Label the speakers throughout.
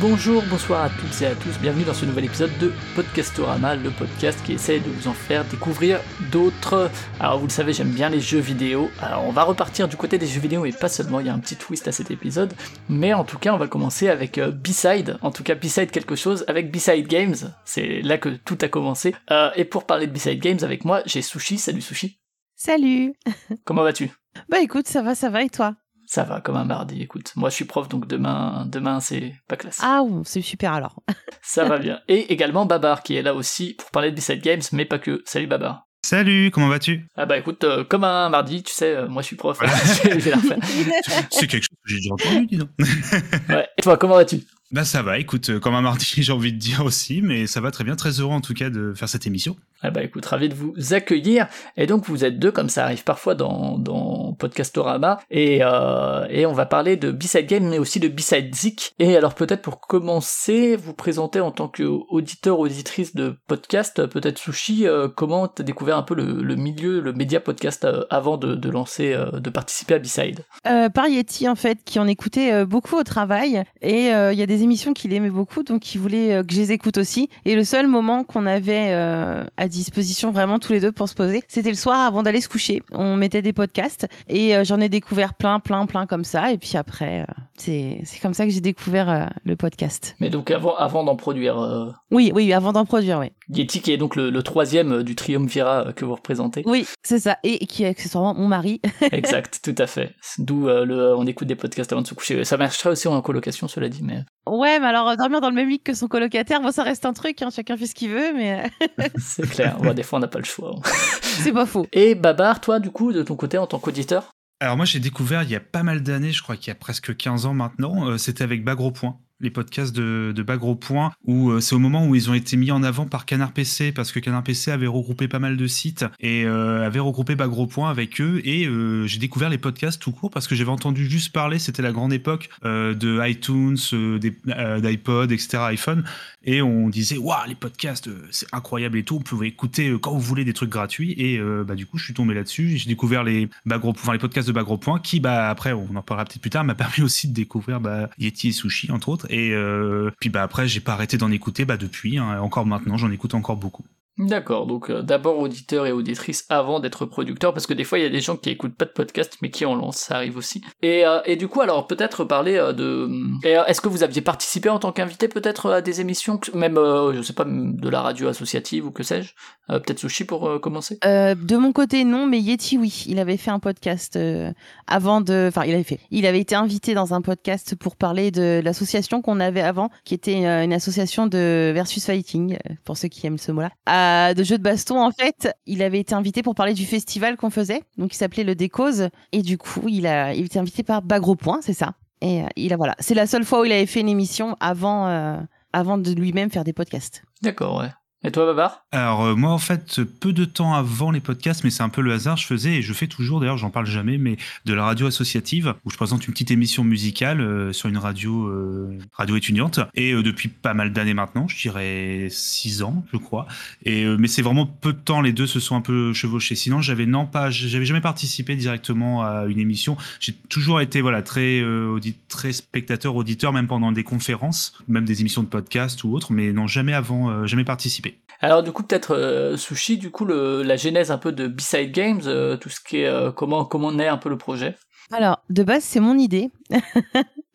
Speaker 1: Bonjour, bonsoir à toutes et à tous, bienvenue dans ce nouvel épisode de Podcastorama, le podcast qui essaie de vous en faire découvrir d'autres. Alors vous le savez, j'aime bien les jeux vidéo, alors on va repartir du côté des jeux vidéo et pas seulement, il y a un petit twist à cet épisode, mais en tout cas on va commencer avec euh, B-Side, en tout cas B-Side quelque chose, avec B-Side Games, c'est là que tout a commencé. Euh, et pour parler de B-Side Games avec moi, j'ai Sushi, salut Sushi.
Speaker 2: Salut.
Speaker 1: Comment vas-tu?
Speaker 2: Bah écoute, ça va, ça va et toi?
Speaker 1: Ça va comme un mardi, écoute. Moi je suis prof donc demain demain c'est pas classe.
Speaker 2: Ah c'est super alors.
Speaker 1: ça va bien. Et également Babar qui est là aussi pour parler de B-Side Games mais pas que. Salut Babar.
Speaker 3: Salut, comment vas-tu?
Speaker 1: Ah bah écoute, euh, comme un mardi, tu sais, euh, moi je suis prof.
Speaker 3: c'est quelque chose que j'ai déjà entendu, dis donc.
Speaker 1: ouais. Et toi, comment vas-tu?
Speaker 3: Bah ça va, écoute, euh, comme un mardi, j'ai envie de dire aussi, mais ça va très bien, très heureux en tout cas de faire cette émission.
Speaker 1: Ah bah écoute, ravi de vous accueillir. Et donc vous êtes deux, comme ça arrive parfois dans, dans Podcastorama, et, euh, et on va parler de B-Side Game, mais aussi de B-Side Zik. Et alors peut-être pour commencer, vous présenter en tant qu'auditeur, auditrice de podcast, peut-être Sushi, euh, comment t'as découvert un peu le, le, milieu, le média podcast euh, avant de, de lancer, euh, de participer à B-Side?
Speaker 2: Euh, Par Yeti en fait, qui en écoutait beaucoup au travail, et il y a des émissions qu'il aimait beaucoup, donc il voulait que je les écoute aussi. Et le seul moment qu'on avait à disposition vraiment tous les deux pour se poser. C'était le soir avant d'aller se coucher. On mettait des podcasts et euh, j'en ai découvert plein, plein, plein comme ça. Et puis après, euh, c'est comme ça que j'ai découvert euh, le podcast.
Speaker 1: Mais donc avant avant d'en produire.
Speaker 2: Oui, oui, avant d'en produire, oui.
Speaker 1: Yeti qui est donc le, troisième du triumvirat que vous représentez.
Speaker 2: Oui, c'est ça. Et, qui est accessoirement mon mari.
Speaker 1: exact, tout à fait. D'où le on écoute des podcasts avant de se coucher. Ça marcherait aussi en colocation, cela dit, mais.
Speaker 2: Ouais, mais alors dormir dans le même lit que son colocataire, bon, ça reste un truc, hein, chacun fait ce qu'il veut, mais.
Speaker 1: c'est clair, des fois on n'a pas le choix.
Speaker 2: c'est pas faux.
Speaker 1: Et Babar, toi, du coup, de ton côté, en tant qu'auditeur?
Speaker 3: Alors moi j'ai découvert il y a pas mal d'années, je crois qu'il y a presque 15 ans maintenant, euh, c'était avec Bagro Point les podcasts de, de Bagro Point, où euh, c'est au moment où ils ont été mis en avant par Canard PC, parce que Canard PC avait regroupé pas mal de sites et euh, avait regroupé Bagro Point avec eux, et euh, j'ai découvert les podcasts tout court parce que j'avais entendu juste parler, c'était la grande époque de iTunes, d'iPod, etc., iPhone, et on disait, waouh, les podcasts, c'est incroyable et tout, vous pouvez écouter quand vous voulez des trucs gratuits, et bah, du coup, je suis tombé là-dessus, j'ai découvert les, enfin, les podcasts de Bagro Point, qui, bah, après, on en parlera peut-être plus tard, m'a permis aussi de découvrir bah, Yeti et Sushi, entre autres. Et euh, puis bah après, j'ai pas arrêté d'en écouter bah depuis. Hein, encore maintenant, j'en écoute encore beaucoup.
Speaker 1: D'accord, donc euh, d'abord auditeur et auditrice avant d'être producteur, parce que des fois il y a des gens qui écoutent pas de podcast mais qui en lancent, ça arrive aussi. Et, euh, et du coup, alors peut-être parler euh, de... Est-ce que vous aviez participé en tant qu'invité peut-être à des émissions, même, je sais pas, de la radio associative ou que sais-je Peut-être Sushi pour commencer?
Speaker 2: De mon côté, non, mais Yeti, oui. Il avait fait un podcast avant de... Enfin, il avait fait. Il avait été invité dans un podcast pour parler de l'association qu'on avait avant, qui était une association de versus fighting, pour ceux qui aiment ce mot-là de jeux de baston, en fait, il avait été invité pour parler du festival qu'on faisait, donc il s'appelait le Décause, et du coup, il a il été invité par Bagro Point, c'est ça. Et euh, il a voilà, c'est la seule fois où il avait fait une émission avant euh, avant de lui-même faire des podcasts.
Speaker 1: D'accord, ouais. Et toi, Babar?
Speaker 3: Alors, euh, moi, en fait, peu de temps avant les podcasts, mais c'est un peu le hasard, je faisais, et je fais toujours, d'ailleurs, j'en parle jamais, mais de la radio associative, où je présente une petite émission musicale euh, sur une radio, euh, radio étudiante. Et depuis pas mal d'années maintenant, je dirais six ans, je crois. Et, mais c'est vraiment peu de temps, les deux se sont un peu chevauchés. Sinon, j'avais non pas, j'avais jamais participé directement à une émission. J'ai toujours été, voilà, très, très spectateur, auditeur, même pendant des conférences, même des émissions de podcast ou autres, mais non, jamais avant, jamais participé.
Speaker 1: Alors du coup peut-être euh, Sushi, du coup le, la genèse un peu de B-Side Games, euh, tout ce qui est euh, comment comment naît un peu le projet?
Speaker 2: Alors de base c'est mon idée.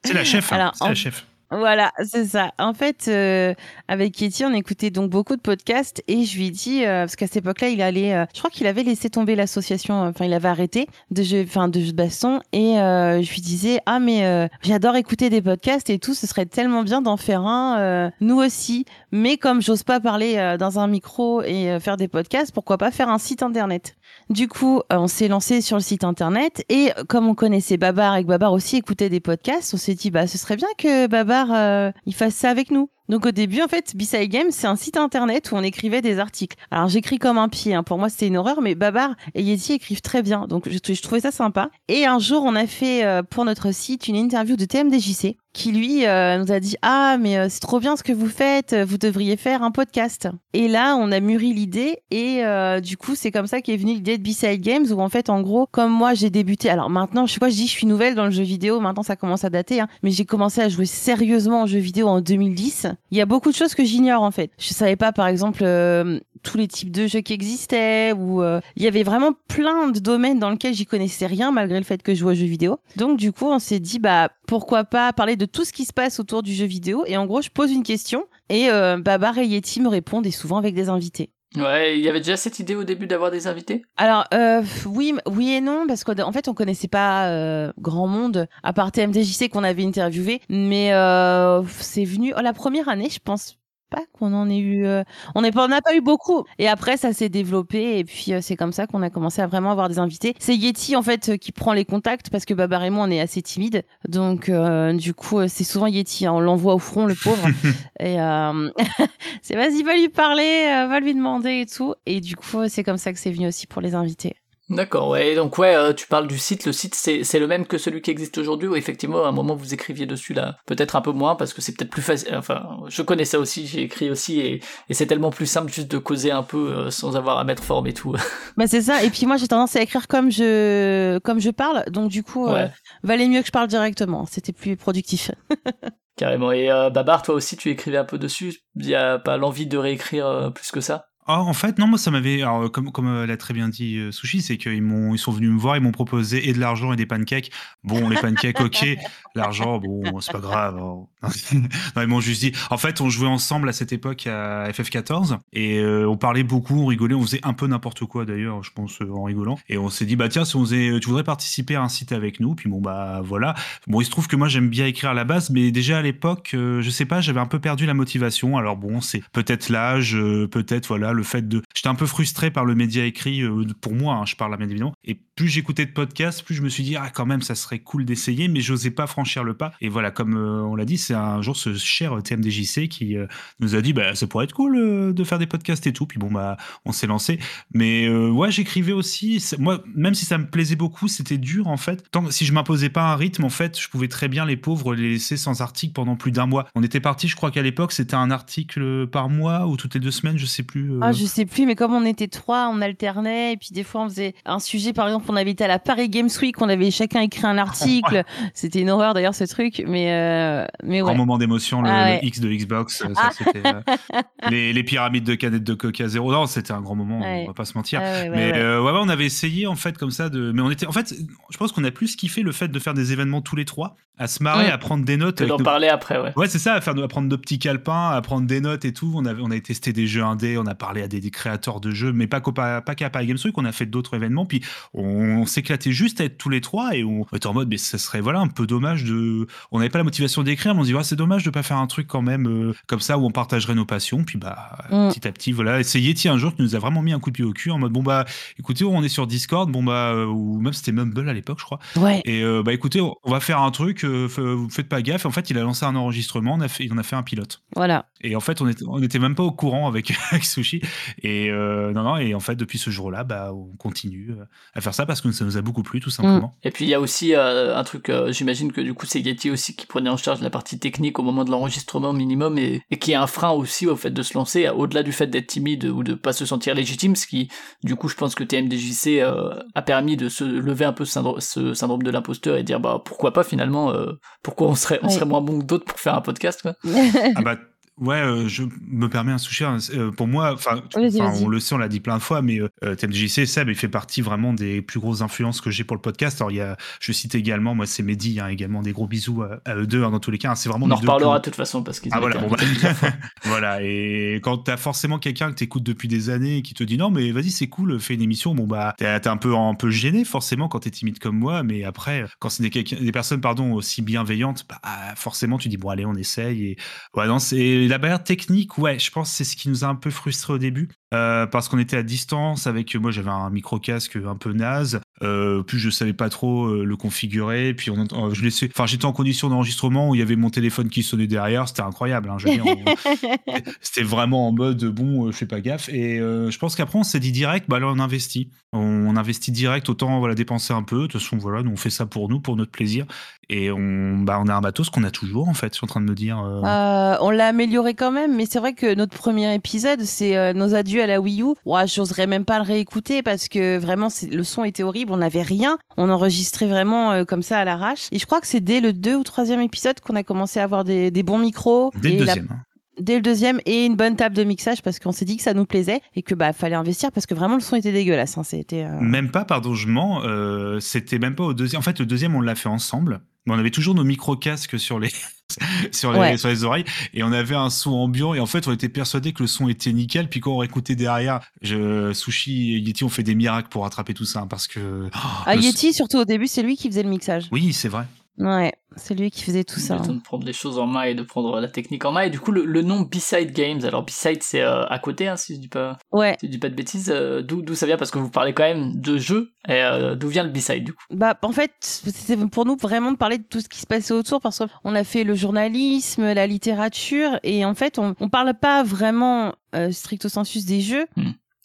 Speaker 3: c'est la chef. Hein, c'est la chef.
Speaker 2: Voilà, c'est ça. En fait, euh, avec Katie, on écoutait donc beaucoup de podcasts et je lui dit, euh, parce qu'à cette époque-là, il allait, euh, je crois qu'il avait laissé tomber l'association, enfin, il avait arrêté de jeux, enfin, de jeux de baston et je lui disais, ah, mais j'adore écouter des podcasts et tout, ce serait tellement bien d'en faire un, nous aussi. Mais comme j'ose pas parler dans un micro et faire des podcasts, pourquoi pas faire un site internet Du coup, on s'est lancé sur le site internet et comme on connaissait Babar et que Babar aussi écoutait des podcasts, on s'est dit, bah, ce serait bien que Babar euh, il fasse ça avec nous. Donc au début, en fait, B-Side Games, c'est un site internet où on écrivait des articles. Alors j'écris comme un pied, hein. pour moi c'était une horreur, mais Babar et Yeti écrivent très bien, donc je, trouvais ça sympa. Et un jour, on a fait euh, pour notre site une interview de TMDJC qui lui euh, nous a dit ah mais euh, c'est trop bien ce que vous faites, vous devriez faire un podcast. Et là on a mûri l'idée et euh, du coup c'est comme ça qu'est venue l'idée de B-Side Games où en fait en gros comme moi j'ai débuté alors maintenant je sais pas je dis je suis nouvelle dans le jeu vidéo maintenant ça commence à dater hein, mais j'ai commencé à jouer sérieusement en jeu vidéo en 2010. Il y a beaucoup de choses que j'ignore en fait. Je savais pas par exemple euh, tous les types de jeux qui existaient ou euh, il y avait vraiment plein de domaines dans lesquels j'y connaissais rien malgré le fait que je joue aux jeux vidéo. Donc du coup, on s'est dit bah pourquoi pas parler de tout ce qui se passe autour du jeu vidéo et en gros, je pose une question et euh, Babar et Yeti me répondent et souvent avec des invités.
Speaker 1: Ouais, il y avait déjà cette idée au début d'avoir des invités?
Speaker 2: Alors euh, oui, oui et non parce qu'en fait on connaissait pas euh, grand monde à part TMDJC qu'on avait interviewé, mais euh, c'est venu oh, la première année, je pense pas qu'on en ait eu. euh, On n'a pas eu beaucoup. Et après, ça s'est développé et puis euh, c'est comme ça qu'on a commencé à vraiment avoir des invités. C'est Yeti en fait euh, qui prend les contacts parce que Babar et moi on est assez timides. Donc euh, du coup, euh, c'est souvent Yeti. hein. On l'envoie au front, le pauvre. et euh, c'est vas-y, va lui parler, va lui demander et tout. Et du coup, c'est comme ça que c'est venu aussi pour les invités.
Speaker 1: D'accord, ouais, donc ouais, euh, tu parles du site, le site c'est c'est le même que celui qui existe aujourd'hui, ou effectivement à un moment vous écriviez dessus là, peut-être un peu moins parce que c'est peut-être plus facile, enfin je connais ça aussi, j'ai écrit aussi et, et c'est tellement plus simple juste de causer un peu euh, sans avoir à mettre forme et tout.
Speaker 2: Bah c'est ça. Et puis moi j'ai tendance à écrire comme je comme je parle. Donc du coup, euh, valait mieux que je parle directement. C'était plus productif.
Speaker 1: carrément. Et Babar, toi aussi tu écrivais un peu dessus, il y a pas l'envie de réécrire plus que ça?
Speaker 3: Ah, en fait, non, moi, ça m'avait. alors, Comme, comme euh, l'a très bien dit euh, Sushi, c'est qu'ils m'ont, ils sont venus me voir, ils m'ont proposé et de l'argent et des pancakes. Bon, les pancakes, ok. L'argent, bon, c'est pas grave. hein. non, ils m'ont juste dit. En fait, on jouait ensemble à cette époque à FF14 et euh, on parlait beaucoup, on rigolait, on faisait un peu n'importe quoi d'ailleurs, je pense, euh, en rigolant. Et on s'est dit, bah tiens, si on faisait, tu voudrais participer à un site avec nous? Puis bon, bah voilà. Bon, il se trouve que moi, j'aime bien écrire à la base, mais déjà à l'époque, euh, je sais pas, j'avais un peu perdu la motivation. Alors bon, c'est peut-être l'âge, euh, peut-être voilà le fait de. J'étais un peu frustré par le média écrit euh, pour moi. hein, je parle là bien évidemment. Et plus j'écoutais de podcasts, plus je me suis dit ah quand même ça serait cool d'essayer, mais j'osais pas franchir le pas. Et voilà, comme euh, on l'a dit, c'est un jour ce cher TMDJC qui euh, nous a dit bah ça pourrait être cool euh, de faire des podcasts et tout. Puis bon bah on s'est lancé. Mais euh, ouais, j'écrivais aussi. Moi, même si ça me plaisait beaucoup, c'était dur en fait. Tant si je m'imposais pas un rythme, en fait, je pouvais très bien les pauvres les laisser sans article pendant plus d'un mois. On était parti, je crois qu'à l'époque c'était un article par mois ou toutes les deux semaines, je sais plus. Euh.
Speaker 2: Ah, je sais plus, mais comme on était trois, on alternait. Et puis des fois, on faisait un sujet. Par exemple, on avait été à la Paris Games Week, on avait chacun écrit un article. C'était une horreur d'ailleurs ce truc, mais euh, mais
Speaker 3: Grand
Speaker 2: ouais.
Speaker 3: moment d'émotion, le,
Speaker 2: Ah
Speaker 3: le. X de Xbox, euh, ça c'était euh, les, les pyramides de canettes de Coca zéro. Non, c'était un grand moment,
Speaker 2: Ouais.
Speaker 3: on va pas se mentir.
Speaker 2: Ah ouais, ouais,
Speaker 3: mais
Speaker 2: ouais.
Speaker 3: euh, ouais, ouais, on avait essayé en fait comme ça de. Mais on était, en fait, je pense qu'on a plus kiffé le fait de faire des événements tous les trois, à se marrer,
Speaker 1: Mm.
Speaker 3: à prendre des notes.
Speaker 1: Que
Speaker 3: avec
Speaker 1: d'en
Speaker 3: nos-
Speaker 1: parler après, ouais.
Speaker 3: Ouais, c'est ça, à, faire, à prendre nos petits calepins, à prendre des notes et tout. On, avait, on avait testé des jeux indés, on a parlé à des, des créateurs de jeux, mais pas qu'au pas qu'à Paris Games Week, on a fait d'autres événements. Puis on, on s'éclatait juste à être tous les trois et on était en mode, mais ça serait voilà un peu dommage de. On n'avait pas la motivation d'écrire, mais on se dit, ouais, c'est dommage de pas faire un truc quand même euh, comme ça où on partagerait nos passions. Puis bah,
Speaker 2: Mm.
Speaker 3: petit à petit, voilà. C'est Yeti un jour qui nous a vraiment mis un coup de pied au cul en mode, bon bah, écoutez, on est sur Discord, bon bah, euh, ou même c'était Mumble à l'époque, je crois.
Speaker 2: Ouais.
Speaker 3: Et euh, bah écoutez, on va faire un truc, vous faites pas gaffe. En fait, il a lancé un enregistrement, on a fait, il en a fait un pilote.
Speaker 2: Voilà.
Speaker 3: Et en fait, on était, on était même pas au courant avec, avec Sushi. Et euh, non, non, et en fait, depuis ce jour-là, bah, on continue euh, à faire ça parce que ça nous a beaucoup plu, tout simplement.
Speaker 1: Et puis il y a aussi euh, un truc, euh, j'imagine que du coup c'est Getty aussi qui prenait en charge la partie technique au moment de l'enregistrement minimum et, et qui est un frein aussi au fait de se lancer, au-delà du fait d'être timide ou de pas se sentir légitime, ce qui du coup je pense que TMDJC euh, a permis de se lever un peu ce syndrome, ce syndrome de l'imposteur et dire bah pourquoi pas finalement, euh, pourquoi on serait, on serait moins bon que d'autres pour faire un podcast quoi.
Speaker 3: Ah bah. Ouais, euh, je me permets un sushi. hein, euh, pour moi, enfin, on le sait, on l'a dit plein de fois, mais euh, TMDJC, Seb, il fait partie vraiment des plus grosses influences que j'ai pour le podcast. Alors, il y a, je cite également, moi, c'est Mehdi, hein, également des gros bisous à, à eux deux, hein, dans tous les cas. hein, c'est vraiment
Speaker 1: On en reparlera de toute façon parce qu'ils
Speaker 3: Ah voilà, bon, bah, voilà, et quand t'as forcément quelqu'un que t'écoutes depuis des années et qui te dit non, mais vas-y, c'est cool, fais une émission, bon bah, t'es un peu, un peu gêné forcément quand t'es timide comme moi, mais après, quand c'est des, des personnes, pardon, aussi bienveillantes, bah, forcément, tu dis bon, allez, on essaye. Et ouais, non, c'est la barrière technique, ouais, je pense que c'est ce qui nous a un peu frustré au début. euh, parce qu'on était à distance avec moi j'avais un micro casque un peu naze Euh, puis je savais pas trop euh, le configurer. Puis on, euh, je laissais, enfin j'étais en condition d'enregistrement où il y avait mon téléphone qui sonnait derrière. C'était incroyable. Hein, on- c'était vraiment en mode bon, je fais pas gaffe. Et je pense qu'après on s'est dit direct, bah là on investit. On, on investit direct, autant voilà dépenser un peu. De toute façon voilà, nous on fait ça pour nous, pour notre plaisir. Et on, bah on a un matos qu'on a toujours en fait. Je suis en train de me dire. euh,
Speaker 2: Euh, on l'a amélioré quand même, mais c'est vrai que notre premier épisode, c'est euh, nos adieux à la Wii U. Ouais, j'oserais même pas le réécouter parce que vraiment, c'est- le son était horrible. On n'avait rien. On enregistrait vraiment euh, comme ça à l'arrache. Et je crois que c'est dès le deux ou troisième épisode qu'on a commencé à avoir des, des bons micros.
Speaker 3: Dès le
Speaker 2: Et
Speaker 3: deuxième. hein.
Speaker 2: Dès le deuxième et une bonne table de mixage parce qu'on s'est dit que ça nous plaisait et que bah fallait investir parce que vraiment le son était dégueulasse. Hein. C'était. euh,
Speaker 3: Même pas, pardon, je mens. euh, C'était même pas au deuxième. En fait, le deuxième, on l'a fait ensemble. Mais on avait toujours nos micro-casques sur les, sur, les,
Speaker 2: Ouais.
Speaker 3: sur les oreilles. Et on avait un son ambiant. Et en fait, on était persuadé que le son était nickel. Puis quand on écoutait derrière, je, Sushi et Yeti ont fait des miracles pour rattraper tout ça. hein, parce que. oh,
Speaker 2: Ah, Yeti, surtout au début, c'est lui qui faisait le mixage.
Speaker 3: Oui, c'est vrai.
Speaker 2: Ouais, c'est lui qui faisait tout ça.
Speaker 1: Le temps de prendre les choses en main et de prendre la technique en main. Et du coup, le, le nom B-Side Games, alors B-Side c'est euh, à côté, hein, si je dis pas,
Speaker 2: Ouais.
Speaker 1: si je dis pas de bêtises, euh, d'où ça vient? Parce que vous parlez quand même de jeux, et euh, d'où vient le B-Side du coup?
Speaker 2: Bah, en fait, c'était pour nous vraiment de parler de tout ce qui se passait autour parce qu'on a fait le journalisme, la littérature et en fait, on, on parle pas vraiment euh, stricto sensus des jeux.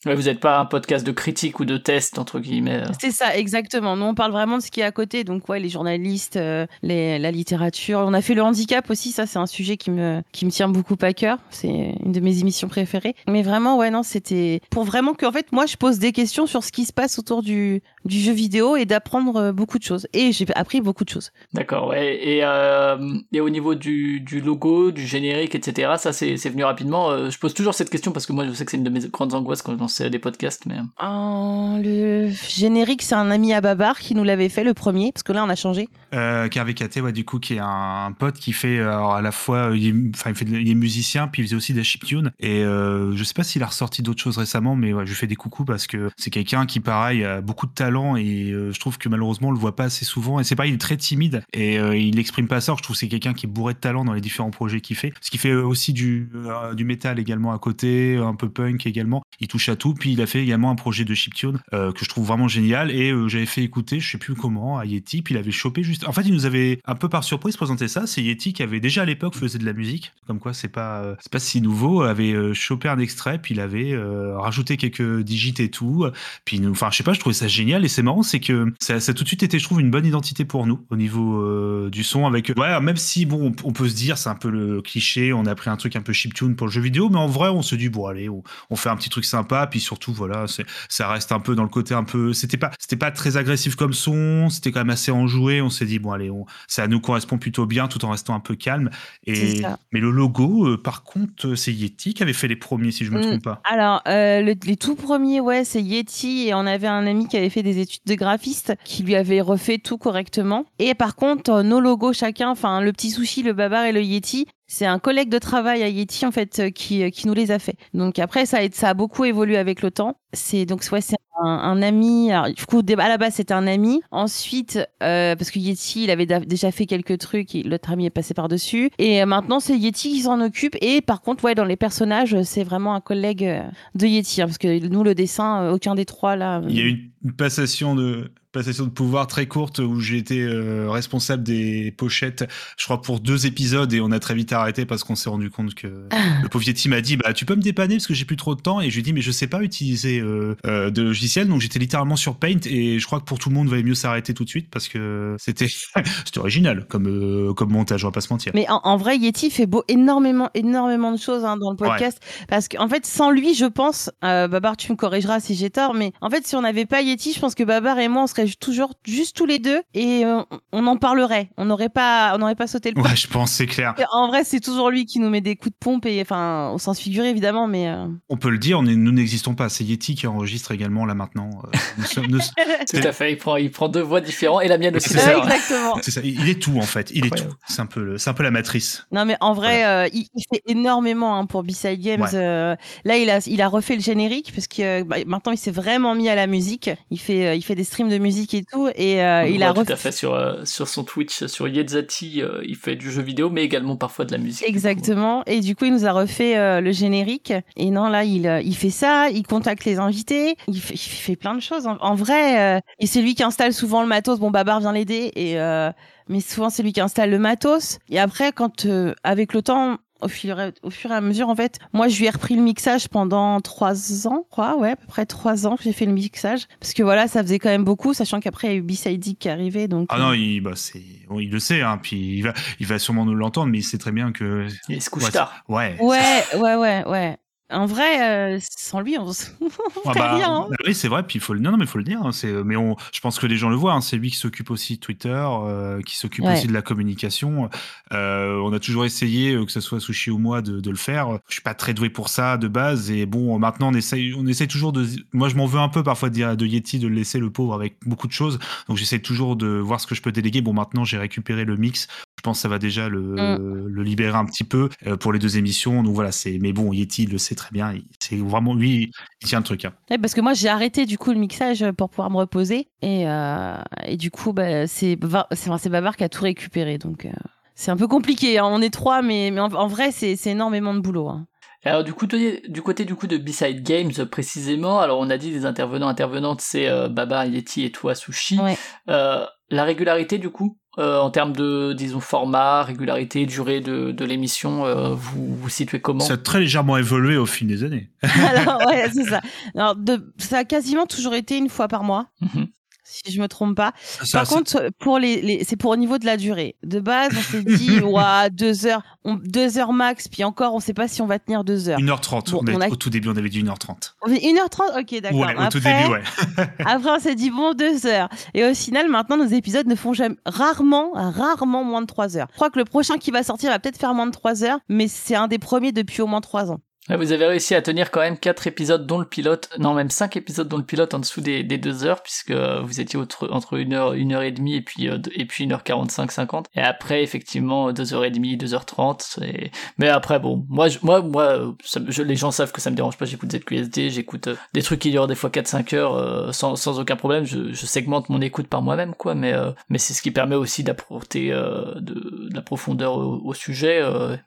Speaker 1: Vous n'êtes pas un podcast de critique ou de test, entre guillemets. euh.
Speaker 2: C'est ça, exactement. Nous, on parle vraiment de ce qui est à côté. Donc, ouais, les journalistes, euh, les, la littérature. On a fait le handicap aussi. Ça, c'est un sujet qui me, qui me tient beaucoup à cœur. C'est une de mes émissions préférées. Mais vraiment, ouais, non, c'était pour vraiment que, en fait, moi, je pose des questions sur ce qui se passe autour du, du jeu vidéo et d'apprendre euh, beaucoup de choses. Et j'ai appris beaucoup de choses.
Speaker 1: D'accord, ouais. Et, euh, et au niveau du, du logo, du générique, etc., ça c'est c'est venu rapidement. Euh, je pose toujours cette question parce que moi je sais que c'est une de mes grandes angoisses quand je lance des podcasts, mais.
Speaker 2: Oh, le générique, c'est un ami à Babar qui nous l'avait fait le premier, parce que là, on a changé.
Speaker 3: Euh, Katé, ouais, du coup, qui est un, un pote qui fait alors, à la fois, euh, il est, enfin, il, fait de- il est musicien, puis il faisait aussi des chiptunes. Et euh, je sais pas s'il a ressorti d'autres choses récemment, mais ouais, je lui fais des coucous parce que c'est quelqu'un qui, pareil, a beaucoup de talent et euh, je trouve que malheureusement, on le voit pas assez souvent. Et c'est pas, il est très timide et euh, il exprime pas ça. Je trouve que c'est quelqu'un qui est bourré de talent dans les différents projets qu'il fait. Ce qui fait aussi du, euh, du métal également à côté, un peu punk également. Il touche à tout. Puis il a fait également un projet de chiptune euh, que je trouve vraiment génial et euh, j'avais fait écouter, je sais plus comment, à Yeti. Puis il avait chopé juste. En fait, il nous avait un peu par surprise présenté ça. C'est Yeti qui avait déjà à l'époque faisait de la musique. Comme quoi, c'est pas, euh, c'est pas si nouveau. Avait euh, chopé un extrait, puis il avait euh, rajouté quelques digits et tout. Puis, enfin, je sais pas, je trouvais ça génial et c'est marrant, c'est que ça, ça a tout de suite été, je trouve, une bonne identité pour nous au niveau euh, du son. Avec, ouais, même si bon, on, on peut se dire, c'est un peu le cliché, on a pris un truc un peu chiptune pour le jeu vidéo, mais en vrai, on se dit bon, allez, on, on fait un petit truc sympa, puis surtout, voilà, ça reste un peu dans le côté un peu, c'était pas, c'était pas très agressif comme son, c'était quand même assez enjoué. On s'est dit bon, allez, on, ça nous correspond plutôt bien, tout en restant un peu calme. Et mais le logo, euh, par contre, euh, c'est Yeti qui avait fait les premiers, si je me
Speaker 2: Mm.
Speaker 3: trompe pas.
Speaker 2: Alors, euh, le- les tout premiers, ouais, c'est Yeti. Et on avait un ami qui avait fait des études de graphiste, qui lui avait refait tout correctement. Et par contre, euh, nos logos chacun, enfin, le petit sushi, le babar et le Yeti, c'est un collègue de travail à Yeti, en fait, euh, qui, euh, qui nous les a fait. Donc après, ça a, ça a beaucoup évolué avec le temps. C'est, donc, ouais, c'est un, ami. Alors, du coup, à la base, c'était un ami. Ensuite, euh, parce que Yeti, il avait déjà fait quelques trucs, l'autre ami est passé par-dessus. Et euh, maintenant, c'est Yeti qui s'en occupe. Et par contre, ouais, dans les personnages, c'est vraiment un collègue euh, de Yeti. hein, parce que nous, le dessin, euh, aucun des trois, là.
Speaker 3: Il y a une passation de passation de pouvoir très courte où j'ai été euh, responsable des pochettes, je crois pour deux épisodes et on a très vite arrêté parce qu'on s'est rendu compte que le pauvre Yeti m'a dit bah tu peux me dépanner parce que j'ai plus trop de temps et je lui ai dit mais je sais pas utiliser euh, euh, de logiciel donc j'étais littéralement sur Paint et je crois que pour tout le monde il valait mieux s'arrêter tout de suite parce que c'était c'était original comme euh, comme montage on va pas se mentir.
Speaker 2: Mais en, en vrai, Yeti fait beau énormément, énormément de choses hein, dans le podcast. Parce qu'en fait, sans lui, je pense, euh, Babar, tu me corrigeras si j'ai tort, mais en fait, si on n'avait pas Yeti, je pense que Babar et moi, on serait toujours juste tous les deux et euh, on en parlerait. On n'aurait pas, on n'aurait pas sauté le pas.
Speaker 3: Ouais je pense c'est clair.
Speaker 2: Et En vrai, c'est toujours lui qui nous met des coups de pompe et enfin, au sens figuré évidemment, mais euh,
Speaker 3: On peut le dire on est, nous n'existons pas c'est Yeti qui enregistre également là maintenant. Euh, nous sommes- nous-
Speaker 1: Tout à fait, il prend, il prend deux voix différentes et la mienne aussi
Speaker 3: C'est ça.
Speaker 1: d'ailleurs.
Speaker 2: exactement.
Speaker 3: C'est ça, il est tout en fait, il est tout. C'est un peu, le- c'est un peu la matrice.
Speaker 2: Non mais en vrai, euh, il, il fait énormément hein, pour B-Side Games.
Speaker 3: Ouais.
Speaker 2: Euh, là, il a, il a refait le générique parce que bah, maintenant il s'est vraiment mis à la musique. Il fait, euh, il fait des streams de musique musique et tout. Et euh, il a
Speaker 1: tout
Speaker 2: refait
Speaker 1: à fait sur, euh, sur son Twitch, sur Yetzati, euh, il fait du jeu vidéo, mais également parfois de la musique. du.
Speaker 2: Exactement. Et du coup, il nous a refait euh, le générique. Et non, là, il, euh, il fait ça, il contacte les invités, il fait, il fait plein de choses. En, en vrai, euh, et c'est lui qui installe souvent le matos. Bon, Babar vient l'aider, et euh, mais souvent c'est lui qui installe le matos. Et après, quand euh, avec le temps. Au fur, et, au fur et à mesure, en fait, moi, je lui ai repris le mixage pendant trois ans, quoi, ouais, à peu près trois ans que j'ai fait le mixage. Parce que voilà, ça faisait quand même beaucoup, sachant qu'après, il y a eu B-Side Dick qui est arrivé, donc.
Speaker 3: Ah non, il, bah, c'est, bon, il le sait, hein, puis il va, il va sûrement nous l'entendre, mais il sait très bien que.
Speaker 1: Il se couche
Speaker 3: Ouais,
Speaker 1: tard.
Speaker 3: Ouais.
Speaker 2: Ouais, ouais, ouais, ouais. En vrai, euh, sans lui, on, s- on
Speaker 3: Ah
Speaker 2: ferait
Speaker 3: bah,
Speaker 2: rien. hein.
Speaker 3: bah oui, c'est vrai. Puis il faut le, non, non, mais il faut le dire. hein, c'est, mais on, je pense que les gens le voient. hein, c'est lui qui s'occupe aussi de Twitter, euh, qui s'occupe
Speaker 2: Ouais.
Speaker 3: aussi de la communication. Euh, on a toujours essayé, euh, que ce soit Sushi ou moi, de, de le faire. Je suis pas très doué pour ça de base. Et bon, maintenant on essaye, on essaye toujours de. Moi, je m'en veux un peu parfois de dire de Yeti de le laisser le pauvre avec beaucoup de choses. Donc j'essaie toujours de voir ce que je peux déléguer. Bon, maintenant j'ai récupéré le mix. Je pense que ça va déjà le,
Speaker 2: Mm.
Speaker 3: le libérer un petit peu euh, pour les deux émissions. Donc voilà, c'est. Mais bon, Yeti il le sait très bien. C'est vraiment lui, il tient le truc. hein.
Speaker 2: Ouais, parce que moi, j'ai arrêté du coup le mixage pour pouvoir me reposer. Et, euh, et du coup, bah, c'est Babar, c'est c'est qui a tout récupéré. Donc, euh, c'est un peu compliqué. hein. On est trois, mais, mais en, en vrai, c'est c'est énormément de boulot. hein.
Speaker 1: Alors du coup, du du côté du coup de B-Side Games euh, précisément, alors on a dit des intervenants intervenantes, c'est euh, Baba, Yeti et toi Sushi.
Speaker 2: Ouais.
Speaker 1: Euh, la régularité du coup, euh, en termes de disons format, régularité, durée de, de l'émission, euh, vous vous situez comment?
Speaker 3: Ça a très légèrement évolué au fil des années.
Speaker 2: Alors, ouais, c'est ça. Alors, de, ça a quasiment toujours été une fois par mois,
Speaker 1: Mhm.
Speaker 2: Si je me trompe pas.
Speaker 3: Ça-
Speaker 2: Par
Speaker 3: ça-
Speaker 2: contre, pour les, les- c'est pour au niveau de la durée. De base, on s'est dit, ouah, deux heures, on- deux heures max, puis encore, on sait pas si on va tenir deux heures.
Speaker 3: 1h30.
Speaker 2: Bon,
Speaker 3: on a-
Speaker 2: on a-
Speaker 3: Au tout début, on avait dit 1h30.
Speaker 2: On fait 1h30, ok, d'accord.
Speaker 3: Ouais, au
Speaker 2: Après,
Speaker 3: tout début, ouais.
Speaker 2: après, on s'est dit, bon, deux heures. Et au final, maintenant, nos épisodes ne font jamais, rarement, rarement moins de trois heures. Je crois que le prochain qui va sortir va peut-être faire moins de trois heures, mais c'est un des premiers depuis au moins trois ans.
Speaker 1: Vous avez réussi à tenir quand même quatre épisodes dont le pilote, non même cinq épisodes dont le pilote en dessous des, des deux heures puisque vous étiez entre, entre une heure, une heure et demie et puis euh, et puis une heure quarante cinq cinquante. Et après effectivement deux heures et demie, deux heures trente mais après bon moi moi moi les gens savent que ça me dérange pas j'écoute ZQSD j'écoute euh, des trucs qui durent des fois 4-5 heures euh, sans, sans aucun problème je, segmente mon écoute par moi-même quoi mais mais c'est ce qui permet aussi d'apporter de, la profondeur au, sujet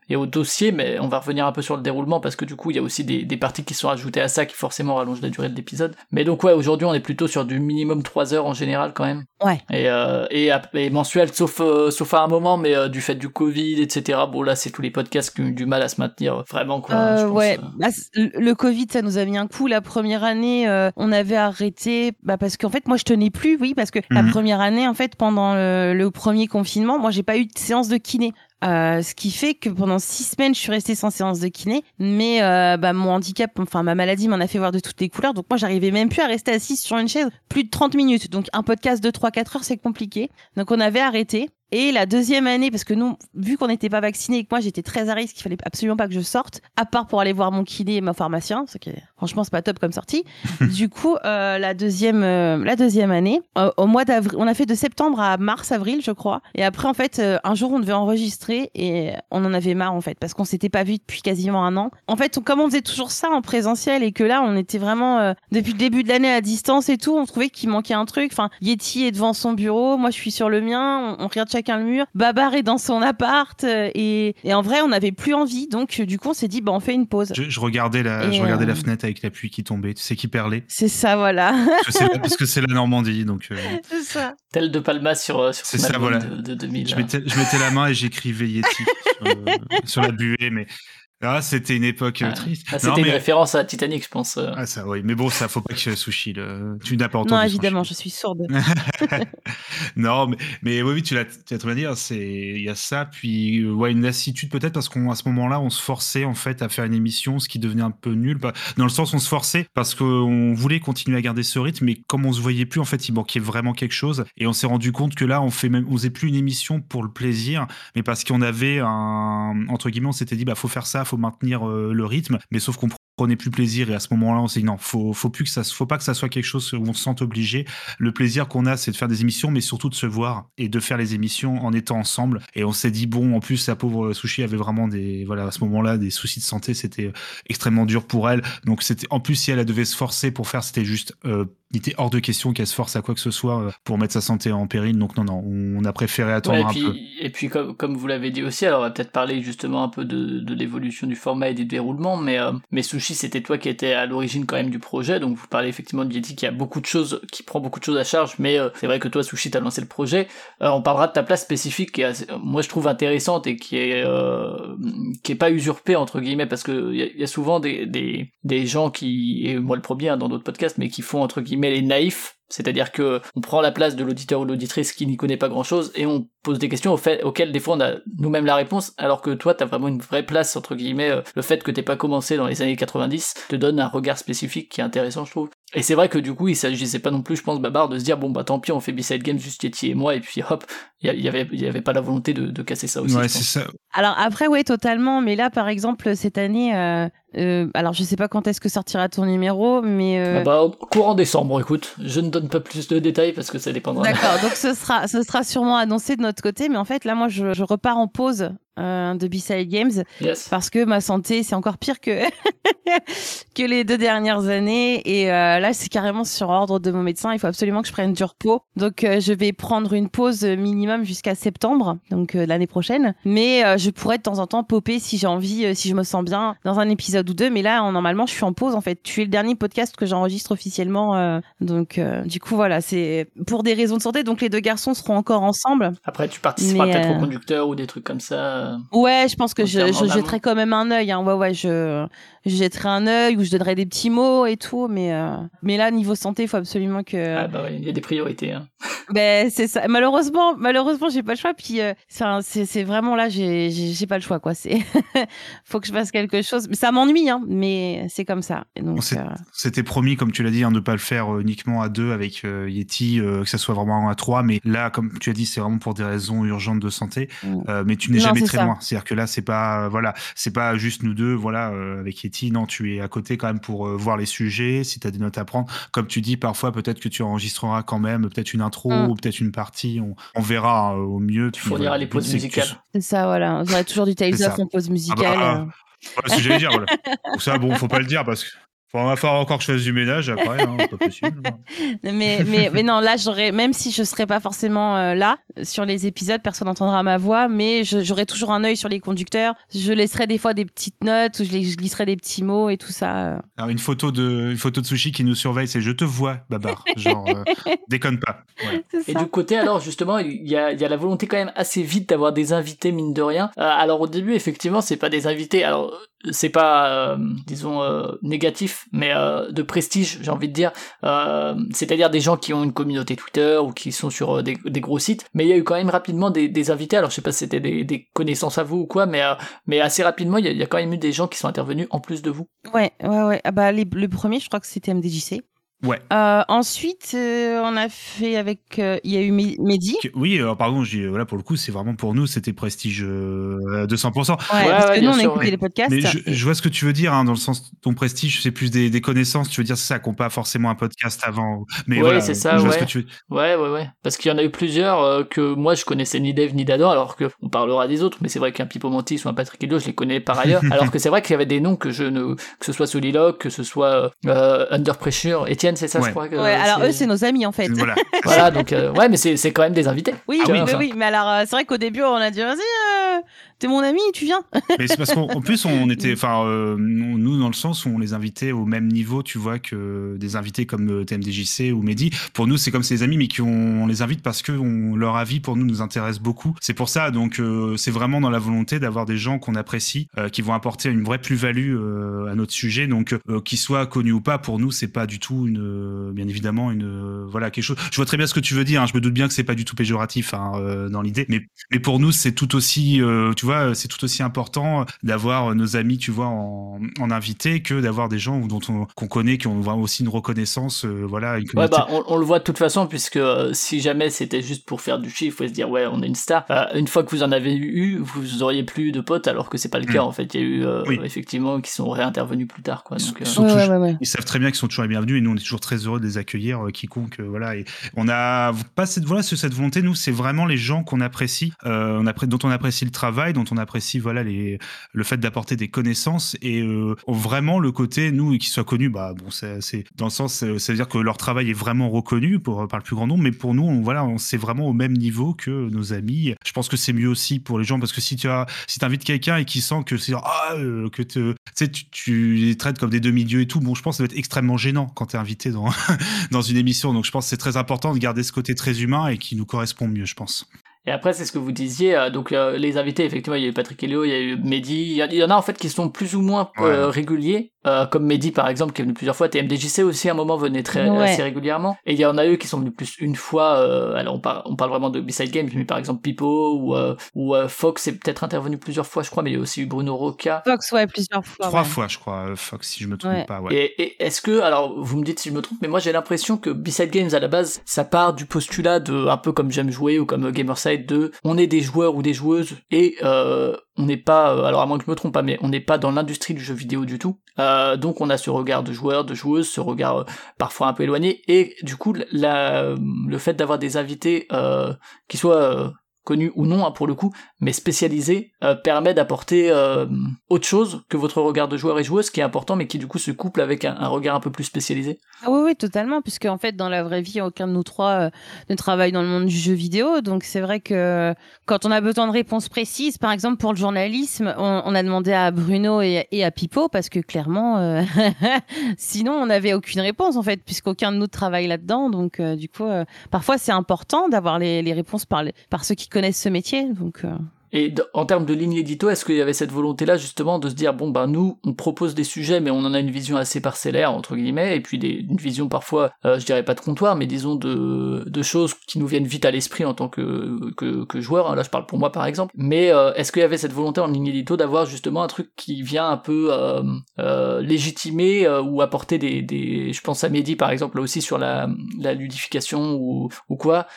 Speaker 1: et au dossier mais on va revenir un peu sur le déroulement parce que du coup il y a aussi des, des parties qui sont ajoutées à ça qui forcément rallongent la durée de l'épisode mais donc ouais aujourd'hui on est plutôt sur du minimum 3 heures en général quand même
Speaker 2: Ouais.
Speaker 1: et, euh, et, et mensuel sauf euh, sauf à un moment mais euh, du fait du Covid etc bon là c'est tous les podcasts qui ont eu du mal à se maintenir vraiment quoi
Speaker 2: Euh,
Speaker 1: je pense,
Speaker 2: ouais,
Speaker 1: euh.
Speaker 2: Bah, c- le Covid, ça nous a mis un coup. La première année, euh, on avait arrêté, bah, parce qu'en fait, moi, je tenais plus, oui, parce que la
Speaker 3: Mhm.
Speaker 2: première année, en fait, pendant le, le premier confinement, moi, j'ai pas eu de séance de kiné. Euh, ce qui fait que pendant six semaines, je suis restée sans séance de kiné, mais euh, bah, mon handicap, enfin ma maladie m'en a fait voir de toutes les couleurs, donc moi j'arrivais même plus à rester assise sur une chaise plus de 30 minutes. Donc un podcast de 3-4 heures, c'est compliqué. Donc on avait arrêté. Et la deuxième année, parce que nous, vu qu'on n'était pas vaccinés et que moi j'étais très à risque, il fallait absolument pas que je sorte, à part pour aller voir mon kiné et mon pharmacien, ce qui est, franchement c'est pas top comme sortie. du coup, euh, la deuxième, euh, la deuxième année, euh, au mois d'avril, on a fait de septembre à mars, avril, je crois. Et après, en fait, euh, un jour on devait enregistrer et on en avait marre en fait, parce qu'on s'était pas vu depuis quasiment un an. En fait, on- comme on faisait toujours ça en présentiel et que là, on était vraiment euh, depuis le début de l'année à distance et tout, on trouvait qu'il manquait un truc. Enfin, Yeti est devant son bureau, moi je suis sur le mien, on, on regarde chacun le mur. Babar est dans son appart euh, et, et en vrai, on n'avait plus envie. Donc, euh, du coup, on s'est dit, bah, on fait une pause.
Speaker 3: Je, je regardais, la,
Speaker 2: Et,
Speaker 3: je regardais
Speaker 2: euh,
Speaker 3: la fenêtre avec la pluie qui tombait. Tu sais qui perlait
Speaker 2: C'est ça, voilà.
Speaker 3: Je sais pas, Parce que c'est la Normandie. Donc, euh,
Speaker 2: C'est ça.
Speaker 1: tel de Palma sur euh, sur
Speaker 3: C'est
Speaker 1: son
Speaker 3: ça, voilà.
Speaker 1: de, de 2000
Speaker 3: je, mettais, je mettais la main et j'écrivais Yeti sur, euh, sur la buée. Mais ah, c'était une époque euh,
Speaker 1: Ah.
Speaker 3: triste.
Speaker 1: Ah, c'était une référence à Titanic je pense euh.
Speaker 3: Ah, ça, oui. Mais bon, ça, faut pas que Sushi. Le... Tu n'as pas entendu.
Speaker 2: Non, évidemment, je suis sourde.
Speaker 3: non, mais, mais oui, tu l'as, tu as très bien dit. C'est, il y a ça, puis euh, ouais, une lassitude peut-être parce qu'à ce moment-là, on se forçait en fait à faire une émission, ce qui devenait un peu nul. Dans le sens, on se forçait parce qu'on voulait continuer à garder ce rythme, mais comme on se voyait plus, en fait, il manquait vraiment quelque chose. Et on s'est rendu compte que là, on fait même, on faisait plus une émission pour le plaisir, mais parce qu'on avait un, entre guillemets, on s'était dit, bah, faut faire ça, faut maintenir euh, le rythme, mais sauf qu'on prenait plus plaisir et à ce moment-là on s'est dit non faut faut plus que ça faut pas que ça soit quelque chose où on se sente obligé. Le plaisir qu'on a c'est de faire des émissions mais surtout de se voir et de faire les émissions en étant ensemble. Et on s'est dit bon en plus la pauvre sushi avait vraiment des voilà à ce moment-là des soucis de santé c'était extrêmement dur pour elle. Donc c'était en plus si elle, elle devait se forcer pour faire c'était juste euh, il était hors de question qu'elle se force à quoi que ce soit euh, pour mettre sa santé en péril. Donc non, non, on, a préféré attendre
Speaker 1: ouais,
Speaker 3: un peu.
Speaker 1: Et puis comme, comme vous l'avez dit aussi, alors on va peut-être parler justement un peu de, de l'évolution du format et du déroulement, mais, euh, mais Sushi, c'était toi qui étais à l'origine quand même du projet, donc vous parlez effectivement de Yeti qui a beaucoup de choses, qui prend beaucoup de choses à charge, mais euh, c'est vrai que toi, Sushi, t'as lancé le projet. Euh, on parlera de ta place spécifique qui est, moi je trouve intéressante et qui est qui est pas usurpée entre guillemets parce que il y, y, a souvent des, des, des gens qui et moi le premier hein, dans d'autres podcasts mais qui font entre guillemets les naïfs c'est-à-dire que on prend la place de l'auditeur ou l'auditrice qui n'y connaît pas grand-chose et on pose des questions auxquelles des fois on a nous-mêmes la réponse, alors que toi t'as vraiment une vraie place entre guillemets. Euh, le fait que t'aies pas commencé dans les années 90 te donne un regard spécifique qui est intéressant, je trouve. Et c'est vrai que du coup il s'agissait pas non plus, je pense, Babar, de se dire bon bah tant pis on fait B-Side Games juste Yeti et moi et puis hop, il y, avait il y avait pas la volonté de, de casser ça aussi.
Speaker 3: Ouais, c'est ça.
Speaker 2: Alors après ouais totalement, mais là par exemple cette année. Euh... Euh, alors je sais pas quand est-ce que sortira ton numéro, mais euh...
Speaker 1: ah bah, courant décembre. Écoute, je ne pas plus de détails parce que ça dépendra.
Speaker 2: D'accord, donc ce sera, ce sera sûrement annoncé de notre côté, mais en fait là moi je repars en pause euh, de B-Side Games.
Speaker 1: Yes.
Speaker 2: parce que ma santé c'est encore pire que que les deux dernières années. Et euh, là c'est carrément sur ordre de mon médecin. Il faut absolument que je prenne du repos. Donc euh, je vais prendre une pause minimum jusqu'à septembre donc euh, l'année prochaine. Mais euh, je pourrais de temps en temps popper si j'ai envie euh, si je me sens bien dans un épisode ou deux. Mais là normalement je suis en pause en fait. Tu es le dernier podcast que j'enregistre officiellement euh, donc du coup voilà c'est pour des raisons de santé. Donc les deux garçons seront encore ensemble.
Speaker 1: Après tu participeras peut-être au conducteur ou des trucs comme ça
Speaker 2: Ouais, je pense que je, je jetterai quand même un œil. Hein. Ouais, ouais, je, je jetterai un œil ou je donnerai des petits mots et tout. Mais, euh... mais là, niveau santé, il faut absolument que.
Speaker 1: Ah bah ouais, il y a des priorités. Hein.
Speaker 2: ben c'est ça. Malheureusement, malheureusement, j'ai pas le choix. Puis, euh, c'est, vraiment là, j'ai, pas le choix, quoi. C'est, faut que je fasse quelque chose. Ça m'ennuie, hein. Mais c'est comme ça. Donc, euh...
Speaker 3: C'était promis, comme tu l'as dit, hein, de pas le faire euh, uniquement à deux avec euh, Yeti, que ça soit vraiment à trois. Mais là, comme tu as dit, c'est vraiment pour des raisons urgentes de santé.
Speaker 2: Mm.
Speaker 3: mais tu n'es jamais
Speaker 2: c'est
Speaker 3: très
Speaker 2: ça.
Speaker 3: loin. C'est-à-dire que là, c'est pas, euh, voilà, c'est pas juste nous deux, voilà, euh, avec Yeti. Non, tu es à côté quand même pour euh, voir les sujets. Si tu as des notes à prendre, comme tu dis, parfois peut-être que tu enregistreras quand même, peut-être une intro
Speaker 2: Mm.
Speaker 3: ou peut-être une partie. On, on verra euh, au mieux.
Speaker 1: Tu fourniras
Speaker 3: voilà,
Speaker 1: les pauses
Speaker 3: c'est que tu-
Speaker 1: musicales.
Speaker 2: C'est ça, voilà. J'aurai toujours du Tales of en pause
Speaker 3: Ah
Speaker 2: musicale.
Speaker 3: bah,
Speaker 2: euh.
Speaker 3: Voilà ce que j'allais dire. Voilà. Donc ça, bon, faut pas le dire parce que. Faut va falloir encore que je fasse du ménage après, hein, pas possible.
Speaker 2: mais, mais, mais non, là, j'aurais, même si je serais pas forcément euh, là, sur les épisodes, personne n'entendra ma voix, mais j'aurai toujours un œil sur les conducteurs. Je laisserai des fois des petites notes ou je, les- je glisserai des petits mots et tout ça. euh.
Speaker 3: Alors, une photo de, une photo de sushi qui nous surveille, c'est je te vois, Babar. Genre, euh, déconne pas.
Speaker 1: Et du côté, alors, justement, il y a, il y a la volonté quand même assez vite d'avoir des invités, mine de rien. Euh, alors, au début, effectivement, c'est pas des invités, alors, c'est pas, euh, disons, euh, négatif, mais euh, de prestige, j'ai envie de dire. Euh, C'est-à-dire des gens qui ont une communauté Twitter ou qui sont sur euh, des, gros sites. Mais il y a eu quand même rapidement des, invités, alors je sais pas si c'était des, connaissances à vous ou quoi, mais, euh, mais assez rapidement, il y, a, quand même eu des gens qui sont intervenus en plus de vous.
Speaker 2: Ouais, ouais, ouais. Ah bah, le premier, je crois que c'était MDJC.
Speaker 3: Ouais.
Speaker 2: Euh, ensuite, euh, on a fait avec. euh, Il y a eu Me- Mehdi.
Speaker 3: Oui, alors pardon, je dis, voilà, pour le coup, c'est vraiment pour nous, c'était prestige euh, à 200%.
Speaker 2: Ouais,
Speaker 1: Ouais,
Speaker 2: parce
Speaker 1: ouais,
Speaker 2: que nous, on a écouté
Speaker 1: ouais.
Speaker 2: les podcasts.
Speaker 3: Mais je, je vois ce que tu veux dire, hein, dans le sens, ton prestige, c'est plus des, des connaissances, tu veux dire, c'est ça, qu'on pas forcément un podcast avant. Mais
Speaker 1: Ouais,
Speaker 3: voilà,
Speaker 1: c'est ça,
Speaker 3: je vois
Speaker 1: ouais.
Speaker 3: ce que tu veux
Speaker 1: Ouais, ouais, ouais. Parce qu'il y en a eu plusieurs euh, que moi je connaissais ni Dave ni Dado, alors que on parlera des autres, mais c'est vrai qu'un Pipo Mantis ou un Patrick Helio, je les connais par ailleurs. alors que c'est vrai qu'il y avait des noms que je ne, que ce soit Soliloque, que ce soit euh, Under Pressure, C'est ça,
Speaker 3: Ouais.
Speaker 1: je crois. Que,
Speaker 2: Ouais, alors eux, c'est nos amis en fait.
Speaker 3: Voilà.
Speaker 1: Voilà, donc euh, ouais, mais c'est c'est quand même des invités.
Speaker 2: Oui,
Speaker 3: Ah
Speaker 2: oui,
Speaker 3: oui,
Speaker 2: oui,
Speaker 1: enfin.
Speaker 2: oui. Mais alors, euh, c'est vrai qu'au début, on a dit, vas-y, euh, t'es mon ami, tu viens.
Speaker 3: Mais c'est parce qu'en en plus, on était, enfin, euh, nous, dans le sens où on les invitait au même niveau, tu vois, que des invités comme euh, TMDJC ou Mehdi. Pour nous, c'est comme ces amis, mais qui on, on les invite parce que leur avis, pour nous, nous intéresse beaucoup. C'est pour ça, donc, euh, c'est vraiment dans la volonté d'avoir des gens qu'on apprécie, qui vont apporter une vraie plus-value à notre sujet. Donc, qu'ils soient connus ou pas, pour nous, c'est pas du tout une, bien évidemment, une, voilà, quelque chose. Je vois très bien ce que tu veux dire. hein. Je me doute bien que c'est pas du tout péjoratif hein, dans l'idée, mais mais pour nous, c'est tout aussi, tu vois, c'est tout aussi important d'avoir nos amis, tu vois, en, en invité que d'avoir des gens dont on qu'on connaît, qui ont aussi une reconnaissance, euh, voilà, une
Speaker 1: Ouais,
Speaker 3: communauté.
Speaker 1: bah, on, on le voit de toute façon, puisque euh, si jamais c'était juste pour faire du chiffre, faut se dire, ouais, on est une star. Euh, une fois que vous en avez eu, vous auriez plus de potes, alors que c'est pas le cas,
Speaker 3: Mm.
Speaker 1: en fait. Il y a eu, euh,
Speaker 3: Oui.
Speaker 1: effectivement, qui sont réintervenus plus tard, quoi. Donc, euh,
Speaker 3: Ils sont
Speaker 2: Ouais,
Speaker 3: toujours-
Speaker 2: ouais, ouais, ouais.
Speaker 3: Ils savent très bien qu'ils sont toujours les bienvenus et nous on est toujours très heureux de les accueillir euh, quiconque euh, voilà et on a pas cette voilà ce- cette volonté nous c'est vraiment les gens qu'on apprécie euh, on appré- dont on apprécie le travail dont on apprécie voilà les, le fait d'apporter des connaissances et euh, vraiment le côté nous qui soit connu bah bon c'est dans le sens ça veut dire que leur travail est vraiment reconnu par le plus grand nombre mais pour nous on, voilà c'est vraiment au même niveau que nos amis. Je pense que c'est mieux aussi pour les gens parce que si tu as si invites quelqu'un et qui sent que c'est ah euh, que te, tu, tu les traites comme des demi-dieux et tout bon je pense que ça va être extrêmement gênant quand tu es invité dans dans une émission. Donc je pense que c'est très important de garder ce côté très humain et qui nous correspond mieux je pense
Speaker 1: et après, c'est ce que vous disiez. Euh, donc, euh, les invités, effectivement, il y a eu Patrick Helio, il y a eu Mehdi. Il y, en a en fait qui sont plus ou moins euh, réguliers. Euh, comme Mehdi par exemple qui est venu plusieurs fois, TMDJC aussi à un moment venait très assez régulièrement. Et il y en a eux qui sont venus plus une fois. Euh, alors on, on parle vraiment de B-Side Games, mais par exemple Pipo ou, euh, ou Fox est peut-être intervenu plusieurs fois, je crois, mais il y a aussi eu Bruno Roca.
Speaker 2: Fox ouais plusieurs fois.
Speaker 3: Trois fois je crois Fox si je me trompe pas. Ouais.
Speaker 1: Et, et est-ce que alors vous me dites si je me trompe, mais moi j'ai l'impression que B-Side Games à la base ça part du postulat de un peu comme j'aime jouer ou comme Gamerside de on est des joueurs ou des joueuses et on n'est pas, euh, alors à moins que je me trompe pas, mais on n'est pas dans l'industrie du jeu vidéo du tout. Euh, donc on a ce regard de joueur, de joueuse, ce regard euh, parfois un peu éloigné, et du coup la, le fait d'avoir des invités qui soient connu ou non hein, pour le coup, mais spécialisé, euh, permet d'apporter euh, autre chose que votre regard de joueur et joueuse, qui est important, mais qui du coup se couple avec un, regard un peu plus spécialisé.
Speaker 2: Ah oui, oui, totalement, puisque en fait dans la vraie vie, aucun de nous trois euh, ne travaille dans le monde du jeu vidéo, donc c'est vrai que quand on a besoin de réponses précises, par exemple pour le journalisme, on, a demandé à Bruno et, à Pipo, parce que clairement, sinon on n'avait aucune réponse en fait, puisqu'aucun de nous travaille là-dedans, donc du coup, parfois c'est important d'avoir les, réponses par, les, par ceux qui ce métier. Donc, euh.
Speaker 1: Et en termes de ligne édito, est-ce qu'il y avait cette volonté-là justement de se dire bon ben nous on propose des sujets mais on en a une vision assez parcellaire entre guillemets et puis des, une vision parfois euh, je dirais pas de comptoir mais disons de, de choses qui nous viennent vite à l'esprit en tant que, que, que joueur, hein. là je parle pour moi par exemple, mais euh, est-ce qu'il y avait cette volonté en ligne édito d'avoir justement un truc qui vient un peu euh, légitimer ou apporter des, des, je pense à Mehdi par exemple là aussi sur la, la ludification ou, ou quoi,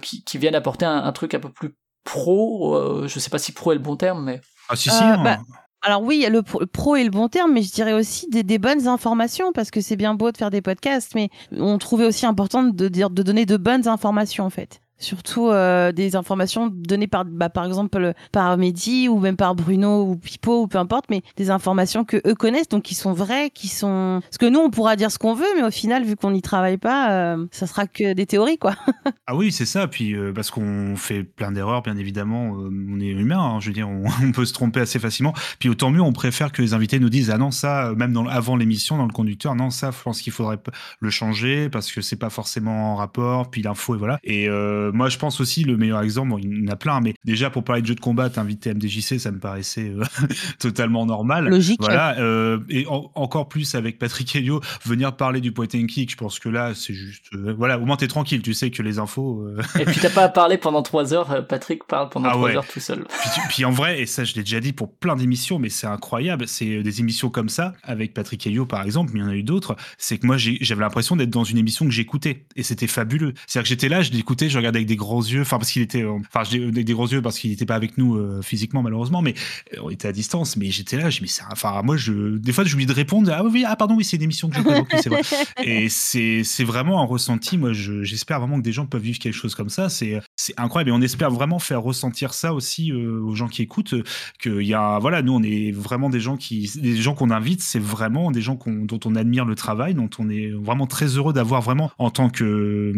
Speaker 1: qui, qui viennent apporter un truc un peu plus pro. Euh, je sais pas si pro est le bon terme, mais.
Speaker 3: Ah, si, si. Euh,
Speaker 2: bah, alors oui, le pro est le bon terme, mais je dirais aussi des, bonnes informations parce que c'est bien beau de faire des podcasts, mais on trouvait aussi important de dire de donner de bonnes informations en fait surtout euh, des informations données par bah, par exemple par Mehdi ou même par Bruno ou Pipo ou peu importe mais des informations que eux connaissent donc qui sont vraies qui sont parce que nous on pourra dire ce qu'on veut mais au final vu qu'on n'y travaille pas euh, ça sera que des théories quoi.
Speaker 3: Ah oui c'est ça puis euh, parce qu'on fait plein d'erreurs bien évidemment on est humain hein, je veux dire on, peut se tromper assez facilement puis autant mieux on préfère que les invités nous disent ah non ça même dans, avant l'émission dans le conducteur non ça je pense qu'il faudrait le changer parce que c'est pas forcément en rapport puis l'info et voilà et moi, je pense aussi le meilleur exemple, il y en a plein, mais déjà pour parler de jeux de combat, t'inviter MDJC, ça me paraissait euh, totalement normal.
Speaker 2: Logique.
Speaker 3: Voilà. Euh, et encore plus avec Patrick Helio, venir parler du point and click, je pense que là, c'est juste. voilà, au moins t'es tranquille, tu sais que les infos.
Speaker 1: Et puis t'as pas à parler pendant trois heures, Patrick parle pendant ah trois heures tout seul.
Speaker 3: Puis, en vrai, et ça, je l'ai déjà dit pour plein d'émissions, mais c'est incroyable, c'est des émissions comme ça, avec Patrick Helio par exemple, mais il y en a eu d'autres, c'est que moi, j'avais l'impression d'être dans une émission que j'écoutais. Et c'était fabuleux. C'est-à-dire que j'étais là, je l'écoutais, je regardais avec des gros yeux, enfin parce qu'il était, euh, enfin des, des gros yeux parce qu'il n'était pas avec nous euh, physiquement malheureusement, mais euh, on était à distance. Mais j'étais là, je me enfin moi je, des fois j'oublie de répondre. Ah oui, ah pardon, oui c'est une émission que je connais, c'est vrai. Et c'est c'est vraiment un ressenti. Moi j'espère vraiment que des gens peuvent vivre quelque chose comme ça. C'est c'est incroyable et on espère vraiment faire ressentir ça aussi aux gens qui écoutent. Qu'il y a voilà, nous on est vraiment des gens qui, des gens qu'on invite, c'est vraiment des gens dont on admire le travail, dont on est vraiment très heureux d'avoir vraiment en tant que,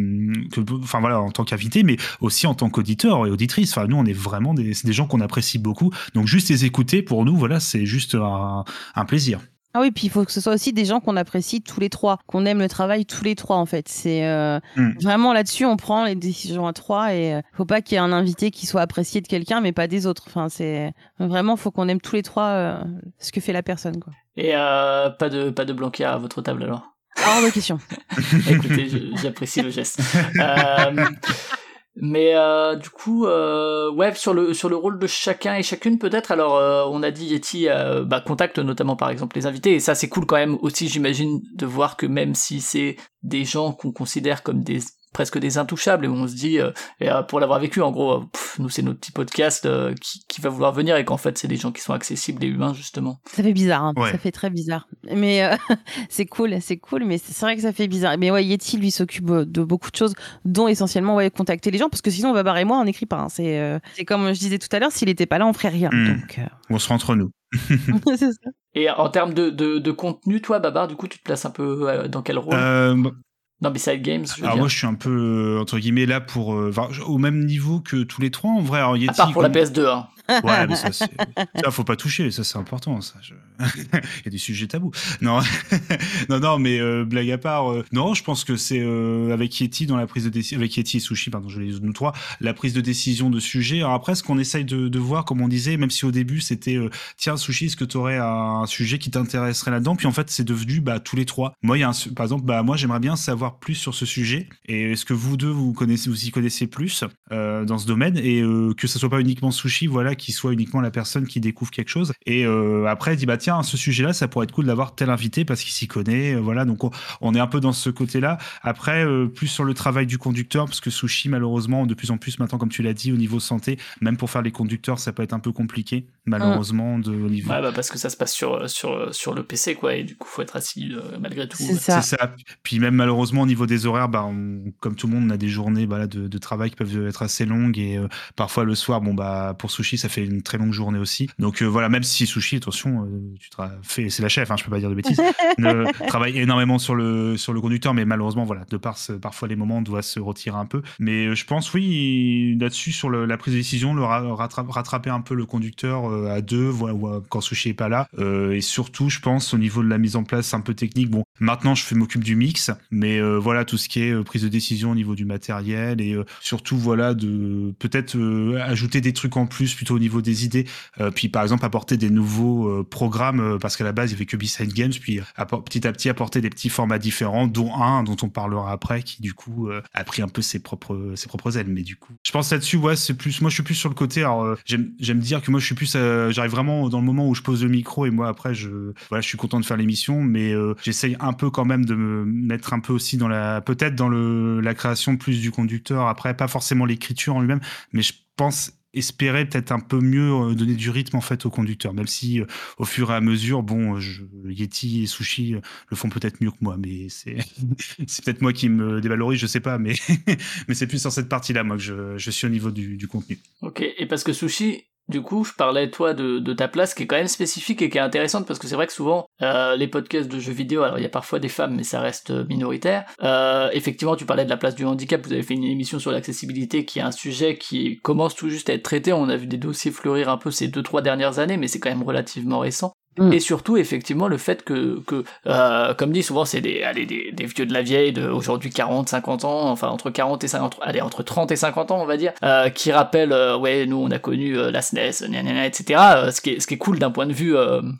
Speaker 3: que enfin voilà en tant qu'invité, mais aussi en tant qu'auditeur et auditrice. Enfin, nous, on est vraiment des, gens qu'on apprécie beaucoup. Donc, juste les écouter, pour nous, voilà, c'est juste un plaisir.
Speaker 2: Ah oui, puis il faut que ce soit aussi des gens qu'on apprécie tous les trois, qu'on aime le travail tous les trois en fait. C'est euh, hmm. vraiment là-dessus, on prend les décisions à trois et euh, faut pas qu'il y ait un invité qui soit apprécié de quelqu'un mais pas des autres. Enfin, c'est vraiment faut qu'on aime tous les trois euh, ce que fait la personne quoi.
Speaker 1: Et pas de pas de Blanquer à votre table alors?
Speaker 2: Hors de question.
Speaker 1: Écoutez, j'apprécie le geste. Mais euh, du coup, euh, ouais, sur le sur le rôle de chacun et chacune peut-être. Alors, euh, on a dit Yeti euh, bah, contacte notamment par exemple les invités et ça c'est cool quand même aussi, j'imagine, de voir que même si c'est des gens qu'on considère comme des presque des intouchables et où on se dit, euh, et, euh, pour l'avoir vécu, en gros, euh, pff, nous c'est notre petit podcast euh, qui, qui va vouloir venir et qu'en fait c'est des gens qui sont accessibles et humains justement.
Speaker 2: Ça fait bizarre, hein.
Speaker 3: Ouais.
Speaker 2: ça fait très bizarre. Mais euh, c'est cool, c'est cool, mais c'est vrai que ça fait bizarre. Mais ouais, Yeti, lui, s'occupe de beaucoup de choses, dont essentiellement ouais, contacter les gens, parce que sinon, Babar et moi, on n'écrit pas. hein. C'est euh, c'est comme je disais tout à l'heure, s'il était pas là, on ferait rien.
Speaker 3: Hmm.
Speaker 2: Donc,
Speaker 3: On se rentre nous.
Speaker 2: ça.
Speaker 1: Et en termes de, de, de contenu, toi, Babar, du coup, tu te places un peu euh, dans quel rôle?
Speaker 3: Euh,
Speaker 1: Dans Beside Games, je veux
Speaker 3: alors
Speaker 1: dire.
Speaker 3: moi je suis un peu euh, entre guillemets là pour euh, au même niveau que tous les trois en vrai. Alors, Yeti,
Speaker 1: à part pour la
Speaker 3: comme-
Speaker 1: PS2, hein.
Speaker 3: Ouais, mais ça, c'est- ça, faut pas toucher, ça, c'est important, ça. je- Il y a des sujets tabous. Non, non, non, mais euh, blague à part, euh, non, je pense que c'est euh, avec Yeti dans la prise de décision, avec Yeti et Sushi, pardon, je les nous trois, la prise de décision de sujet. Alors après, ce qu'on essaye de, voir, comme on disait, même si au début c'était, tiens, Sushi, est-ce que tu aurais un sujet qui t'intéresserait là-dedans? Puis en fait, c'est devenu bah, tous les trois. Moi, par exemple, bah, moi, j'aimerais bien savoir plus sur ce sujet. Et est-ce que vous deux, vous connaissez, vous y connaissez plus dans ce domaine? Et que ce soit pas uniquement Sushi, voilà, qui soit uniquement la personne qui découvre quelque chose. Et après, dit bah tiens, ce sujet-là, ça pourrait être cool d'avoir tel invité parce qu'il s'y connaît, euh, voilà. Donc on, on est un peu dans ce côté-là. Après, euh, plus sur le travail du conducteur, parce que Sushi, malheureusement, de plus en plus maintenant, comme tu l'as dit, au niveau santé, même pour faire les conducteurs, ça peut être un peu compliqué, malheureusement, de, au niveau.
Speaker 1: Ouais, bah parce que ça se passe sur, sur, sur le PC, quoi, et du coup, faut être assis euh, malgré tout.
Speaker 2: C'est ça.
Speaker 3: C'est ça. Puis même malheureusement au niveau des horaires, bah, on- comme tout le monde, on a des journées bah, là, de, de travail qui peuvent être assez longues et euh, parfois le soir, bon bah pour Sushi, ça fait une très longue journée aussi. Donc euh, voilà, même si Sushi, attention, euh, tu fais, c'est la chef, hein, je peux pas dire de bêtises, ne, travaille énormément sur le sur le conducteur, mais malheureusement voilà, de par parfois les moments, on doit se retirer un peu. Mais euh, je pense oui là-dessus sur la prise de décision, le ra- rattra- rattraper un peu le conducteur euh, à deux, voilà, ou- quand Sushi est pas là, Euh, et surtout je pense au niveau de la mise en place un peu technique. Bon, maintenant je m'occupe du mix, mais voilà tout ce qui est prise de décision au niveau du matériel et surtout voilà de peut-être ajouter des trucs en plus plutôt au niveau des idées. Puis par exemple apporter des nouveaux programmes euh, parce qu'à la base il y avait que Beside Games, puis petit à petit apporter des petits formats différents, dont un dont on parlera après qui du coup euh, a pris un peu ses propres ses propres ailes. Mais du coup, je pense là-dessus ouais c'est plus moi je suis plus sur le côté. Alors euh, j'aime dire que moi je suis plus j'arrive vraiment dans le moment où je pose le micro et moi après je voilà je suis content de faire l'émission, mais j'essaye un peu quand même de me mettre un peu aussi dans la peut-être dans la création plus du conducteur. Après pas forcément l'écriture en lui-même, mais je pense espérer peut-être un peu mieux euh, donner du rythme en fait au conducteur même si euh, au fur et à mesure bon euh, Yeti et Sushi le font peut-être mieux que moi mais c'est peut-être moi qui me dévalorise je sais pas mais mais c'est plus sur cette partie là moi que je, suis au niveau du contenu.
Speaker 1: Ok, et parce que Sushi, du coup, je parlais, toi, de, ta place qui est quand même spécifique et qui est intéressante parce que c'est vrai que souvent, euh, les podcasts de jeux vidéo, alors il y a parfois des femmes, mais ça reste euh, minoritaire. Euh, effectivement, tu parlais de la place du handicap, vous avez fait une émission sur l'accessibilité qui est un sujet qui commence tout juste à être traité. On a vu des dossiers fleurir un peu ces deux, trois dernières années, mais c'est quand même relativement récent.
Speaker 2: Mm.
Speaker 1: Et surtout, effectivement, le fait que, que euh, comme dit souvent, c'est des, allez, des, des vieux de la vieille de aujourd'hui 40, 50 ans, enfin entre 40 et 50, allez, entre 30 et 50 ans, on va dire, euh, qui rappellent, euh, ouais, nous on a connu euh, la SNES, gna, etc. euh, ce qui est, ce qui est cool d'un point de vue,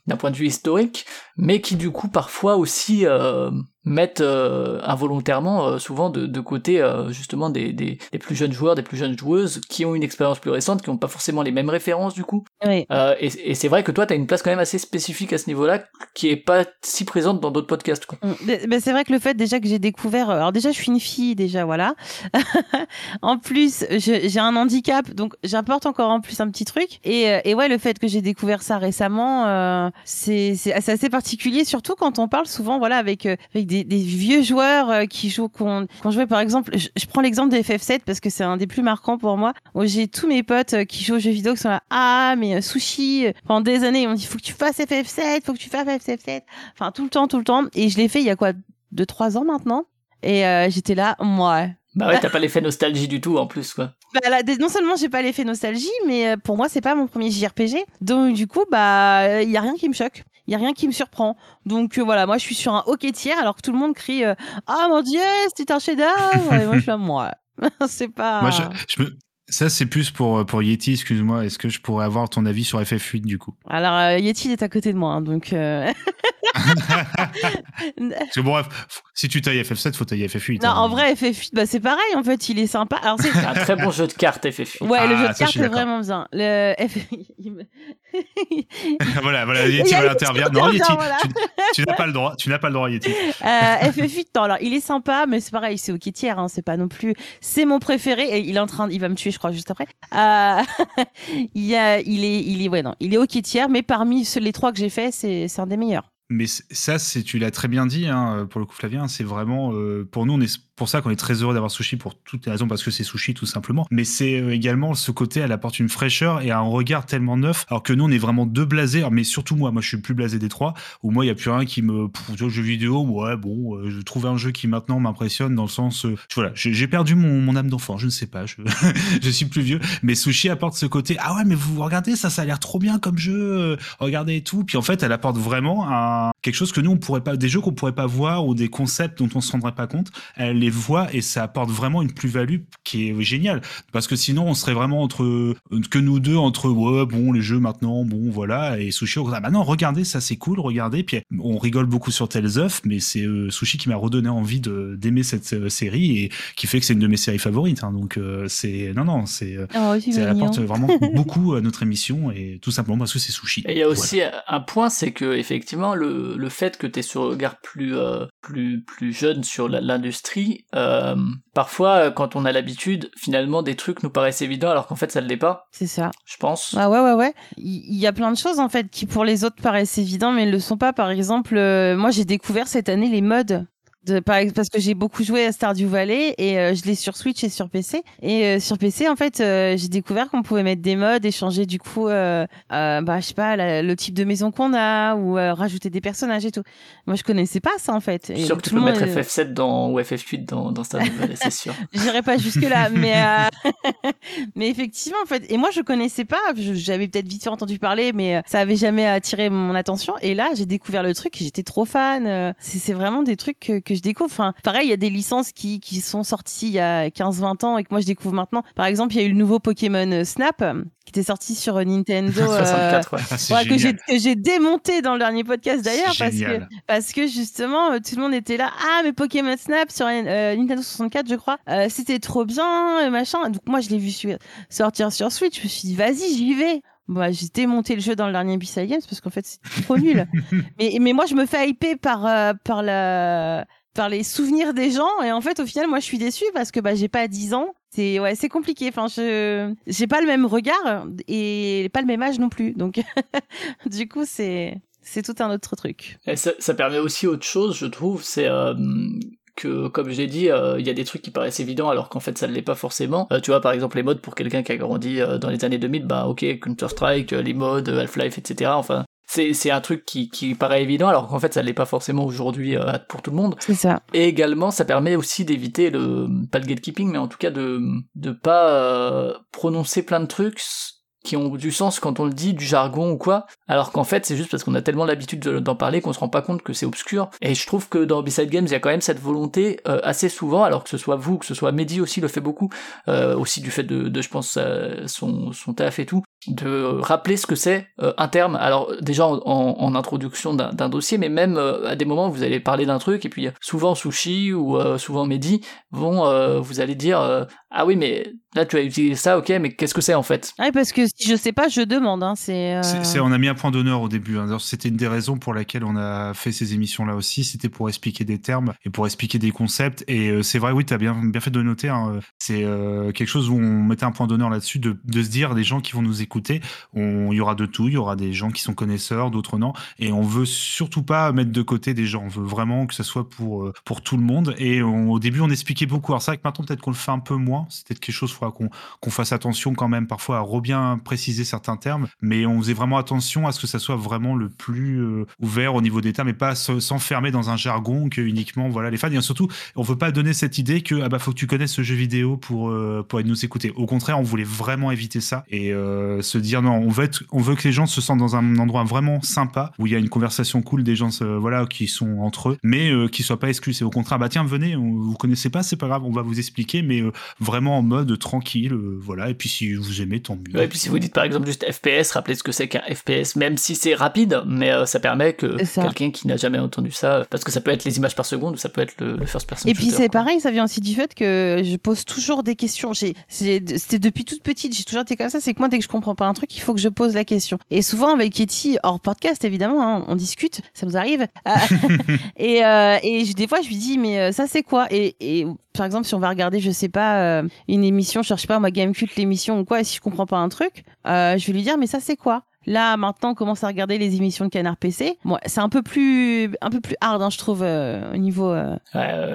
Speaker 1: d'un point de vue historique, mais qui du coup parfois aussi mettent euh, involontairement euh, souvent de, de côté euh, justement des, des, des plus jeunes joueurs, des plus jeunes joueuses qui ont une expérience plus récente, qui n'ont pas forcément les mêmes références du coup. Et et c'est vrai que toi, tu as une place quand même assez spécifique à ce niveau-là, qui est pas si présente dans d'autres podcasts. Quoi.
Speaker 2: Mais c'est vrai que le fait déjà que j'ai découvert, alors déjà je suis une fille déjà voilà. en plus j'ai un handicap donc j'apporte encore en plus un petit truc et, et ouais le fait que j'ai découvert ça récemment c'est assez particulier surtout quand on parle souvent voilà avec avec des, des vieux joueurs euh, qui jouent qu'on jouait par exemple je, je prends l'exemple de FF7 parce que c'est un des plus marquants pour moi où j'ai tous mes potes euh, qui jouent aux jeux vidéo qui sont là ah mais euh, sushi pendant des années ils m'ont dit faut que tu fasses FF7 faut que tu fasses FF7 enfin tout le temps tout le temps. Et je l'ai fait il y a quoi deux trois ans maintenant. Et euh, j'étais là moi.
Speaker 1: Bah ouais, t'as pas l'effet nostalgie du tout en plus, quoi.
Speaker 2: Bah, non seulement j'ai pas l'effet nostalgie mais euh, pour moi c'est pas mon premier JRPG donc du coup bah il y a rien qui me choque. Il y a rien qui me surprend. Donc euh, voilà moi je suis sur un hockey tiers alors que tout le monde crie euh, ah mon dieu c'est un chef-d'œuvre! Et moi je suis là moi. C'est pas
Speaker 3: moi ça c'est plus pour pour Yeti excuse-moi est-ce que je pourrais avoir ton avis sur FF8 du coup?
Speaker 2: Alors euh, Yeti est à côté de moi hein, donc euh,
Speaker 3: Parce que bon, bref, Si tu tailles FF7, faut tailler FF8.
Speaker 2: Non,
Speaker 3: hein.
Speaker 2: en vrai, FF8, bah, c'est pareil, en fait, il est sympa. Alors, c'est.
Speaker 1: Un très bon jeu de cartes FF8.
Speaker 2: Ouais, le
Speaker 3: Ah,
Speaker 2: jeu de
Speaker 3: ça, je
Speaker 2: cartes est vraiment bien. Le
Speaker 3: voilà, voilà,
Speaker 2: Il
Speaker 3: Yeti va intervenir. Non, Yeti,
Speaker 2: voilà.
Speaker 3: tu, tu n'as pas le droit. Tu n'as pas le droit, Yeti.
Speaker 2: Euh, FF8, non, alors il est sympa, mais c'est pareil, c'est au tiers, hein, c'est pas non plus. C'est mon préféré et il est en train, il va me tuer, je crois, juste après. Euh, il, y a, il est, il est, ouais, non, il est au tiers, mais parmi ceux, les trois que j'ai fait, c'est, un des meilleurs.
Speaker 3: Mais ça, c'est tu l'as très bien dit, hein, pour le coup, Flavien. C'est vraiment euh, pour nous, on est pour ça qu'on est très heureux d'avoir Sushi pour toutes les raisons parce que c'est Sushi tout simplement. Mais c'est euh, également ce côté, elle apporte une fraîcheur et un regard tellement neuf. Alors que nous, on est vraiment deux blasés. Mais surtout moi, moi, je suis plus blasé des trois. Où moi, il y a plus rien qui me. Pour le jeu vidéo, ouais, bon, euh, je trouve un jeu qui maintenant m'impressionne dans le sens, euh, voilà, j'ai perdu mon, âme d'enfant. Je ne sais pas, je, je suis plus vieux. Mais Sushi apporte ce côté. Ah ouais, mais vous regardez ça, ça a l'air trop bien comme jeu. euh, Regardez tout. Puis en fait, elle apporte vraiment quelque chose que nous, on pourrait pas, des jeux qu'on pourrait pas voir ou des concepts dont on se rendrait pas compte. Elle les voit et ça apporte vraiment une plus-value qui est géniale. Parce que sinon, on serait vraiment entre, euh, que nous deux, entre, ouais, bon, les jeux maintenant, bon, voilà. Et Sushi, ah bah non, regardez, ça c'est cool, regardez. Puis on rigole beaucoup sur Tales of, mais c'est euh, Sushi qui m'a redonné envie de, d'aimer cette euh, série et qui fait que c'est une de mes séries favorites. hein. Donc, euh, c'est, non, non, c'est,
Speaker 2: Oh, c'est
Speaker 3: ça apporte vraiment beaucoup à notre émission et tout simplement parce que c'est Sushi.
Speaker 1: Et il y a aussi un point, c'est que effectivement le, le fait que tu aies ce regard plus euh, plus plus jeune sur l'industrie, euh, parfois euh, quand on a l'habitude, finalement des trucs nous paraissent évidents alors qu'en fait ça ne l'est pas.
Speaker 2: C'est ça.
Speaker 1: Je pense.
Speaker 2: Ah ouais, ouais, ouais. Il il y, a plein de choses en fait qui pour les autres paraissent évidents, mais ne le sont pas. Par exemple, euh, moi j'ai découvert cette année les modes. De, parce que j'ai beaucoup joué à Stardew Valley et euh, je l'ai sur Switch et sur PC. Et euh, sur PC, en fait, euh, j'ai découvert qu'on pouvait mettre des modes et changer du coup, euh, euh, bah, je sais pas, la- le type de maison qu'on a ou euh, rajouter des personnages et tout. Moi, je connaissais pas ça en fait.
Speaker 1: Je suis
Speaker 2: Et
Speaker 1: sûr que tu peux mettre
Speaker 2: est-
Speaker 1: FF7 dans, ou FF8 dans, dans Stardew Valley, c'est sûr.
Speaker 2: J'irai pas jusque là, mais euh, mais effectivement en fait. Et moi je connaissais pas, j'avais peut-être vite fait entendu parler, mais ça avait jamais attiré mon attention. Et là j'ai découvert le truc, et j'étais trop fan. C'est c'est vraiment des trucs que, que je découvre. Enfin, pareil, il y a des licences qui qui sont sorties il y a 15-20 ans et que moi je découvre maintenant. Par exemple, il y a eu le nouveau Pokémon euh, Snap euh, qui était sorti sur euh, Nintendo. euh,
Speaker 1: 64, ouais.
Speaker 3: Ah, c'est
Speaker 2: ouais, que j'ai
Speaker 3: génial.
Speaker 2: que j'ai démonté dans le dernier podcast d'ailleurs parce que
Speaker 3: génial.
Speaker 2: parce que justement euh, tout le monde était là ah mais Pokémon Snap sur euh, Nintendo 64 je crois euh, c'était trop bien et machin donc moi je l'ai vu sortir sur Switch je me suis dit vas-y j'y vais Bah, j'ai démonté le jeu dans le dernier Abyssal Games parce qu'en fait c'est trop nul. Mais mais moi je me fais hyper par euh, par la par les souvenirs des gens. Et en fait au final moi je suis déçue parce que bah j'ai pas 10 ans. C'est ouais c'est compliqué. Enfin je j'ai pas le même regard et pas le même âge non plus. Donc du coup c'est c'est tout un autre truc.
Speaker 1: Et ça, ça permet aussi autre chose, je trouve, c'est euh, que, comme j'ai dit, euh, il y a des trucs qui paraissent évidents alors qu'en fait ça ne l'est pas forcément. Euh, tu vois, par exemple, les modes pour quelqu'un qui a grandi euh, dans les années 2000, bah ok, Counter-Strike, euh, les modes, Half-Life, etc. Enfin, c'est c'est un truc qui, qui paraît évident alors qu'en fait ça ne l'est pas forcément aujourd'hui euh, pour tout le monde.
Speaker 2: c'est ça
Speaker 1: Et également, ça permet aussi d'éviter le, pas le gatekeeping, mais en tout cas de, de pas euh, prononcer plein de trucs qui ont du sens quand on le dit, du jargon ou quoi, alors qu'en fait c'est juste parce qu'on a tellement l'habitude de- d'en parler qu'on se rend pas compte que c'est obscur. Et je trouve que dans B-Side Games, il y a quand même cette volonté euh, assez souvent, alors que ce soit vous, que ce soit Mehdi aussi le fait beaucoup, euh, aussi du fait de, je pense, euh, son, son taf et tout, de rappeler ce que c'est un terme. Alors déjà en, introduction d'un dossier, mais même à des moments où vous allez parler d'un truc et puis souvent Sushi ou souvent Mehdi vont vous allez dire ah oui mais là tu as utilisé ça ok mais qu'est-ce que c'est en fait?
Speaker 2: Ouais, parce que si je sais pas, je demande. Hein, c'est. euh,
Speaker 3: C'est- c'est- on a mis un point d'honneur au début. hein. C'était une des raisons pour laquelle on a fait ces émissions-là aussi. C'était pour expliquer des termes et pour expliquer des concepts. Et euh, c'est vrai, oui, tu as bien, bien fait de noter. hein. C'est euh, quelque chose où on mettait un point d'honneur là-dessus, de, de se dire, les gens qui vont nous écouter, on- il y aura de tout. Il y aura des gens qui sont connaisseurs, d'autres non. Et on veut surtout pas mettre de côté des gens. On veut vraiment que ce soit pour, pour tout le monde. Et on- au début, on expliquait beaucoup. Alors c'est vrai que maintenant, peut-être qu'on le fait un peu moins. C'est peut-être quelque chose, faudra qu'on fasse attention quand même parfois à re-bien préciser certains termes, mais on faisait vraiment attention à ce que ça soit vraiment le plus euh, ouvert au niveau des termes et pas se- s'enfermer dans un jargon que uniquement voilà les fans. Et surtout, on veut pas donner cette idée que ah bah faut que tu connaisses ce jeu vidéo pour euh, pour nous écouter. Au contraire, on voulait vraiment éviter ça. Et euh, se dire non, on veut, on veut que les gens se sentent dans un endroit vraiment sympa, où il y a une conversation cool, des gens voilà, qui sont entre eux, mais euh, qui soient pas exclus. C'est au contraire, bah tiens, venez, vous connaissez pas, c'est pas grave, on va vous expliquer, mais vraiment en mode tranquille, voilà. Et puis si vous aimez, tant mieux.
Speaker 1: et puis si vous dites par exemple juste FPS, rappelez ce que c'est qu'un FPS, même si c'est rapide, mais ça permet que quelqu'un qui n'a jamais entendu ça, parce que ça peut être les images par seconde, ou ça peut être le, first person.
Speaker 2: Et puis c'est pareil, ça vient aussi du fait que je pose toujours des questions. C'était depuis toute petite, j'ai toujours été comme ça. C'est que moi, dès que je comprends pas un truc, il faut que je pose la question. Et souvent avec Katie, hors podcast évidemment, hein, on discute, ça nous arrive. et, euh, et des fois, je lui dis mais euh, ça c'est quoi? Et, et, par exemple, si on va regarder, je sais pas, euh, une émission, je cherche pas moi Gamecult l'émission ou quoi, et si je comprends pas un truc, je vais lui dire mais ça c'est quoi? Là, maintenant, on commence à regarder les émissions de Canard PC. Bon, c'est un peu plus, un peu plus hard, hein, je trouve, euh, au niveau euh,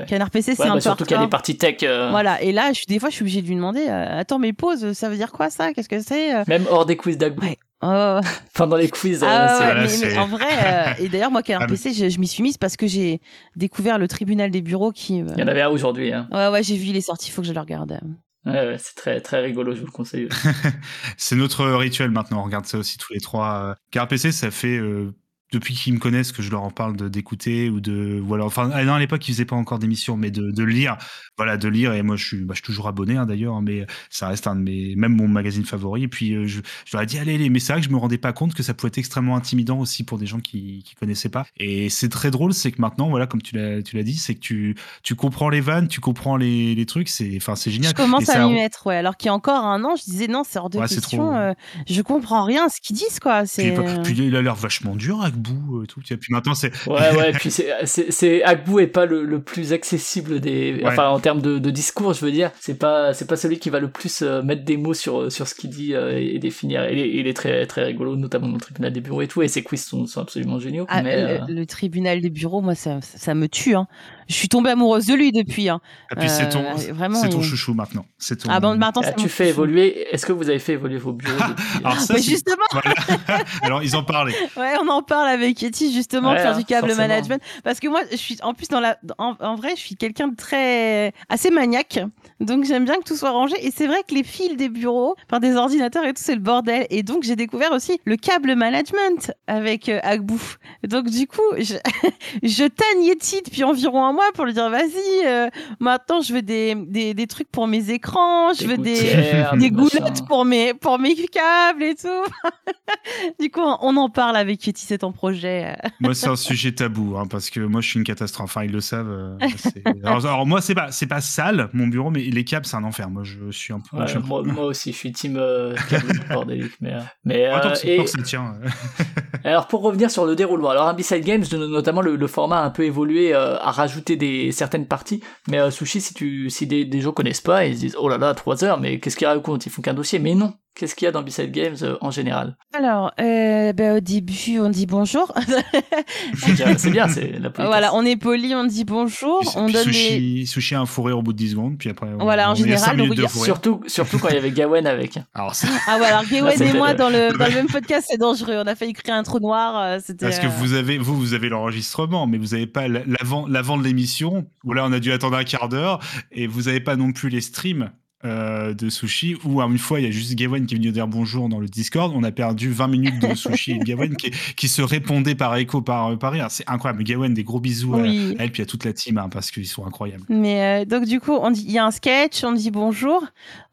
Speaker 2: Canard PC. c'est un bah, peu
Speaker 1: surtout qu'il y a des parties tech. Euh.
Speaker 2: Voilà. Et là, je des fois, je suis obligée de lui demander, attends, mes pauses, ça veut dire quoi ça? Qu'est-ce que c'est
Speaker 1: Même hors des quiz d'Agbou. Ouais. Oh. Pendant les quiz.
Speaker 2: Ah, mais, en vrai, et d'ailleurs, moi, Canard ah, PC, je, m'y suis mise parce que j'ai découvert le tribunal des bureaux qui.
Speaker 1: Il y en avait un aujourd'hui. Hein.
Speaker 2: Ouais, ouais, j'ai vu, il est sorti, il faut que je le regarde.
Speaker 1: Ouais, c'est très, très rigolo, je vous le conseille.
Speaker 3: c'est notre rituel maintenant, on regarde ça aussi tous les trois. Car PC, ça fait euh, depuis qu'ils me connaissent que je leur en parle d'écouter ou de voilà. Enfin à l'époque ils faisaient pas encore d'émission mais de, de, lire. Voilà de lire. Et moi je suis bah, je suis toujours abonné hein, d'ailleurs mais ça reste un de mes même mon magazine favori. Et puis euh, je, je, leur ai dit allez, allez mais c'est vrai que je me rendais pas compte que ça pouvait être extrêmement intimidant aussi pour des gens qui qui connaissaient pas. Et c'est très drôle c'est que maintenant voilà comme tu l'as tu l'as dit c'est que tu tu comprends les vannes tu comprends les, les trucs c'est enfin c'est génial.
Speaker 2: Je commence à m'y mettre ouais. Alors qu'il y a encore un an je disais non c'est hors de question euh, je comprends rien ce qu'ils disent quoi. C'est
Speaker 3: puis, il a l'air vachement dur avec et tout. Puis maintenant, c'est.
Speaker 1: Ouais, ouais, puis c'est. Agbou est pas le, le, plus accessible des. Enfin, en termes de, de, discours, je veux dire. C'est pas, c'est pas celui qui va le plus euh, mettre des mots sur, sur ce qu'il dit euh, et définir. Il est, il est, très, très rigolo, notamment dans le tribunal des bureaux et tout. Et ses quiz sont, sont absolument géniaux.
Speaker 2: Ah,
Speaker 1: mais,
Speaker 2: le, euh, tribunal des bureaux, moi, ça, ça me tue. Hein. Je suis tombée amoureuse de lui depuis. Hein.
Speaker 3: Et puis c'est ton, vraiment, c'est ton chouchou maintenant. C'est ton...
Speaker 2: Ah bon, maintenant,
Speaker 1: ah, tu fais évoluer. Est-ce que vous avez fait évoluer vos bureaux depuis...
Speaker 2: Alors ça, justement.
Speaker 3: Alors ils en parlaient.
Speaker 2: Ouais, on en parle avec Yeti justement faire du câble management parce que moi je suis en plus dans la en, vrai je suis quelqu'un de très assez maniaque donc j'aime bien que tout soit rangé. Et c'est vrai que les fils des bureaux enfin des ordinateurs et tout c'est le bordel. Et donc j'ai découvert aussi le câble management avec euh, Agbou. Donc du coup je, je tanne Yeti depuis environ un mois pour lui dire vas-y euh, maintenant je veux des, des, des, trucs pour mes écrans je veux des, des goulettes pour mes pour mes câbles et tout. Du coup on en parle avec Yeti c'est ton projet
Speaker 3: moi c'est un sujet tabou, hein, parce que moi, je suis une catastrophe. Enfin, ils le savent. Euh, alors, moi, c'est pas, c'est pas sale, mon bureau, mais les câbles, c'est un enfer. Moi, je suis un peu.
Speaker 1: moi, aussi, je suis team euh, bordélique. Mais, euh,
Speaker 3: et... ça tient.
Speaker 1: alors, pour revenir sur le déroulement, alors, Abyssal Games, notamment le, format a un peu évolué, a rajouté des, certaines parties. Mais Sushi, si, tu, si des, des gens connaissent pas, ils se disent, oh là là, 3 heures, mais qu'est-ce qu'ils racontent Ils font qu'un dossier. Mais non, Qu'est-ce qu'il y a dans B-Side Games euh, en général?
Speaker 2: Alors, euh, ben, au début, on dit bonjour.
Speaker 1: c'est bien, c'est la
Speaker 2: politesse. Voilà, on est poli, on dit bonjour. on donne
Speaker 3: sushi, sushi a un fourré au bout de 10 secondes, puis après. On,
Speaker 2: voilà, en général,
Speaker 1: surtout, surtout quand il y avait Gawen avec.
Speaker 2: Alors, ah ouais, alors Gawen et moi dans le, dans le même podcast, c'est dangereux. On a failli créer un trou noir. Euh,
Speaker 3: Parce que vous avez, vous, vous avez l'enregistrement, mais vous n'avez pas l'avant, l'avant de l'émission où là, on a dû attendre un quart d'heure, et vous n'avez pas non plus les streams. Euh, de sushi où une fois il y a juste Gawain qui est venu dire bonjour dans le Discord. On a perdu 20 minutes de sushi et Gawain qui, qui, se répondait par écho par, par rire. C'est incroyable. Gawain des gros bisous à, elle puis à toute la team hein, parce qu'ils sont incroyables.
Speaker 2: Mais euh, donc du coup on dit il y a un sketch on dit bonjour.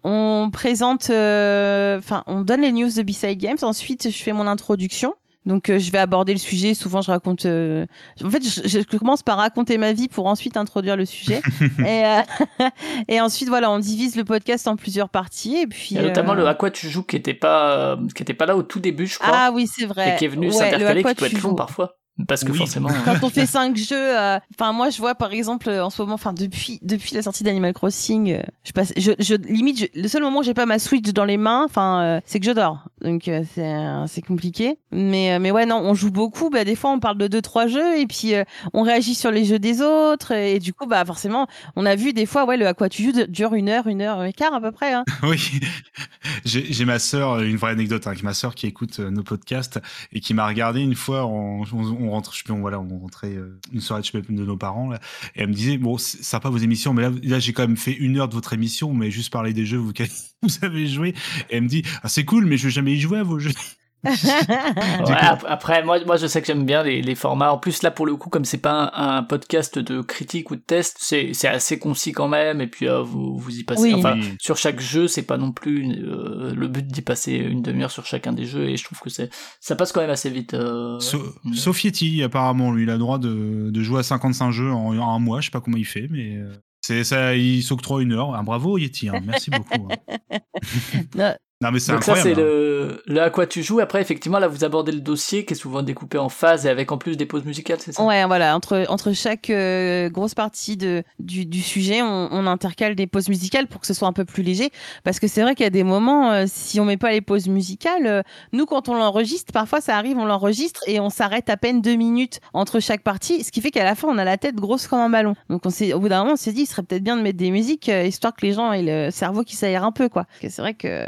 Speaker 2: On présente euh, enfin on donne les news de B-Side Games. Ensuite je fais mon introduction donc euh, je vais aborder le sujet. Souvent je raconte. Euh, en fait, je, commence par raconter ma vie pour ensuite introduire le sujet. et, euh, et, ensuite voilà, on divise le podcast en plusieurs parties. Et puis.
Speaker 1: notamment le à quoi tu joues qui était pas qui était pas là au tout début, je crois.
Speaker 2: Ah oui, c'est vrai.
Speaker 1: Et qui est venu s'intercaler, qui peut être long parfois. Parce que forcément.
Speaker 2: Quand on fait cinq jeux, euh, enfin moi je vois par exemple euh, en ce moment, enfin depuis depuis la sortie d'Animal Crossing, euh, je passe, je, je limite le seul moment où j'ai pas ma Switch dans les mains, enfin c'est que je dors, donc c'est c'est compliqué. Mais mais ouais non, on joue beaucoup. Bah des fois on parle de deux trois jeux et puis on réagit sur les jeux des autres et, du coup bah forcément on a vu des fois ouais le à quoi tu joues dure une heure, une heure et quart à peu près. Hein.
Speaker 3: oui, j'ai ma sœur, une vraie anecdote avec ma sœur qui écoute nos podcasts et qui m'a regardé une fois en, on rentre, on, voilà, on rentrait euh, une soirée de, de nos parents, là, et elle me disait, bon, c'est sympa vos émissions, mais là, j'ai quand même fait une heure de votre émission, mais juste parler des jeux vous, vous avez joué. Et elle me dit, ah, c'est cool, mais je vais jamais voulez jouer à vos jeux
Speaker 1: Ouais, ap- après, moi, moi, je sais que j'aime bien les, les formats. En plus, là, pour le coup, comme c'est pas un, un podcast de critique ou de test, c'est c'est assez concis quand même. Et puis, euh, vous, vous y passez.
Speaker 2: Oui.
Speaker 1: Enfin,
Speaker 3: Oui.
Speaker 1: sur chaque jeu, c'est pas non plus euh, le but d'y passer une demi-heure sur chacun des jeux. Et je trouve que c'est ça passe quand même assez vite. euh,
Speaker 3: Yeti, apparemment, lui, il a le droit de, de jouer à 55 jeux en, en un mois. Je sais pas comment il fait, mais euh, c'est ça, il s'octroie une heure. Ah, bravo Yeti, hein, merci beaucoup. hein.
Speaker 2: Non.
Speaker 3: Non, mais c'est
Speaker 1: Donc ça c'est
Speaker 3: hein.
Speaker 1: le, le à quoi tu joues. Après effectivement là vous abordez le dossier qui est souvent découpé en phases et avec en plus des pauses musicales, c'est ça?
Speaker 2: Ouais, voilà, entre, entre chaque euh, grosse partie de, du, du sujet, on, on intercale des pauses musicales pour que ce soit un peu plus léger. Parce que c'est vrai qu'il y a des moments, euh, si on met pas les pauses musicales, euh, nous, quand on l'enregistre, parfois ça arrive, on l'enregistre et on s'arrête à peine deux minutes entre chaque partie, ce qui fait qu'à la fin, on a la tête grosse comme un ballon. Donc, on s'est, au bout d'un moment, on s'est dit, il serait peut-être bien de mettre des musiques, euh, histoire que les gens aient le cerveau qui s'aère un peu, quoi. Parce que c'est vrai que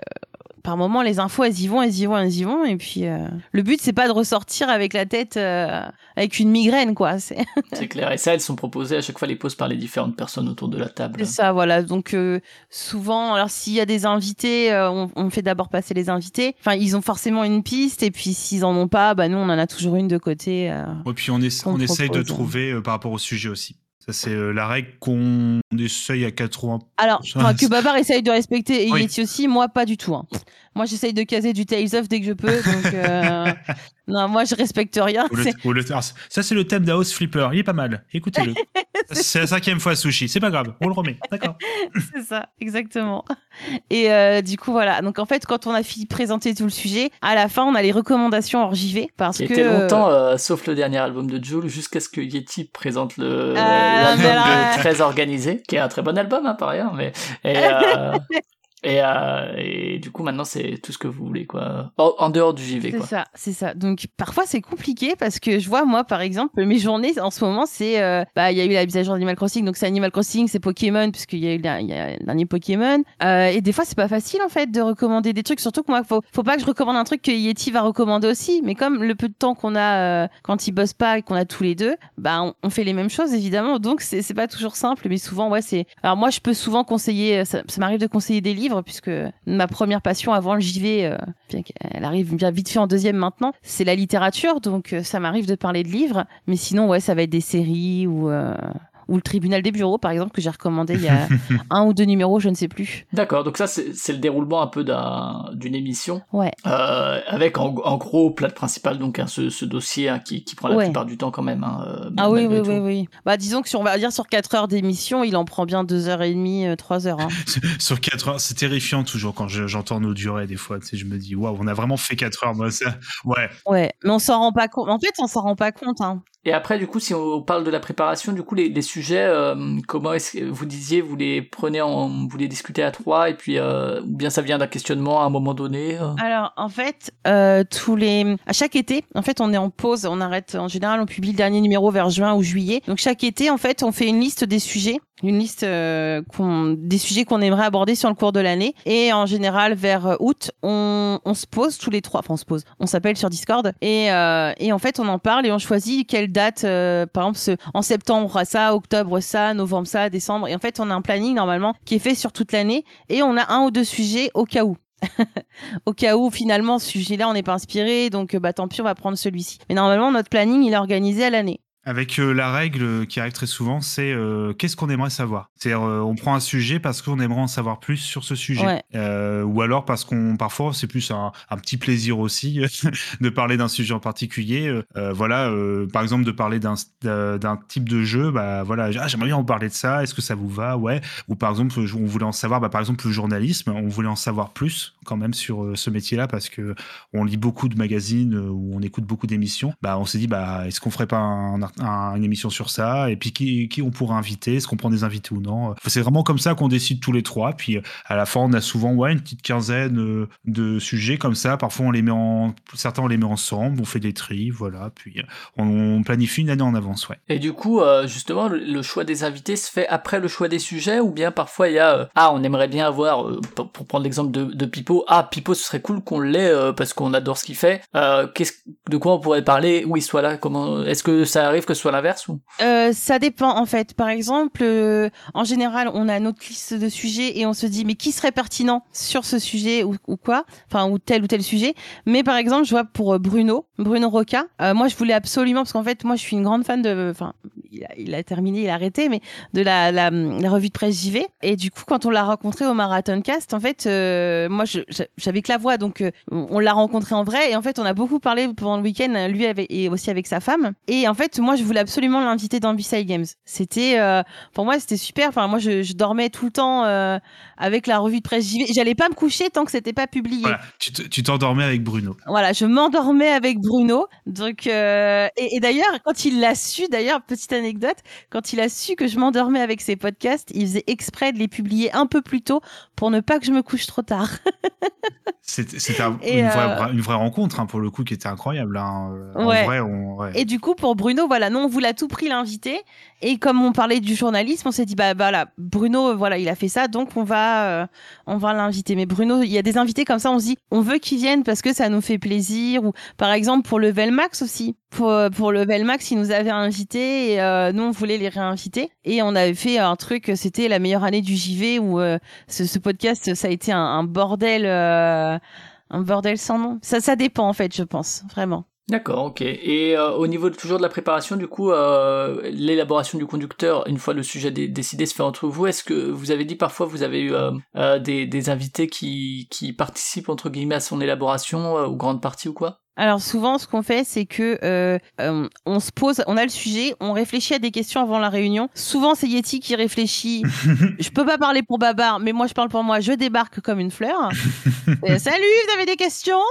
Speaker 2: par moment, les infos, elles y vont, elles y vont, elles y vont. Et puis, euh, le but, c'est pas de ressortir avec la tête, euh, avec une migraine, quoi. C'est
Speaker 1: C'est clair. Et ça elles sont proposées à chaque fois les pauses par les différentes personnes autour de la table.
Speaker 2: c'est ça, voilà. Donc, euh, souvent, alors s'il y a des invités, euh, on, on fait d'abord passer les invités. Enfin, ils ont forcément une piste. Et puis, s'ils en ont pas, bah, nous, on en a toujours une de côté. euh.
Speaker 3: Et puis on, essa- on essaye de trouver euh, par rapport au sujet aussi. Ça, c'est euh, la règle qu'on essaye à 80.
Speaker 2: Alors,
Speaker 3: Ça,
Speaker 2: enfin, que Babar essaye de respecter et
Speaker 3: Oui.
Speaker 2: Yeti aussi, moi, pas du tout. hein. Moi, j'essaye de caser du Tales of dès que je peux. Donc, euh, non, moi, je respecte rien.
Speaker 3: Ou le-
Speaker 2: C'est-
Speaker 3: ou le- alors, ça, c'est le thème d'House Flipper. Il est pas mal. Écoutez-le. c'est la cinquième fois sushi. C'est pas grave. On le remet. D'accord.
Speaker 2: C'est ça, exactement. Et euh, du coup, voilà. Donc, en fait, quand on a fini de présenter tout le sujet, à la fin, on a les recommandations hors JV. Parce
Speaker 1: Qui
Speaker 2: que.
Speaker 1: était longtemps, euh, sauf le dernier album de Jules, jusqu'à ce que Yeti présente le
Speaker 2: Ah, là-
Speaker 1: de Très Organisé, qui est un très bon album hein, par ailleurs, mais et, euh, et, euh, et du coup maintenant c'est tout ce que vous voulez quoi, en, en dehors du JV
Speaker 2: C'est
Speaker 1: quoi.
Speaker 2: ça, c'est ça. Donc parfois c'est compliqué parce que je vois moi par exemple mes journées en ce moment c'est euh, bah il y a eu la mise à jour d'Animal Crossing. Donc c'est Animal Crossing c'est Pokémon puisqu'il y a eu la- il y a le dernier Pokémon. Euh, et des fois c'est pas facile en fait de recommander des trucs. Surtout que moi faut faut pas que je recommande un truc que Yeti va recommander aussi. Mais comme le peu de temps qu'on a quand il bosse pas et qu'on a tous les deux bah on, on fait les mêmes choses évidemment. Donc c'est c'est pas toujours simple. Mais souvent ouais c'est alors moi je peux souvent conseiller ça, ça m'arrive de conseiller des livres puisque ma première passion avant le JV euh, qu'elle arrive bien vite fait en deuxième maintenant, c'est la littérature, donc euh, ça m'arrive de parler de livres, mais sinon ouais ça va être des séries ou euh, ou le tribunal des bureaux par exemple que j'ai recommandé il y a un ou deux numéros, je ne sais plus.
Speaker 1: D'accord, donc ça c'est le déroulement un peu d'un- d'une émission
Speaker 2: Ouais.
Speaker 1: euh, avec en, en gros plat principal donc hein, ce, ce dossier hein, qui, qui prend la
Speaker 2: Ouais.
Speaker 1: plupart du temps quand même. hein, euh,
Speaker 2: Ah oui oui,
Speaker 1: tout.
Speaker 2: oui oui Bah disons que si on va dire sur 4 heures d'émission, il en prend bien deux heures et demie, euh, trois heures. hein.
Speaker 3: Sur 4 heures, c'est terrifiant toujours quand je- j'entends nos durées des fois. Tu sais, je me dis, waouh, on a vraiment fait 4 heures. Moi, ça... Ouais.
Speaker 2: Ouais, mais on s'en rend pas compte. En fait, on s'en rend pas compte. Hein.
Speaker 1: Et après, du coup, si on parle de la préparation, du coup, les, les sujets, euh, comment est-ce que vous disiez, vous les prenez en, vous les discutez à trois, et puis, euh, ou bien ça vient d'un questionnement à un moment donné. euh
Speaker 2: Alors, en fait, euh, tous les, à chaque été, en fait, on est en pause. On arrête. En général, on publie le dernier numéro vers juin ou juillet. Donc, chaque été, en fait, on fait une liste des sujets, une liste euh, des sujets qu'on aimerait aborder sur le cours de l'année. Et en général, vers euh, août, on, on se pose tous les trois. Enfin, on se pose. On s'appelle sur Discord et euh, et en fait, on en parle et on choisit quelle date. euh, par exemple, ce- en septembre ça, octobre ça, novembre ça, décembre. Et en fait, on a un planning normalement qui est fait sur toute l'année et on a un ou deux sujets au cas où au cas où finalement ce sujet-là on n'est pas inspiré, donc euh, bah tant pis on va prendre celui-ci. Mais normalement notre planning il est organisé à l'année.
Speaker 3: Avec euh, la règle qui arrive très souvent, c'est euh, qu'est-ce qu'on aimerait savoir? C'est-à-dire, euh, on prend un sujet parce qu'on aimerait en savoir plus sur ce sujet,
Speaker 2: Ouais.
Speaker 3: Ou alors parce qu'on parfois c'est plus un, un petit plaisir aussi de parler d'un sujet en particulier. Voilà, par exemple de parler d'un type de jeu, bah voilà, ah, j'aimerais bien en parler de ça. Est-ce que ça vous va, ouais. Ou par exemple, on voulait en savoir, bah, par exemple le journalisme, on voulait en savoir plus quand même sur euh, ce métier-là parce que on lit beaucoup de magazines euh, ou on écoute beaucoup d'émissions. Bah on s'est dit, bah est-ce qu'on ferait pas une émission sur ça? Et puis qui, on pourrait inviter? Est-ce qu'on prend des invités ou non? C'est vraiment comme ça qu'on décide tous les trois. Puis à la fin, on a souvent ouais une petite quinzaine euh, de sujets comme ça. Parfois, on les met en certains on les met ensemble, on fait des tris, voilà. Puis on, planifie une année en avance, ouais.
Speaker 1: Et du coup, justement, le, choix des invités se fait après le choix des sujets, ou bien parfois il y a, ah, on aimerait bien avoir, pour, pour prendre l'exemple de, de Pipo, Ah, Pipo, ce serait cool qu'on l'ait euh, parce qu'on adore ce qu'il fait. Euh, qu'est-ce, de quoi on pourrait parler où il soit là Comment Est-ce que ça arrive que ce soit l'inverse
Speaker 2: Euh, ça dépend en fait. Par exemple, en général, on a notre liste de sujets et on se dit mais qui serait pertinent sur ce sujet ou, quoi, enfin ou tel ou tel sujet. Mais par exemple, je vois pour Bruno, Bruno Roca, moi je voulais absolument parce qu'en fait moi je suis une grande fan de, enfin il a, terminé, il a arrêté, mais de la, revue de presse JV. Et du coup, quand on l'a rencontré au Marathon Cast, en fait, moi je- j'avais que la voix, donc euh, on l'a rencontré en vrai. Et en fait, on a beaucoup parlé pendant le week-end, lui avec, et aussi avec sa femme. Et en fait, moi je voulais absolument l'inviter dans B-Side Games. C'était euh, pour moi c'était super. Enfin moi je, je dormais tout le temps euh, avec la revue de presse JV. J'allais pas me coucher tant que c'était pas publié.
Speaker 3: Voilà, tu te- tu t'endormais avec Bruno.
Speaker 2: Voilà, je m'endormais avec Bruno. Donc euh, et, et d'ailleurs, quand il l'a su, d'ailleurs petite anecdote, quand il a su que je m'endormais avec ses podcasts, il faisait exprès de les publier un peu plus tôt pour ne pas que je me couche trop tard.
Speaker 3: C'était un- une,
Speaker 2: euh,
Speaker 3: une vraie rencontre hein, pour le coup qui était incroyable. hein. En vrai, on, ouais.
Speaker 2: Et du coup, pour Bruno, voilà, nous on voulait tout prix l'inviter. Et comme on parlait du journalisme, on s'est dit bah voilà, Bruno, euh, voilà, il a fait ça, donc on va, euh, on va l'inviter. Mais Bruno, il y a des invités comme ça, on se dit, on veut qu'ils viennent parce que ça nous fait plaisir. Ou par exemple pour le Velmax aussi, pour euh, pour le Velmax, ils nous avaient invités et euh, nous on voulait les réinviter. Et on avait fait un truc, c'était la meilleure année du JV où euh, ce, ce podcast, ça a été un, un bordel. euh, un bordel sans nom. Ça, ça dépend en fait, je pense, vraiment.
Speaker 1: D'accord, ok. Et euh, au niveau de- toujours de la préparation, du coup, euh, l'élaboration du conducteur, une fois le sujet dé- décidé, se fait entre vous. Est-ce que vous avez dit parfois vous avez eu euh, des, des invités qui, qui participent entre guillemets à son élaboration ou grande partie ou quoi?
Speaker 2: Alors souvent, ce qu'on fait, c'est que euh, euh, on se pose, on a le sujet, on réfléchit à des questions avant la réunion. Souvent, c'est Yeti qui réfléchit. je peux pas parler pour Babar, mais moi, je parle pour moi. Je débarque comme une fleur. Euh, Salut, vous avez des questions?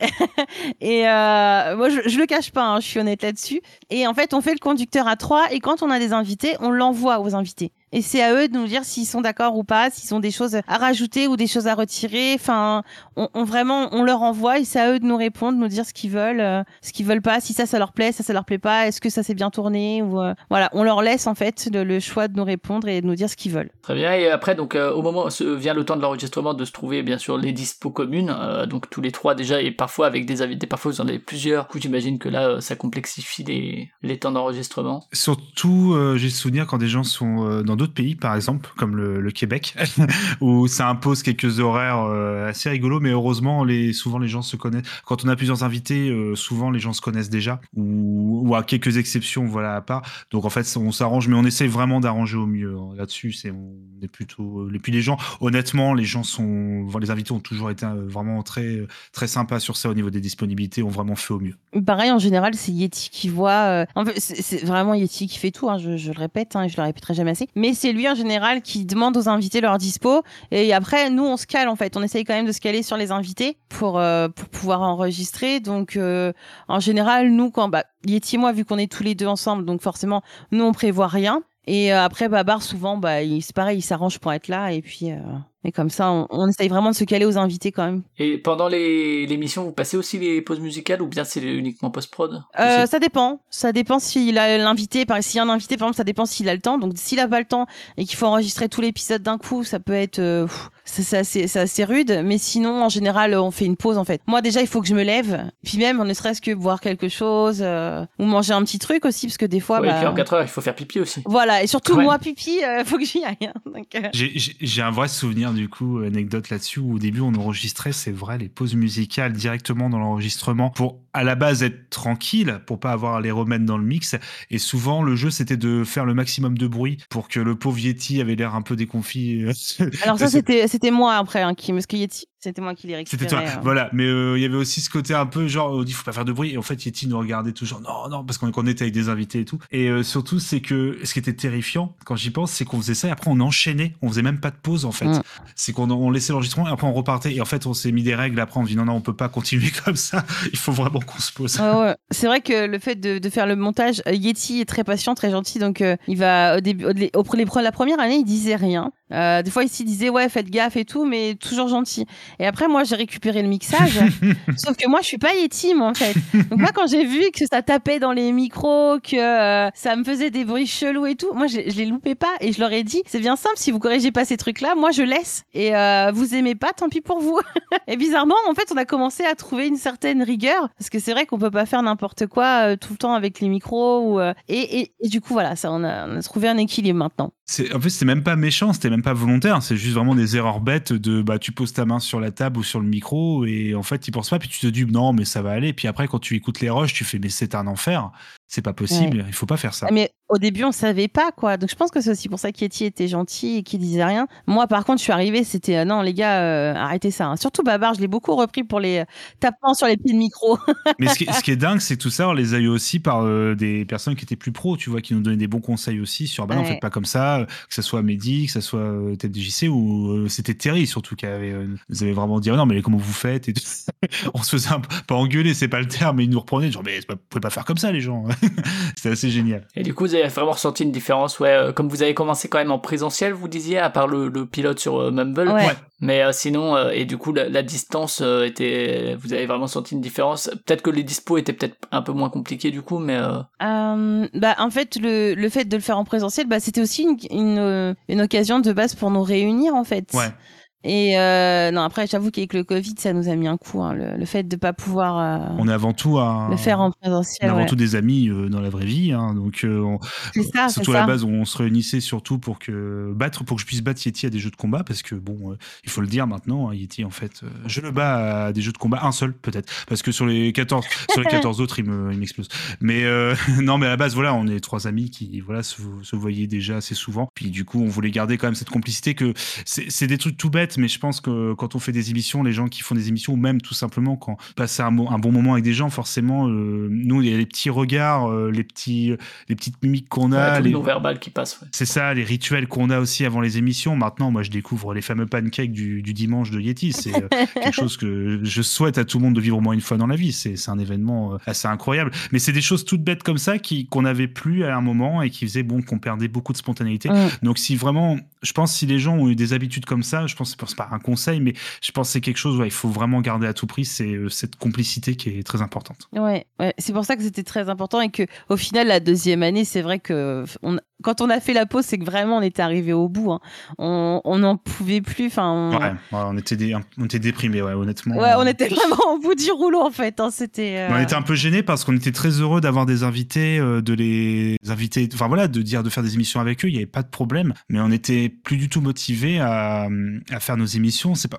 Speaker 2: Et euh, moi, je, je le cache pas, hein, je suis honnête là-dessus. Et en fait, on fait le conducteur à trois, et quand on a des invités, on l'envoie aux invités. Et c'est à eux de nous dire s'ils sont d'accord ou pas, s'ils ont des choses à rajouter ou des choses à retirer. Enfin, on, on vraiment, on leur envoie et c'est à eux de nous répondre, de nous dire ce qu'ils veulent, euh, ce qu'ils veulent pas, si ça, ça leur plaît, ça, ça leur plaît pas, est-ce que ça s'est bien tourné ou euh, voilà, on leur laisse en fait le, le choix de nous répondre et de nous dire ce qu'ils veulent.
Speaker 1: Très bien. Et après, donc, euh, au moment vient le temps de l'enregistrement de se trouver, bien sûr, les dispos communes. euh, donc, tous les trois déjà, et parfois avec des invités, parfois vous en avez plusieurs. Du coup, j'imagine que là, euh, ça complexifie les, les temps d'enregistrement.
Speaker 3: Surtout, euh, j'ai souvenir quand des gens sont euh, dans d'autres pays, par exemple, comme le, Québec, où ça impose quelques horaires euh, assez rigolos, mais heureusement, les, souvent les gens se connaissent. Quand on a plusieurs invités, euh, souvent les gens se connaissent déjà, ou, à quelques exceptions, voilà, à part. Donc en fait, on s'arrange, mais on essaye vraiment d'arranger au mieux hein. là-dessus. C'est on est plutôt. euh, Et puis les gens, honnêtement, les gens sont, les invités ont toujours été euh, vraiment très très sympas sur ça au niveau des disponibilités, ont vraiment fait au mieux.
Speaker 2: Pareil, en général, c'est Yeti qui voit. euh, c'est vraiment Yeti qui fait tout. hein, je, le répète, hein, je le répéterai jamais assez. Mais c'est lui en général qui demande aux invités leur dispo. Et après, nous, on se cale en fait. On essaye quand même de se caler sur les invités pour euh, pouvoir enregistrer. Donc, euh, en général, nous, quand bah, Yeti et moi, vu qu'on est tous les deux ensemble, donc forcément, nous, on prévoit rien. Et euh, après, Babar, souvent, bah, c'est pareil, il s'arrange pour être là. Et puis, et comme ça, on, on essaye vraiment de se caler aux invités quand même.
Speaker 1: Et pendant les l'émission, vous passez aussi les pauses musicales ou bien c'est uniquement post-prod?
Speaker 2: Euh, ça dépend. Ça dépend s'il a l'invité. Par s'il y a un invité, par exemple, ça dépend s'il a le temps. Donc, s'il a pas le temps et qu'il faut enregistrer tout l'épisode d'un coup, ça peut être, euh, pff, c'est c'est assez, rude. Mais sinon, en général, on fait une pause en fait. Moi, déjà, il faut que je me lève. Puis même, ne serait-ce que boire quelque chose euh, ou manger un petit truc aussi, parce que des fois,
Speaker 1: Ouais, et
Speaker 2: bah,
Speaker 1: puis en 4 heures, il faut faire pipi aussi.
Speaker 2: voilà. Et surtout,
Speaker 1: Ouais.
Speaker 2: moi, pipi, euh, faut que j'y aille. hein. Euh,
Speaker 3: J'ai- un vrai souvenir du coup, anecdote là-dessus, où au début on enregistrait, c'est vrai, les pauses musicales directement dans l'enregistrement pour à la base être tranquille, pour pas avoir à les remettre dans le mix. Et souvent le jeu c'était de faire le maximum de bruit pour que le pauvre Yeti avait l'air un peu déconfit.
Speaker 2: Alors ça, c'était, c'était moi après, hein, qui, Yeti, c'était moi qui l'ai récupéré.
Speaker 3: C'était toi,
Speaker 2: hein.
Speaker 3: voilà. Mais euh, il y avait aussi ce côté un peu genre, on dit faut pas faire de bruit. Et en fait, Yeti nous regardait toujours, non, non, parce qu'on était avec des invités et tout. Et euh, surtout, c'est que ce qui était terrifiant quand j'y pense, c'est qu'on faisait ça et après on enchaînait. On faisait même pas de pause en fait.
Speaker 2: Mm.
Speaker 3: C'est qu'on on laissait l'enregistrement et après on repartait. Et en fait, on s'est mis des règles. Après, on dit non, non, on peut pas continuer comme ça. Il faut vraiment qu'on se pose.
Speaker 2: Ouais. C'est vrai que le fait de, de faire le montage, euh, Yeti est très patient, très gentil, donc euh, il va au début, au, au- les pre- la première année, il disait rien. Euh, des fois, ici, il disait ouais, faites gaffe et tout, mais toujours gentil. Et après, moi, j'ai récupéré le mixage. sauf que moi, je suis pas Yeti, moi, en fait. Donc moi, quand j'ai vu que ça tapait dans les micros, que euh, ça me faisait des bruits chelous et tout, moi, je, je les loupais pas et je leur ai dit, c'est bien simple, si vous corrigez pas ces trucs-là, moi, je laisse. Et euh, vous aimez pas, tant pis pour vous. et bizarrement, en fait, on a commencé à trouver une certaine rigueur parce que c'est vrai qu'on peut pas faire n'importe quoi euh, tout le temps avec les micros ou et, et, et, du coup voilà ça on a, on a trouvé un équilibre maintenant
Speaker 3: en fait c'était même pas méchant c'était même pas volontaire c'est juste vraiment des erreurs bêtes de bah tu poses ta main sur la table ou sur le micro et en fait tu penses pas puis tu te dis non mais ça va aller. Puis après quand tu écoutes les rushs tu fais mais c'est un enfer c'est pas possible ouais. il faut pas faire ça
Speaker 2: mais au début on savait pas quoi donc je pense que c'est aussi pour ça qu'Yeti était gentil et qu'il disait rien moi par contre je suis arrivé c'était euh, non les gars euh, arrêtez ça hein. surtout Babar je l'ai beaucoup repris pour les tapements sur les pieds de micro
Speaker 3: mais ce qui, ce qui, est dingue c'est que tout ça on les a eu aussi par euh, des personnes qui étaient plus pros tu vois qui nous donnaient des bons conseils aussi sur bah non ouais. faites pas comme ça que ce soit Mehdi que ce soit euh, TFDJC ou euh, c'était Terry surtout qui avait nous avait vraiment dit oh non mais comment vous faites et on se faisait un pas engueuler c'est pas le terme mais ils nous reprenaient genre mais vous pouvez pas faire comme ça les gens c'était assez génial.
Speaker 1: Et du coup vous avez vraiment ressenti une différence ouais comme vous avez commencé quand même en présentiel vous disiez à part le, le pilote sur Mumble.
Speaker 2: Ouais.
Speaker 1: mais euh, sinon euh, et du coup la, la distance euh, était vous avez vraiment senti une différence. Peut-être que les dispos étaient peut-être un peu moins compliqués du coup mais
Speaker 2: bah en fait le, le fait de le faire en présentiel bah c'était aussi une, une, une occasion de base pour nous réunir en fait.
Speaker 3: Ouais
Speaker 2: et euh, non, après, j'avoue qu'avec le Covid, ça nous a mis un coup. Hein, le, le, fait de pas pouvoir. Euh,
Speaker 3: on est avant tout un,
Speaker 2: le faire en présentiel.
Speaker 3: On est avant
Speaker 2: ouais.
Speaker 3: tout des amis euh, dans la vraie vie, hein, donc on,
Speaker 2: ça,
Speaker 3: surtout à la base, on se réunissait surtout pour que battre, pour que je puisse battre Yeti à des jeux de combat, parce que bon, il faut le dire maintenant, hein, Yeti en fait, je le bats à des jeux de combat, un seul peut-être, parce que sur les 14 sur les 14 autres, il me, il m'explose. Mais non, mais à la base, voilà, on est trois amis qui voilà se, se voyaient déjà assez souvent. Puis du coup, on voulait garder quand même cette complicité que c'est des trucs tout bêtes, mais je pense que quand on fait des émissions, les gens qui font des émissions, ou même tout simplement quand passer un, un bon moment avec des gens, forcément, euh, nous, il y a les petits regards, euh, les, petits, les petites mimiques qu'on a.
Speaker 1: Ouais,
Speaker 3: les
Speaker 1: non-verbal qui passent. Ouais.
Speaker 3: C'est ça, les rituels qu'on a aussi avant les émissions. Maintenant, moi, je découvre les fameux pancakes du, du dimanche de Yeti. C'est euh, quelque chose que je souhaite à tout le monde de vivre au moins une fois dans la vie. C'est un événement assez incroyable. Mais c'est des choses toutes bêtes comme ça qu'on n'avait plus à un moment et qui faisaient bon, qu'on perdait beaucoup de spontanéité. Mmh. Donc, si vraiment, je pense, si les gens ont eu des habitudes comme ça, je pense que c'est pas un conseil, mais je pense que c'est quelque chose, ouais, il faut vraiment garder à tout prix, c'est euh, cette complicité qui est très importante.
Speaker 2: Ouais, ouais. c'est pour ça que c'était très important et que au final, la deuxième année, c'est vrai que on, quand on a fait la pause, c'est que vraiment on était arrivé au bout. Hein. On n'en pouvait plus. Enfin, on...
Speaker 3: Ouais, ouais, on était dé... on était déprimé, ouais, honnêtement.
Speaker 2: Ouais, on était vraiment au bout du rouleau en fait. Hein. C'était. Euh...
Speaker 3: On était un peu gêné parce qu'on était très heureux d'avoir des invités, euh, de les inviter, enfin voilà, de dire de faire des émissions avec eux. Il n'y avait pas de problème, mais on était plus du tout motivé à, à faire nos émissions. C'est pas,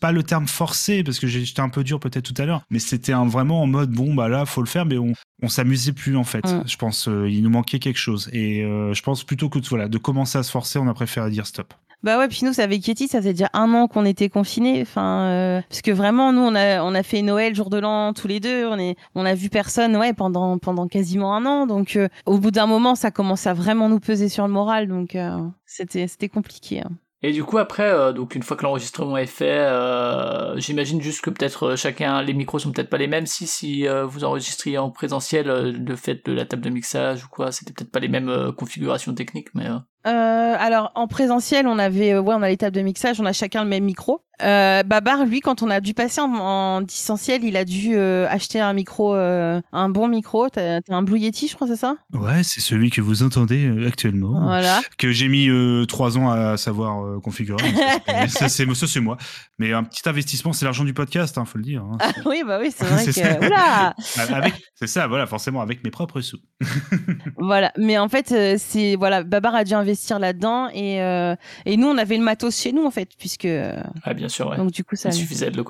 Speaker 3: pas le terme forcé parce que j'étais un peu dur peut-être tout à l'heure, mais c'était vraiment en mode bon bah là faut le faire, mais on on s'amusait plus en fait. Mm. Je pense euh, il nous manquait quelque chose et euh, je pense plutôt que voilà de commencer à se forcer, on a préféré dire stop.
Speaker 2: Bah ouais, puis nous, ça avec Yeti, ça faisait déjà un an qu'on était confinés. Enfin, euh, parce que vraiment, nous, on a, on a fait Noël, jour de l'an, tous les deux. On est, on a vu personne, ouais, pendant, pendant quasiment un an. Donc, euh, au bout d'un moment, ça commence à vraiment nous peser sur le moral. Donc, euh, c'était, c'était compliqué. Hein.
Speaker 1: Et du coup après, euh, donc une fois que l'enregistrement est fait, euh, j'imagine juste que peut-être chacun, les micros sont peut-être pas les mêmes. Si si euh, vous enregistriez en présentiel, le fait de la table de mixage ou quoi, c'était peut-être pas les mêmes configurations techniques, mais.
Speaker 2: Euh, alors en présentiel, on avait, ouais, on a les tables de mixage, on a chacun le même micro. Euh, Babar, lui, quand on a dû passer en, en distanciel, il a dû euh, acheter un micro, euh, un bon micro. T'as as un Blue Yeti, je crois, c'est ça?
Speaker 3: Ouais, c'est celui que vous entendez euh, actuellement.
Speaker 2: Voilà.
Speaker 3: Que j'ai mis trois ans à savoir configurer. ça, c'est ça, c'est moi. Mais un petit investissement, c'est l'argent du podcast, hein, faut le dire. Hein.
Speaker 2: Ah, oui, bah oui, c'est vrai que. Oula
Speaker 3: c'est ça, voilà, forcément, avec mes propres sous.
Speaker 2: voilà, mais en fait, c'est voilà, Babar a dû investir là-dedans et et nous, on avait le matos chez nous en fait, puisque.
Speaker 1: Ah bien sûr, ouais.
Speaker 2: Donc du coup, ça
Speaker 1: il suffisait de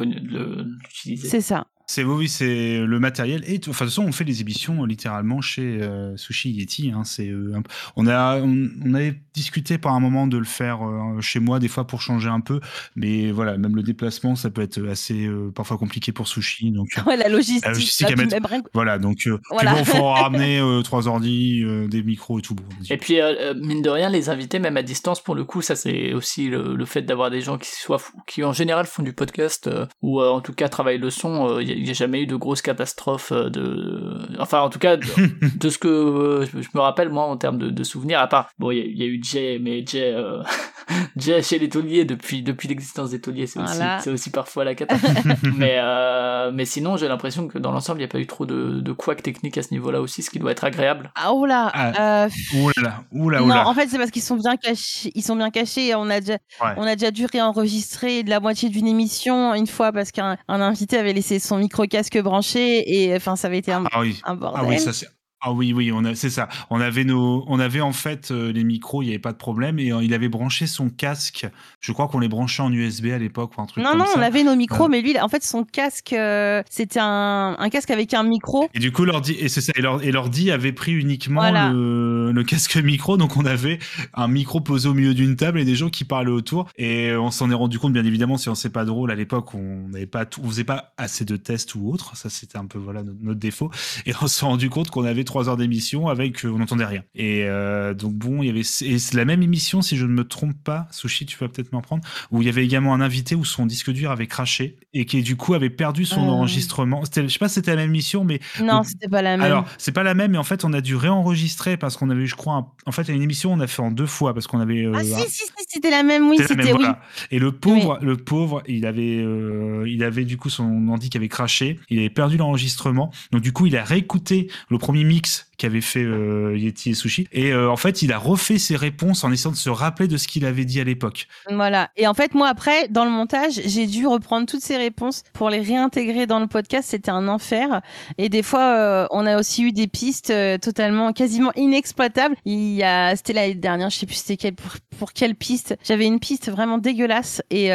Speaker 1: l'utiliser.
Speaker 2: C'est ça.
Speaker 3: C'est oui, c'est le matériel et enfin de toute façon on fait les émissions littéralement chez euh, Sushi Yeti. Hein, c'est euh, on a on, on, avait discuté par un moment de le faire euh, chez moi des fois pour changer un peu, mais voilà même le déplacement ça peut être assez euh, parfois compliqué pour Sushi donc
Speaker 2: ouais, la logistique,
Speaker 3: la logistique à mettre, voilà donc voilà. puis bon faut ramener trois ordi, des micros et tout. Bon,
Speaker 1: et puis mine de rien les invités même à distance pour le coup ça c'est aussi le, le fait d'avoir des gens qui soient qui en général font du podcast ou en tout cas travaillent le son. Il n'y a jamais eu de grosses catastrophes de enfin en tout cas de, de ce que je me rappelle moi en termes de, de souvenirs à part bon il y, y, a eu Jay mais Jay euh... déjà chez les tauliers depuis depuis l'existence des tauliers, c'est
Speaker 2: Voilà.
Speaker 1: aussi c'est aussi parfois la cata. mais euh, mais sinon, j'ai l'impression que dans l'ensemble, il n'y a pas eu trop de de couacs techniques à ce niveau-là aussi, ce qui doit être agréable.
Speaker 2: Ah, oh là.
Speaker 3: Ah,
Speaker 2: euh,
Speaker 3: Ouh là là, ouh là, ouh
Speaker 2: non,
Speaker 3: là.
Speaker 2: en fait, c'est parce qu'ils sont bien cachés. Ils sont bien cachés. On a déjà,
Speaker 3: Ouais.
Speaker 2: on a déjà dû réenregistrer de la moitié d'une émission une fois parce qu'un un invité avait laissé son micro casque branché et enfin, ça avait été un,
Speaker 3: Ah oui.
Speaker 2: un bordel.
Speaker 3: Ah oui, ça c'est. Ah oui, oui, on a, c'est ça. On avait nos, on avait en fait euh, les micros, il n'y avait pas de problème, et euh, il avait branché son casque. Je crois qu'on les branchait en USB à l'époque ou un truc
Speaker 2: non,
Speaker 3: comme
Speaker 2: non,
Speaker 3: ça.
Speaker 2: on avait nos micros,
Speaker 3: Ouais.
Speaker 2: mais lui, en fait, son casque, euh, c'était un, un casque avec un micro.
Speaker 3: Et du coup, l'ordi, et c'est ça, et l'or- et l'ordi avait pris uniquement
Speaker 2: Voilà.
Speaker 3: le, le casque micro, donc on avait un micro posé au milieu d'une table et des gens qui parlaient autour. Et on s'en est rendu compte, bien évidemment, si on sait pas drôle à l'époque, on n'avait pas tout, on faisait pas assez de tests ou autre. Ça, c'était un peu voilà notre, notre défaut. Et on s'est rendu compte qu'on avait trois heures d'émission avec, euh, on n'entendait rien. Et euh, donc bon, il y avait, et c'est la même émission, si je ne me trompe pas, Sushi, tu vas peut-être m'en prendre, où il y avait également un invité où son disque dur avait craché et qui du coup avait perdu son
Speaker 2: Euh.
Speaker 3: enregistrement. Je sais pas si c'était la même émission, mais
Speaker 2: Non, c'était pas la même.
Speaker 3: alors, c'est pas la même, mais en fait, on a dû réenregistrer parce qu'on avait, je crois, un- en fait, une émission, on a fait en deux fois parce qu'on avait. euh,
Speaker 2: ah, si,
Speaker 3: un-
Speaker 2: si, si, c'était la même, oui,
Speaker 3: c'était
Speaker 2: oui.
Speaker 3: voilà. Et le pauvre, le pauvre, il avait, euh, il avait du coup son ordi qui avait craché, il avait perdu l'enregistrement, donc du coup, il a réécouté le premier mix qu'avait fait euh, Yeti et Sushi, et euh, en fait, il a refait ses réponses en essayant de se rappeler de ce qu'il avait dit à l'époque.
Speaker 2: Voilà. Et en fait, moi, après, dans le montage, j'ai dû reprendre toutes ces réponses pour les réintégrer dans le podcast. C'était un enfer. Et des fois, euh, on a aussi eu des pistes totalement, quasiment inexploitables. Il y a, c'était l'année dernière, je sais plus c'était quelle, pour, quelle piste. J'avais une piste vraiment dégueulasse et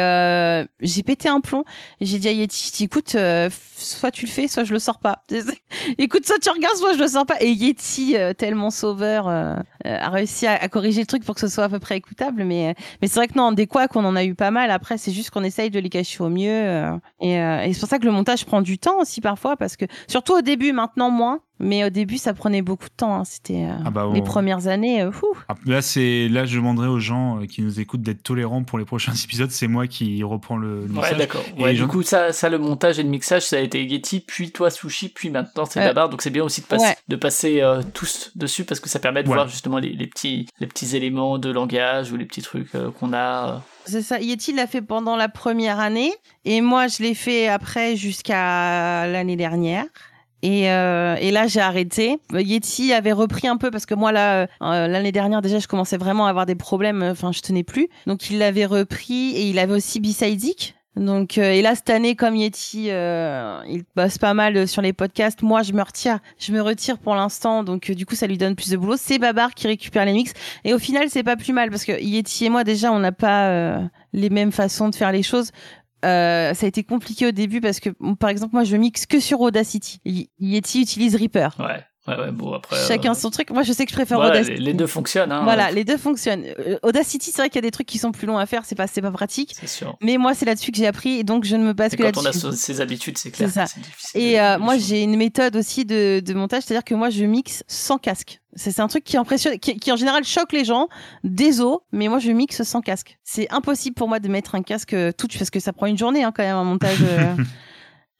Speaker 2: j'ai pété un plomb. J'ai dit à Yeti, écoute, soit tu le fais, soit je le sors pas. écoute, soit tu regardes, soit je le sors pas. Et Yeti, euh, tellement sauveur, euh, euh, a réussi à, corriger le truc pour que ce soit à peu près écoutable. Mais, c'est vrai que non, des couacs, on en a eu pas mal. Après, c'est juste qu'on essaye de les cacher au mieux. et et c'est pour ça que le montage prend du temps aussi parfois, parce que surtout au début, maintenant moins. Mais au début, ça prenait beaucoup de temps. hein. C'était euh,
Speaker 3: Ah bah,
Speaker 2: les
Speaker 3: on-
Speaker 2: premières années. euh, fou.
Speaker 3: Ah, Là, c'est là, je demanderai aux gens euh, qui nous écoutent d'être tolérants pour les prochains épisodes. C'est moi qui reprends le, le
Speaker 1: Ouais, d'accord. Ouais, du
Speaker 3: gens-
Speaker 1: coup, ça, ça, le montage et le mixage, ça a été Getty, puis toi Sushi, puis maintenant c'est
Speaker 2: Ouais.
Speaker 1: Babar. Donc c'est bien aussi de passer,
Speaker 2: Ouais.
Speaker 1: de passer euh, tous dessus parce que ça permet de
Speaker 3: Ouais.
Speaker 1: voir justement les, les petits, les petits éléments de langage ou les petits trucs euh, qu'on a. euh.
Speaker 2: C'est ça. Yeti l'a fait pendant la première année. Et moi, je l'ai fait après jusqu'à l'année dernière. Et, euh, et là, j'ai arrêté. Yeti avait repris un peu parce que moi, là, euh, l'année dernière, déjà, je commençais vraiment à avoir des problèmes. Enfin, je tenais plus. Donc, il l'avait repris et il avait aussi Bisaidic. Donc, euh, et là, cette année, comme Yeti, euh, il bosse pas mal sur les podcasts. Moi, je me retire. Je me retire pour l'instant. Donc, euh, du coup, ça lui donne plus de boulot. C'est Babar qui récupère les mix. Et au final, c'est pas plus mal parce que Yeti et moi, déjà, on n'a pas euh, les mêmes façons de faire les choses. Euh, ça a été compliqué au début parce que, par exemple, moi, je mixe que sur Audacity. Yeti utilise Reaper.
Speaker 1: Ouais, ouais, ouais. Bon après.
Speaker 2: Chacun
Speaker 1: euh,
Speaker 2: son truc. Moi, je sais que je préfère
Speaker 1: voilà,
Speaker 2: Audacity.
Speaker 1: les, deux fonctionnent. Hein,
Speaker 2: Voilà, les deux fonctionnent. Euh, Audacity, c'est vrai qu'il y a des trucs qui sont plus longs à faire. C'est pas, c'est pas pratique.
Speaker 1: C'est sûr.
Speaker 2: Mais moi, c'est là-dessus que j'ai appris et donc je ne me base
Speaker 1: Et
Speaker 2: que
Speaker 1: quand on a
Speaker 2: là-dessus.
Speaker 1: ses habitudes, c'est clair.
Speaker 2: C'est ça.
Speaker 1: difficile
Speaker 2: Et euh, moi, j'ai une méthode aussi de, de montage, c'est-à-dire que moi, je mixe sans casque. C'est un truc qui impressionne, qui, qui en général choque les gens. Désolé, mais moi, je mixe sans casque. C'est impossible pour moi de mettre un casque tout parce que ça prend une journée hein, quand même un montage.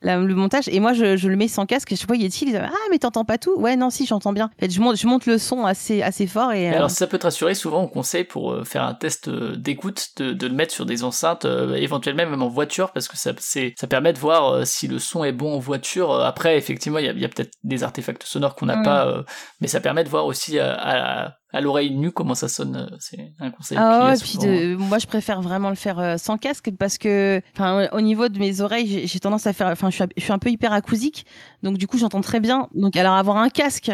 Speaker 2: euh, la- le montage et moi je, je le mets sans casque et je vois Yeti il dit ah mais t'entends pas tout? Ouais non si j'entends bien en fait je monte je monte le son assez assez fort et, euh,
Speaker 1: alors, si ça peut te rassurer, souvent on conseille pour euh, faire un test euh, d'écoute de, de le mettre sur des enceintes, euh, éventuellement même en voiture, parce que ça, ça permet de voir euh, si le son est bon en voiture. Euh, Après, effectivement, il y a, il y a peut-être des artefacts sonores qu'on n'a pas, euh, mais ça permet de voir aussi euh, à, à l'oreille nue comment ça sonne. euh, C'est un conseil.
Speaker 2: Ah ouais, puis de, moi je préfère vraiment le faire euh, sans casque parce que, enfin, au niveau de mes oreilles, j'ai- tendance à faire, enfin, je suis, je suis un peu hyperacousique, donc du coup j'entends très bien. Donc alors avoir un casque,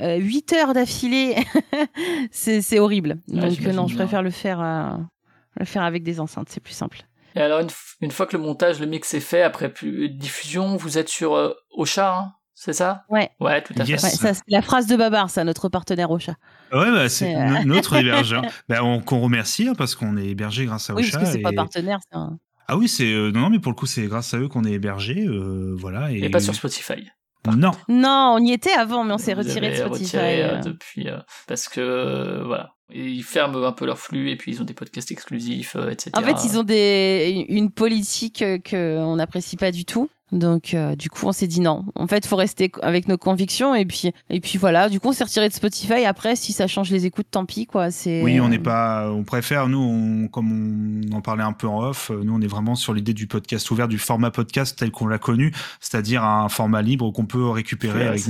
Speaker 2: euh, 8 heures d'affilée, c'est horrible.
Speaker 1: Ouais,
Speaker 2: donc euh, non, je
Speaker 1: bien.
Speaker 2: préfère le faire, euh, le faire avec des enceintes, c'est plus simple.
Speaker 1: Et alors, une, fois que le montage, le mix est fait, après plus diffusion, vous êtes sur euh, Ocha, hein, c'est ça?
Speaker 2: Ouais.
Speaker 1: Ouais, tout à
Speaker 3: Yes.
Speaker 1: fait.
Speaker 2: Ouais, ça c'est la phrase de Babar, ça, notre partenaire au chat.
Speaker 3: Ouais, bah, c'est
Speaker 2: euh,
Speaker 3: no- notre hébergeur. bah, on, qu'on remercie hein, parce qu'on est hébergé grâce à
Speaker 2: Oui,
Speaker 3: Ocha.
Speaker 2: parce que c'est pas
Speaker 3: et-
Speaker 2: partenaire, c'est un-
Speaker 3: Ah oui, c'est euh, non, non, mais pour le coup, c'est grâce à eux qu'on est hébergé, euh, voilà. Et,
Speaker 1: Et pas sur Spotify.
Speaker 3: Non.
Speaker 2: Non, on y était avant, mais on s'est retiré de Spotify.
Speaker 1: retiré, depuis euh, parce que euh, voilà Et ils ferment un peu leur flux et puis ils ont des podcasts exclusifs euh, etc
Speaker 2: En fait, ils ont des, une politique euh, que on n'apprécie pas du tout. Donc euh, du coup, on s'est dit non. En fait, faut rester avec nos convictions et puis et puis voilà. Du coup, on s'est retiré de Spotify. Après, si ça change les écoutes, tant pis quoi. C'est
Speaker 3: Oui, on n'est pas. On préfère nous, on- comme on en parlait un peu en off, euh, nous on est vraiment sur l'idée du podcast ouvert, du format podcast tel qu'on l'a connu, c'est-à-dire un format libre qu'on peut récupérer avec.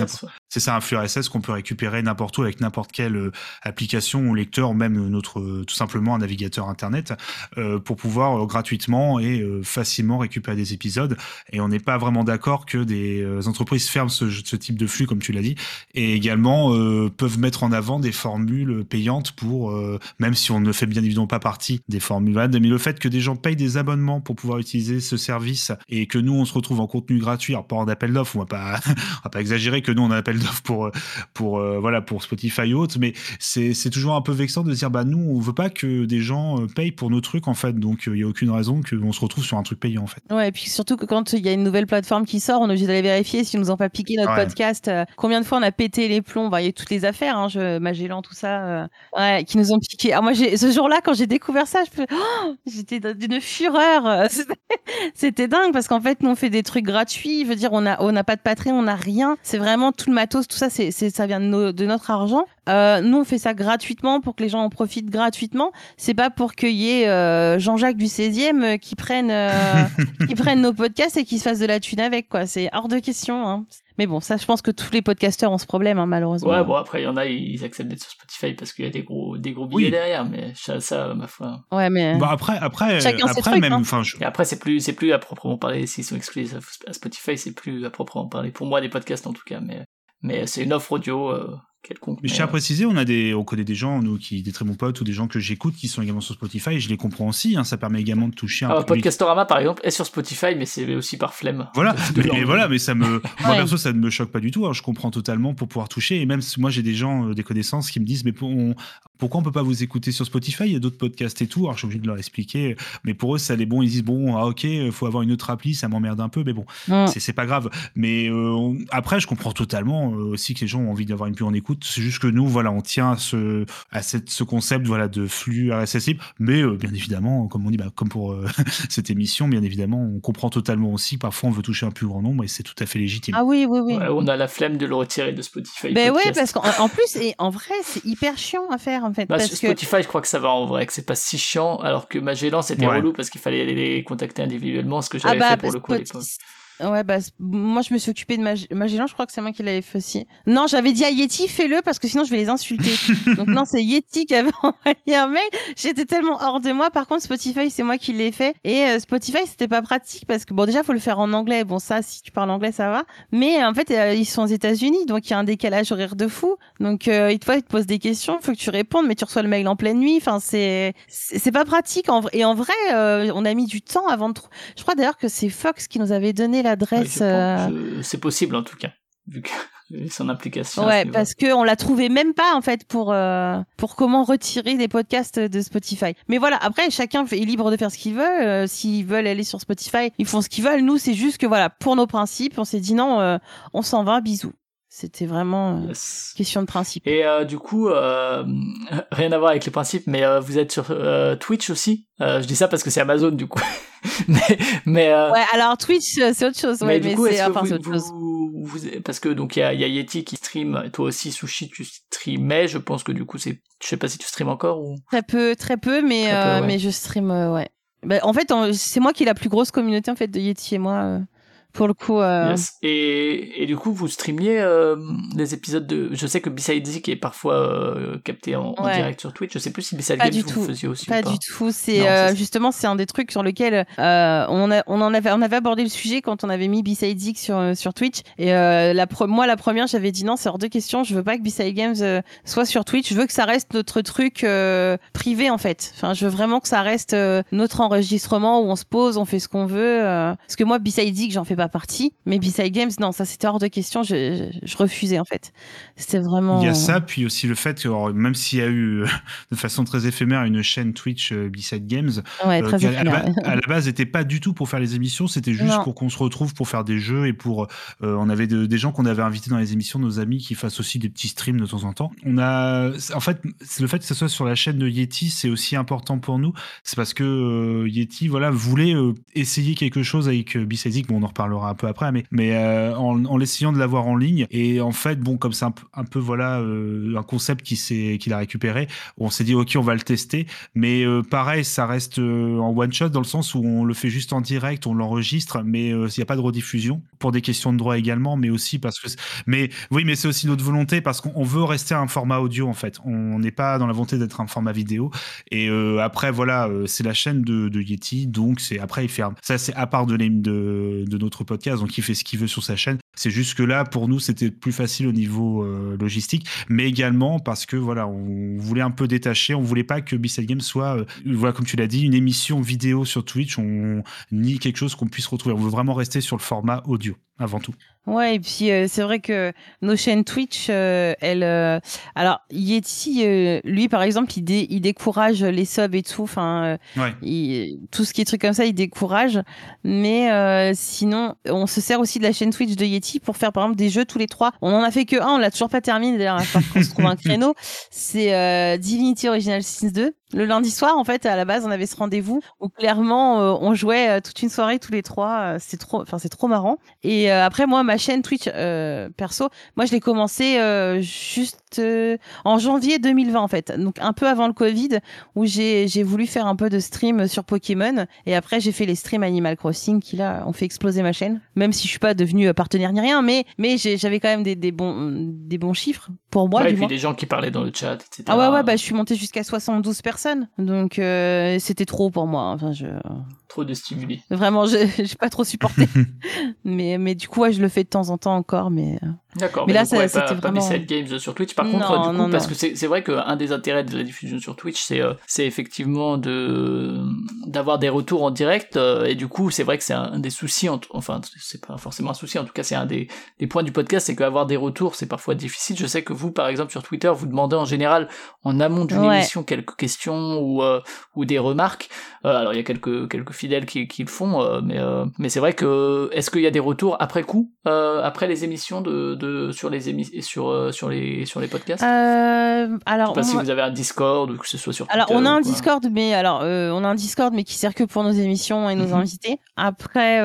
Speaker 3: C'est ça, un flux RSS qu'on peut récupérer n'importe où avec n'importe quelle euh, application ou lecteur, ou même notre tout simplement un navigateur internet, euh, pour pouvoir euh, gratuitement et euh, facilement récupérer des épisodes. Et on n'est pas vraiment d'accord que des euh, entreprises ferment ce, type de flux, comme tu l'as dit, et également euh, peuvent mettre en avant des formules payantes pour, euh, même si on ne fait bien évidemment pas partie des formules mais le fait que des gens payent des abonnements pour pouvoir utiliser ce service et que nous on se retrouve en contenu gratuit, alors pas en appel d'offres, on va pas, on va pas exagérer que nous on a un appel d'offres pour pour voilà pour Spotify et autres, mais c'est toujours un peu vexant de dire bah nous on veut pas que des gens payent pour nos trucs en fait, donc il y a aucune raison qu'on se retrouve sur un truc payant en fait.
Speaker 2: Ouais, et puis surtout que quand il y a une nouvelle plateforme qui sort, on est obligé d'aller vérifier si nous ont pas piqué notre
Speaker 3: Ouais.
Speaker 2: podcast. euh, combien de fois on a pété les plombs? Bah, Il y a eu toutes les affaires, hein, je, Magellan, tout ça, euh, ouais, qui nous ont piqué. Ah, moi, ce jour-là, quand j'ai découvert ça, oh, j'étais d'une fureur. euh, C'était, dingue parce qu'en fait, nous, on fait des trucs gratuits. Je veux dire, on a, on n'a pas de Patreon, on n'a rien. C'est vraiment tout le matos, tout ça, c'est, c'est, ça vient de, nos- de notre argent. Euh, nous, on fait ça gratuitement pour que les gens en profitent gratuitement. C'est pas pour qu'il y ait euh, Jean-Jacques du 16e euh, qui prenne euh, qui prennent nos podcasts et qui se fassent de la thune avec, quoi. C'est hors de question. Hein. Mais bon, ça, je pense que tous les podcasteurs ont ce problème, hein, malheureusement.
Speaker 1: Ouais, bon, après, il y en a, ils acceptent d'être sur Spotify parce qu'il y a des gros, des gros
Speaker 3: Oui.
Speaker 1: billets derrière, mais ça, ça, ma foi.
Speaker 2: Ouais, mais.
Speaker 3: Bah après après
Speaker 2: Chacun ses
Speaker 3: après
Speaker 2: trucs,
Speaker 3: même
Speaker 2: hein.
Speaker 3: je-
Speaker 1: Et après, c'est plus, c'est plus à proprement parler, s'ils sont exclusifs à Spotify, c'est plus à proprement parler. Pour moi, des podcasts en tout cas, mais, mais c'est une offre audio euh, quelconque.
Speaker 3: Mais je tiens à
Speaker 1: euh,
Speaker 3: préciser, on a des, on connaît des gens, nous, qui, des très bons potes ou des gens que j'écoute qui sont également sur Spotify et je les comprends aussi. hein, ça permet également de toucher un
Speaker 1: ah,
Speaker 3: public.
Speaker 1: Podcastorama, par exemple, est sur Spotify, mais c'est aussi par flemme.
Speaker 3: Voilà,
Speaker 1: de
Speaker 3: mais, voilà, mais ça me, moi
Speaker 2: Ouais.
Speaker 3: perso, ça ne me choque pas du tout. hein, je comprends totalement pour pouvoir toucher. Et même si moi, j'ai des gens, euh, des connaissances qui me disent, mais pour- on- pourquoi on peut pas vous écouter sur Spotify? Il y a d'autres podcasts et tout. Alors, je suis obligé de leur expliquer. Mais pour eux, ça les bon. Ils disent, bon, ah, ok, faut avoir une autre appli, ça m'emmerde un peu, mais bon,
Speaker 2: Mm.
Speaker 3: c'est pas grave. Mais euh, on- après, je comprends totalement euh, aussi que les gens ont envie d'avoir une pub en écoute. C'est juste que nous, voilà, on tient à ce, à cette, ce concept, voilà, de flux RSS libre. Mais euh, bien évidemment, comme on dit, bah, comme pour euh, cette émission, bien évidemment, on comprend totalement aussi. que Parfois, on veut toucher un plus grand nombre et c'est tout à fait légitime.
Speaker 2: Ah oui, oui, oui.
Speaker 1: Ouais, on a la flemme de le retirer de Spotify.
Speaker 2: Ben
Speaker 1: podcast.
Speaker 2: parce qu'en en plus, et en vrai, c'est hyper chiant à faire, en fait.
Speaker 1: Bah,
Speaker 2: parce
Speaker 1: sur
Speaker 2: que.
Speaker 1: Spotify, je crois que ça va en vrai, que c'est pas si chiant, alors que Magellan, c'était
Speaker 3: Ouais.
Speaker 1: relou parce qu'il fallait aller les contacter individuellement, ce que
Speaker 2: Ah
Speaker 1: j'avais
Speaker 2: bah,
Speaker 1: fait pour le coup à l'époque.
Speaker 2: Ouais, bah, moi, je me suis occupée de Mag- Magellan, je crois que c'est moi qui l'avais fait aussi. Non, j'avais dit à Yeti, fais-le, parce que sinon, je vais les insulter. Donc, non, c'est Yeti qui avait envoyé un mail. J'étais tellement hors de moi. Par contre, Spotify, c'est moi qui l'ai fait. Et euh, Spotify, c'était pas pratique parce que, bon, déjà, faut le faire en anglais. Bon, ça, si tu parles anglais, ça va. Mais en fait, euh, ils sont aux États-Unis, donc il y a un décalage horaire de fou. Donc, euh, ils te, ils te posent des questions, faut que tu répondes, mais tu reçois le mail en pleine nuit. Enfin, c'est c'est pas pratique. En. Et en vrai, euh, on a mis du temps avant de. Je crois d'ailleurs que c'est Fox qui nous avait donné l'adresse.
Speaker 1: je
Speaker 2: euh,
Speaker 1: C'est possible en tout cas, vu que son ce
Speaker 2: Ouais, parce que on l'a trouvé même pas en fait pour euh, pour comment retirer des podcasts de Spotify. Mais voilà, après chacun est libre de faire ce qu'il veut. Euh, S'ils veulent aller sur Spotify, ils font ce qu'ils veulent. Nous, c'est juste que voilà, pour nos principes, on s'est dit non, euh, on s'en va, bisous. C'était vraiment euh,
Speaker 1: Yes.
Speaker 2: question de principe.
Speaker 1: Et euh, du coup, euh, rien à voir avec les principes, mais euh, vous êtes sur Twitch aussi? Je dis ça parce que c'est Amazon du coup. mais mais,
Speaker 2: Ouais, alors Twitch, c'est autre chose. Ouais,
Speaker 1: mais
Speaker 2: mais,
Speaker 1: du coup,
Speaker 2: c'est
Speaker 1: que
Speaker 2: enfin
Speaker 1: vous,
Speaker 2: autre chose.
Speaker 1: vous, vous- parce que donc il y a, y a Yeti qui stream, toi aussi Sushi tu streamais. Je pense que du coup c'est, je sais pas si tu stream encore ou?
Speaker 2: Très peu, très peu, mais
Speaker 1: Très peu, ouais.
Speaker 2: mais je stream, ouais. Bah, en fait, c'est moi qui ai la plus grosse communauté en fait de Yeti et moi. Pour le coup. euh,
Speaker 1: Yes. Et, et du coup, vous streamiez euh, les épisodes de. Je sais que Beside Zik est parfois euh, capté en, direct sur Twitch. Je sais plus si Beside Games vous faisiez aussi
Speaker 2: Pas
Speaker 1: ou pas.
Speaker 2: du tout. C'est euh,
Speaker 1: c'est-
Speaker 2: justement c'est un des trucs sur lequel on, a, on en avait on avait abordé le sujet quand on avait mis B-Side Zik sur sur Twitch et la pre- moi la première j'avais dit non c'est hors de question je veux pas que B-Side Games soit sur Twitch je veux que ça reste notre truc privé en fait enfin je veux vraiment que ça reste notre enregistrement où on se pose on fait ce qu'on veut parce que moi B-Side Zik j'en fais pas partie mais B-Side Games non ça c'était hors de question. Je, je, je refusais en fait. C'était vraiment
Speaker 3: Il y a ça, puis aussi le fait que alors, même s'il y a eu euh, de façon très éphémère une chaîne Twitch euh, B-Side Games,
Speaker 2: ouais
Speaker 3: euh,
Speaker 2: très
Speaker 3: à, la à base n'était pas du tout pour faire les émissions, c'était juste
Speaker 2: Non.
Speaker 3: pour qu'on se retrouve pour faire des jeux et pour euh, on avait de- des gens qu'on avait invités dans les émissions, nos amis qui fassent aussi des petits streams de temps en temps. On a en fait le fait que ce soit sur la chaîne de Yeti, c'est aussi important pour nous, c'est parce que euh, Yeti voilà voulait essayer quelque chose avec B-Side bon on en reparlera parlera un peu après, mais, mais euh, en, en essayant de l'avoir en ligne. Et en fait, bon, comme c'est un, peu- voilà euh, un concept qui qu'il a récupéré, on s'est dit ok, on va le tester. Mais euh, pareil, ça reste en one shot dans le sens où on le fait juste en direct, on l'enregistre, mais il n'y a pas de rediffusion pour des questions de droit également, mais aussi parce que. Mais oui, mais c'est aussi notre volonté parce qu'on on veut rester un format audio en fait. On n'est pas dans la volonté d'être un format vidéo. Et après, voilà, c'est la chaîne de, Yeti, donc c'est après il un- ça c'est à part de notre podcast, donc il fait ce qu'il veut sur sa chaîne. C'est juste que là, pour nous, c'était plus facile au niveau euh, logistique, mais également parce que voilà, on voulait un peu détacher, on voulait pas que B-Side Game soit, euh, voilà, comme tu l'as dit, une émission vidéo sur Twitch, on ni quelque chose qu'on puisse retrouver. On veut vraiment rester sur le format audio avant tout.
Speaker 2: Ouais, et puis euh, c'est vrai que nos chaînes Twitch, euh, elles. euh, alors Yeti, euh, lui par exemple, il, dé- il décourage les subs et tout. Enfin, euh,
Speaker 3: Ouais.
Speaker 2: tout ce qui est truc comme ça, il décourage. Mais euh, sinon, on se sert aussi de la chaîne Twitch de Yeti pour faire par exemple des jeux tous les trois. On en a fait que un, on l'a toujours pas terminé. D'ailleurs, il va falloir qu'on se trouve un créneau. C'est euh, Divinity Original Sins 2. Le lundi soir, en fait, à la base, on avait ce rendez-vous où clairement, euh, on jouait euh, toute une soirée tous les trois. Euh, C'est trop, enfin, c'est trop marrant. Et après, moi, ma chaîne Twitch perso, moi, je l'ai commencé juste euh, en janvier 2020, en fait. Donc, un peu avant le Covid, où j'ai j'ai voulu faire un peu de stream sur Pokémon. Et après, j'ai fait les streams Animal Crossing qui, là, ont fait exploser ma chaîne. Même si je suis pas devenue euh, partenaire ni rien, mais, mais j'avais quand même des, des, bons, des bons chiffres pour moi,
Speaker 1: Ouais, et
Speaker 2: du
Speaker 1: puis
Speaker 2: moins.
Speaker 1: des gens qui parlaient dans le chat, etc.
Speaker 2: Ah ouais, ouais, bah, je suis montée jusqu'à 72 personnes. Donc, euh, c'était trop pour moi. Enfin, je...
Speaker 1: Trop de stimuli.
Speaker 2: Vraiment, j'ai pas trop supporté. mais, mais du coup, ouais, je le fais de temps en temps encore. Mais euh,
Speaker 1: D'accord,
Speaker 2: Mais
Speaker 1: mais,
Speaker 2: là,
Speaker 1: ouais,
Speaker 2: c'était
Speaker 1: pas, pas
Speaker 2: vraiment-
Speaker 1: B-Side Games sur Twitch. Par
Speaker 2: Non,
Speaker 1: contre, du coup,
Speaker 2: non,
Speaker 1: parce
Speaker 2: non.
Speaker 1: que c'est c'est vrai qu'un des intérêts de la diffusion sur Twitch, c'est euh, c'est effectivement de d'avoir des retours en direct. euh, et du coup, c'est vrai que c'est un, un des soucis, en- enfin, c'est pas forcément un souci, en tout cas, c'est un des, des points du podcast, c'est qu'avoir des retours, c'est parfois difficile. Je sais que vous, par exemple, sur Twitter, vous demandez en général, en amont d'une
Speaker 2: Ouais.
Speaker 1: émission, quelques questions ou, euh, ou des remarques. Euh, alors, il y a quelques, quelques fidèles qui, qui le font, euh, mais, euh, mais c'est vrai que, est-ce qu'il y a des retours après coup, euh, après les émissions de, de, sur les émis sur, sur les, sur les podcasts?
Speaker 2: euh,
Speaker 1: Je sais
Speaker 2: alors,
Speaker 1: pas si vous avez un Discord ou que ce soit sur
Speaker 2: alors
Speaker 1: Twitter
Speaker 2: on a un. Discord, mais alors on a un Discord, mais qui sert que pour nos émissions et nos
Speaker 1: Mhm.
Speaker 2: invités. Après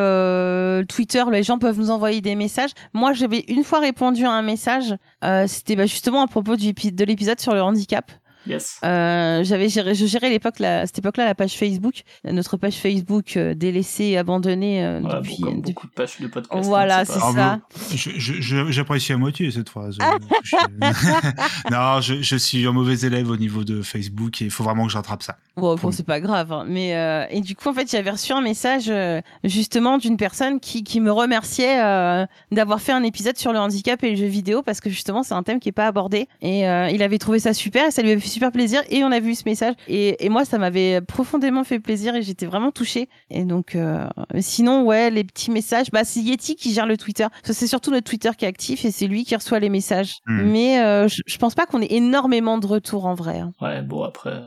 Speaker 2: Twitter, les gens peuvent nous envoyer des messages. Moi, j'avais une fois répondu à un message. euh, C'était bah, justement à propos du, de l'épisode sur le handicap.
Speaker 1: Yes.
Speaker 2: Euh, j'avais géré, je gérais à l'époque, la, cette époque-là, la page Facebook, notre page Facebook euh, délaissée et abandonnée euh,
Speaker 1: bon,
Speaker 2: depuis.
Speaker 1: comme
Speaker 2: depuis-
Speaker 1: beaucoup de pages de podcasts.
Speaker 2: Voilà, c'est ça.
Speaker 3: Je- J'apprécie à moitié cette phrase. Euh, je- non, je, je suis un mauvais élève au niveau de Facebook et il faut vraiment que je rattrape ça.
Speaker 2: Bon, bon, c'est pas grave. hein. Mais euh, et du coup, en fait, j'avais reçu un message euh, justement d'une personne qui, qui me remerciait euh, d'avoir fait un épisode sur le handicap et le jeu vidéo parce que justement, c'est un thème qui est pas abordé. Et euh, il avait trouvé ça super, et ça lui avait fait super plaisir. Et on a vu ce message. Et, et moi, ça m'avait profondément fait plaisir et j'étais vraiment touchée. Et donc, euh, sinon, ouais, les petits messages. Bah, c'est Yeti qui gère le Twitter. C'est surtout notre Twitter qui est actif et c'est lui qui reçoit les messages.
Speaker 3: Hmm.
Speaker 2: Mais euh, je, pense pas qu'on ait énormément de retours en vrai. hein.
Speaker 1: Ouais, bon, après,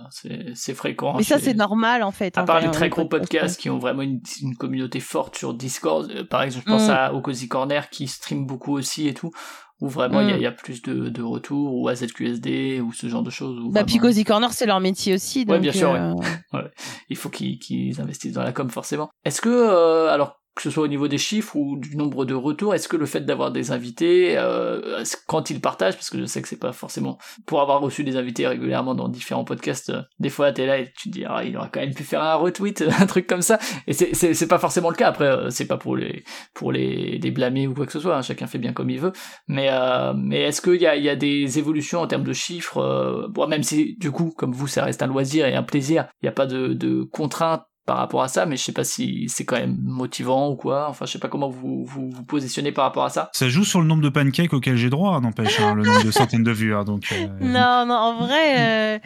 Speaker 1: c'est fréquent.
Speaker 2: Mais ça, c'est normal en fait.
Speaker 1: À
Speaker 2: en
Speaker 1: part les
Speaker 2: hein,
Speaker 1: très gros
Speaker 2: podcast.
Speaker 1: podcasts qui ont vraiment une, une communauté forte sur Discord, euh, par exemple, je pense
Speaker 2: Mm.
Speaker 1: à au Cozy Corner qui stream beaucoup aussi et tout, où vraiment il y a-
Speaker 2: Mm.
Speaker 1: il y, a plus de, de retours, ou AZQSD, ou ce genre de choses. où
Speaker 2: Bah, puis
Speaker 1: vraiment-
Speaker 2: Cozy Corner, c'est leur métier aussi. Donc,
Speaker 1: Ouais, bien sûr,
Speaker 2: euh,
Speaker 1: il faut qu'ils qu'ils investissent dans la com forcément. Est-ce que, euh, alors que ce soit au niveau des chiffres ou du nombre de retours, est-ce que le fait d'avoir des invités, euh, quand ils partagent, parce que je sais que c'est pas forcément pour avoir reçu des invités régulièrement dans différents podcasts, euh, des fois t'es là et tu te dis ah il aurait quand même pu faire un retweet, un truc comme ça, et c'est pas forcément le cas. Après euh, c'est pas pour les pour les blâmer ou quoi que ce soit, hein, chacun fait bien comme il veut. Mais mais est-ce qu'il y a y a des évolutions en termes de chiffres, bon même si du coup comme vous ça reste un loisir et un plaisir, il n'y a pas de de contraintes par rapport à ça, mais je sais pas si c'est quand même motivant ou quoi. Enfin, je sais pas comment vous vous, vous positionnez par rapport à ça.
Speaker 3: Ça joue sur le nombre de pancakes auxquels j'ai droit, n'empêche, hein, le nombre de centaines de vues. hein, donc, euh,
Speaker 2: Non, non, en vrai, euh,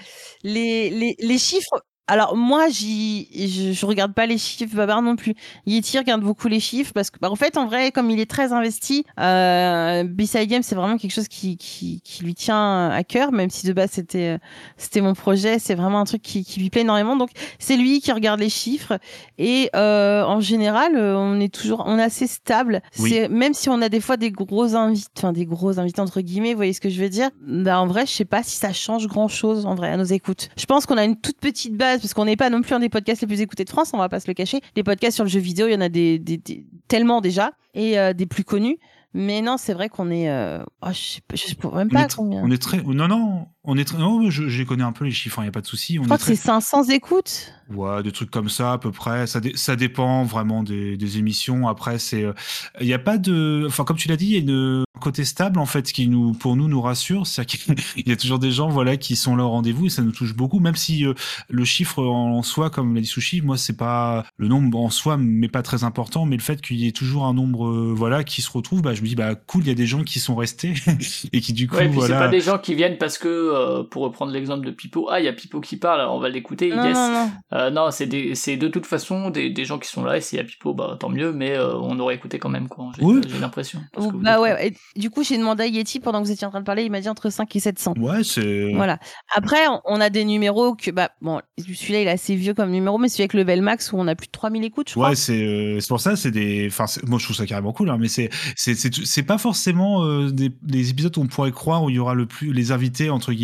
Speaker 2: les, les, les chiffres. Alors moi, j'y, je, je regarde pas les chiffres, Babar non plus. Yeti regarde beaucoup les chiffres parce que, bah, en fait, en vrai, comme il est très investi, euh, B-Side Game, c'est vraiment quelque chose qui, qui, qui lui tient à cœur, même si de base c'était, c'était mon projet, c'est vraiment un truc qui, qui lui plaît énormément. Donc c'est lui qui regarde les chiffres et euh, en général, euh, on est toujours, on est assez stable.
Speaker 3: Oui.
Speaker 2: C'est même si on a des fois des gros invités, enfin des gros invités entre guillemets, vous voyez ce que je veux dire Bah en vrai, je sais pas si ça change grand chose en vrai à nos écoutes. Je pense qu'on a une toute petite base base, parce qu'on n'est pas non plus un des podcasts les plus écoutés de France, on va pas se le cacher. Les podcasts sur le jeu vidéo, il y en a des, des- des- tellement déjà, et euh, des plus connus. Mais non, c'est vrai qu'on est. euh, oh, je sais pas, je sais même
Speaker 3: On
Speaker 2: pas
Speaker 3: est, tr-
Speaker 2: combien.
Speaker 3: on est très. Non, non, on est très. Non, je, je les connais un peu les chiffres, il n'y a pas de souci. On
Speaker 2: Je crois
Speaker 3: est
Speaker 2: que
Speaker 3: très.
Speaker 2: c'est 500 écoutes.
Speaker 3: Ouais, des trucs comme ça à peu près. Ça, dé- ça dépend vraiment des, des émissions. Après, c'est, euh, il n'y a pas de, enfin comme tu l'as dit, il y a une un côté stable en fait qui nous, pour nous, nous rassure. C'est-à-dire qu'il y a toujours des gens, voilà, qui sont là au rendez-vous et ça nous touche beaucoup. Même si euh, le chiffre en soi, comme l'a dit Sushi, moi c'est pas le nombre en soi, mais pas très important, mais le fait qu'il y ait toujours un nombre, euh, voilà, qui se retrouve, bah je me dis bah cool, il y a des gens qui sont restés et qui du coup,
Speaker 1: Ouais, puis c'est
Speaker 3: voilà.
Speaker 1: pas des gens qui viennent parce que, euh, pour reprendre l'exemple de Pipo, ah, il y a Pipo qui parle, alors on va l'écouter,
Speaker 2: Non,
Speaker 1: yes.
Speaker 2: non, non.
Speaker 1: Euh, non, c'est des- c'est de toute façon des, des gens qui sont là, et s'il y a Pipo, bah tant mieux, mais euh, on aurait écouté quand même, quoi. J'ai
Speaker 3: Oui.
Speaker 1: j'ai l'impression. Parce
Speaker 2: Ou-
Speaker 1: que vous
Speaker 2: bah ouais, et du coup, j'ai demandé à Yeti pendant que vous étiez en train de parler, il m'a dit entre 5 et 700.
Speaker 3: Ouais, c'est.
Speaker 2: Voilà. Après, on- on a des numéros que, bah, bon, celui-là, il est assez vieux comme numéro, mais celui avec Level Max où on a plus de 3000 écoutes, je crois.
Speaker 3: Ouais, c'est euh, c'est pour ça, c'est des. Enfin, c'est- moi je trouve ça carrément cool, hein, mais c'est c'est c'est c'est pas forcément euh, des, des épisodes où on pourrait croire où il y aura le plus les invités entre guillemets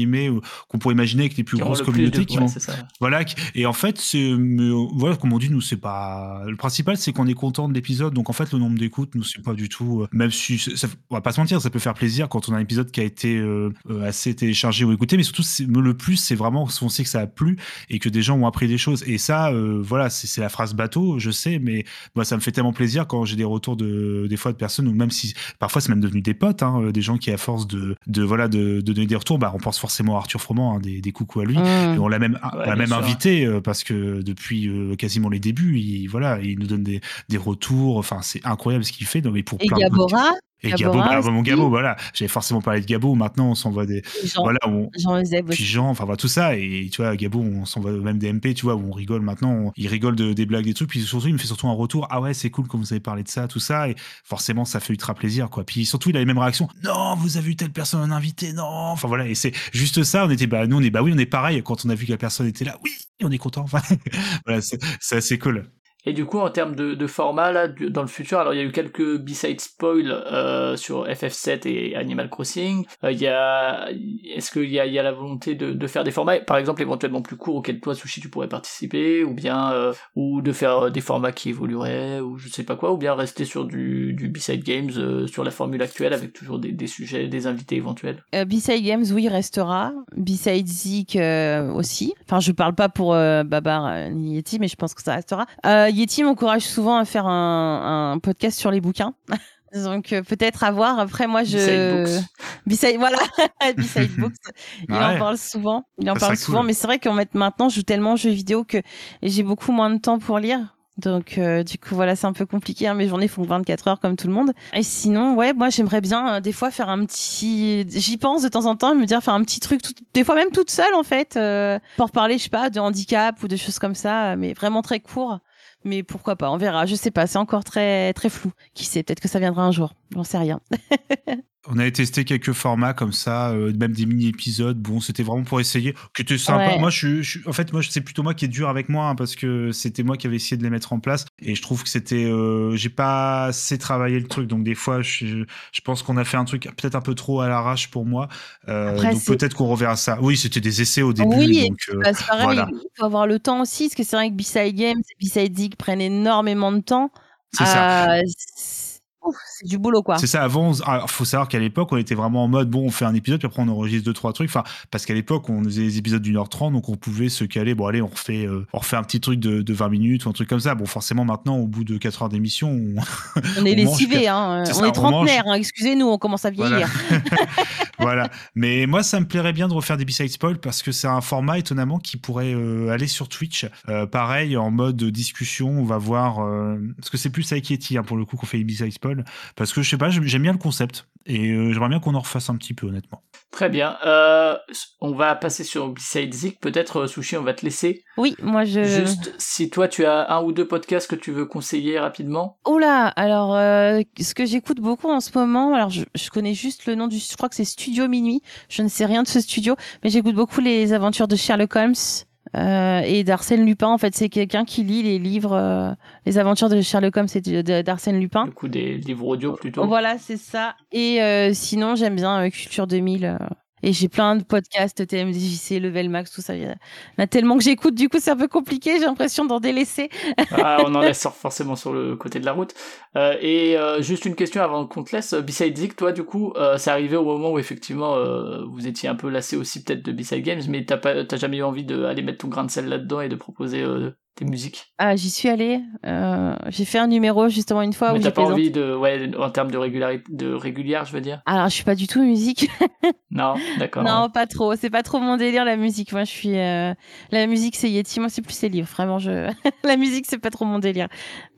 Speaker 3: qu'on pourrait imaginer avec les plus grosses communautés qui vont voilà et en fait c'est voilà comme on dit nous c'est pas le principal c'est qu'on est content de l'épisode donc en fait le nombre d'écoutes nous c'est pas du tout euh, même si ça, on va pas se mentir ça peut faire plaisir quand on a un épisode qui a été euh, euh, assez téléchargé ou écouté mais surtout le plus c'est vraiment on sait que ça a plu et que des gens ont appris des choses. Et ça euh, voilà c'est la phrase bateau je sais mais moi ça me fait tellement plaisir quand j'ai des retours de des fois de personnes ou même si parfois c'est même devenu des potes hein, des gens qui à force de, de voilà de, de donner des retours bah on pense forcément à Arthur Froment hein, des, des coucous à lui
Speaker 2: Mmh.
Speaker 3: et on l'a même, on l'a
Speaker 1: bien
Speaker 3: même
Speaker 1: sûr.
Speaker 3: invité euh, parce que depuis euh, quasiment les débuts, il, voilà, il nous donne des, des retours. Enfin, c'est incroyable ce qu'il fait. Pour
Speaker 2: Et
Speaker 3: plein de
Speaker 2: Gabora,
Speaker 3: et Gabo, bah, mon
Speaker 2: aussi.
Speaker 3: Gabo, voilà. J'avais forcément parlé de Gabo. Maintenant, on s'envoie des,
Speaker 2: Jean,
Speaker 3: voilà, on,
Speaker 2: Jean
Speaker 3: puis. Jean, enfin voilà, tout ça. Et tu vois, Gabo, on s'envoie même des MP, tu vois, où on rigole maintenant. on- il rigole de, des blagues, des trucs. Puis surtout, il me fait surtout un retour. Ah ouais, c'est cool comme vous avez parlé de ça, tout ça. Et forcément, ça fait ultra plaisir, quoi. Puis surtout, il a les mêmes réactions. Non, vous avez vu telle personne en invité, non. Enfin voilà. Et c'est juste ça. On était, bah, nous, on est, bah oui, on est pareil. Quand on a vu que la personne était là, oui, on est content. Enfin, voilà, c'est assez cool.
Speaker 1: Et du coup, en termes de, format, là, dans le futur, alors il y a eu quelques B-side spoil euh, sur FF7 et Animal Crossing. Euh, est-ce qu'il y a, la volonté de, faire des formats, par exemple, éventuellement plus courts auxquels toi, Sushi, tu pourrais participer, ou bien, euh, ou de faire des formats qui évolueraient, ou je sais pas quoi, ou bien rester sur du, du B-side games, sur la formule actuelle, avec toujours des, sujets, des invités éventuels.
Speaker 2: B-Side Games, oui, restera. B-Side Zik aussi. Enfin, je parle pas pour Babar ni Yeti, mais je pense que ça restera. Yeti m'encourage souvent à faire un, un podcast sur les bouquins. Donc euh, peut-être à voir. Après moi je.
Speaker 1: B-side
Speaker 2: voilà B-side books. Il
Speaker 3: Ouais.
Speaker 2: en parle souvent. Il en
Speaker 3: Ça
Speaker 2: parle souvent,
Speaker 3: cool.
Speaker 2: mais c'est vrai qu'en fait, maintenant je joue tellement aux jeux vidéo que j'ai beaucoup moins de temps pour lire. Donc euh, du coup voilà c'est un peu compliqué. hein. Mes journées font 24 heures comme tout le monde. Et sinon ouais moi j'aimerais bien euh, des fois faire un petit. J'y pense de temps en temps me dire faire un petit truc tout- des fois même toute seule en fait euh, pour parler je sais pas de handicap ou de choses comme ça mais vraiment très court. Mais pourquoi pas, on verra. Je sais pas, c'est encore très très flou. Qui sait, peut-être que ça viendra un jour. J'en sais rien.
Speaker 3: On avait testé quelques formats comme ça, euh, même des mini-épisodes. Bon, c'était vraiment pour essayer. Qui était sympa.
Speaker 2: Ouais.
Speaker 3: Moi, je, je- en fait, moi, c'est plutôt moi qui est dur avec moi hein, parce que c'était moi qui avais essayé de les mettre en place et je trouve que c'était, euh, j'ai pas assez travaillé le truc. Donc des fois, je, je pense qu'on a fait un truc peut-être un peu trop à l'arrache pour moi. Euh,
Speaker 2: Après,
Speaker 3: donc peut-être qu'on reverra ça. Oui, c'était des essais au début.
Speaker 2: Oui,
Speaker 3: donc, euh,
Speaker 2: Bah, c'est pareil,
Speaker 3: voilà.
Speaker 2: il faut avoir le temps aussi, parce que c'est vrai que B-Side Games et B-Side Zig prennent énormément de temps.
Speaker 3: c'est ça.
Speaker 2: C'est ouf, c'est du boulot, quoi.
Speaker 3: C'est ça, avant, on- alors, faut savoir qu'à l'époque, on était vraiment en mode, bon, on fait un épisode, puis après, on enregistre deux, trois trucs. Enfin, parce qu'à l'époque, on faisait des épisodes d'une heure trente, donc on pouvait se caler, bon, allez, on refait, euh, on refait un petit truc de, de 20 minutes ou un truc comme ça. Bon, forcément, maintenant, au bout de 4 heures d'émission, on...
Speaker 2: On est
Speaker 3: on mange
Speaker 2: lessivés, hein. On
Speaker 3: ça,
Speaker 2: est
Speaker 3: on
Speaker 2: trentenaire, hein. excusez-nous, on commence à vieillir.
Speaker 3: voilà. Mais moi, ça me plairait bien de refaire des B-side spoil parce que c'est un format étonnamment qui pourrait euh, aller sur Twitch. Euh, pareil, en mode discussion, on va voir. parce que c'est plus avec Yeti hein, pour le coup qu'on fait les B-side spoil. Parce que je sais pas, j'aime bien le concept et euh, j'aimerais bien qu'on en refasse un petit peu, honnêtement.
Speaker 1: Très bien. Euh, on va passer sur B-side Zik. Peut-être, euh, Sushi, on va te laisser.
Speaker 2: Oui, moi je.
Speaker 1: Juste, si toi, tu as un ou deux podcasts que tu veux conseiller rapidement.
Speaker 2: Oula, alors euh, ce que j'écoute beaucoup en ce moment, alors je, je connais juste le nom du, je crois que c'est Studio Minuit. Je ne sais rien de ce studio, mais j'écoute beaucoup les aventures de Sherlock Holmes euh, et d'Arsène Lupin. En fait, c'est quelqu'un qui lit les livres, euh, les aventures de Sherlock Holmes et d'Arsène Lupin.
Speaker 1: Du coup, des livres audio plutôt.
Speaker 2: Voilà, c'est ça. Et euh, sinon, j'aime bien euh, Culture 2000. Et j'ai plein de podcasts, TMDJC, Level Max, tout ça. Il y en a tellement que j'écoute, du coup, c'est un peu compliqué. J'ai l'impression d'en délaisser.
Speaker 1: ah, on en laisse forcément sur le côté de la route. Euh, et euh, juste une question avant qu'on te laisse. Beside Zik, toi, du coup, euh, c'est arrivé au moment où effectivement euh, vous étiez un peu lassé aussi peut-être de Beside Games, mais t'as pas, t'as jamais eu envie d'aller mettre ton grain de sel là-dedans et de proposer tes musiques
Speaker 2: Ah, j'y suis allée. Euh, j'ai fait un numéro justement une fois
Speaker 1: Mais
Speaker 2: où
Speaker 1: t'as
Speaker 2: j'ai
Speaker 1: pas envie de, ouais, en termes de régularité, de régulière, je veux dire?
Speaker 2: Alors, je suis pas du tout musique.
Speaker 1: Non, d'accord.
Speaker 2: non, pas trop. C'est pas trop mon délire la musique. Moi, je suis euh, la musique, c'est Yeti. Moi, c'est plus les livres. Vraiment, je la musique, c'est pas trop mon délire.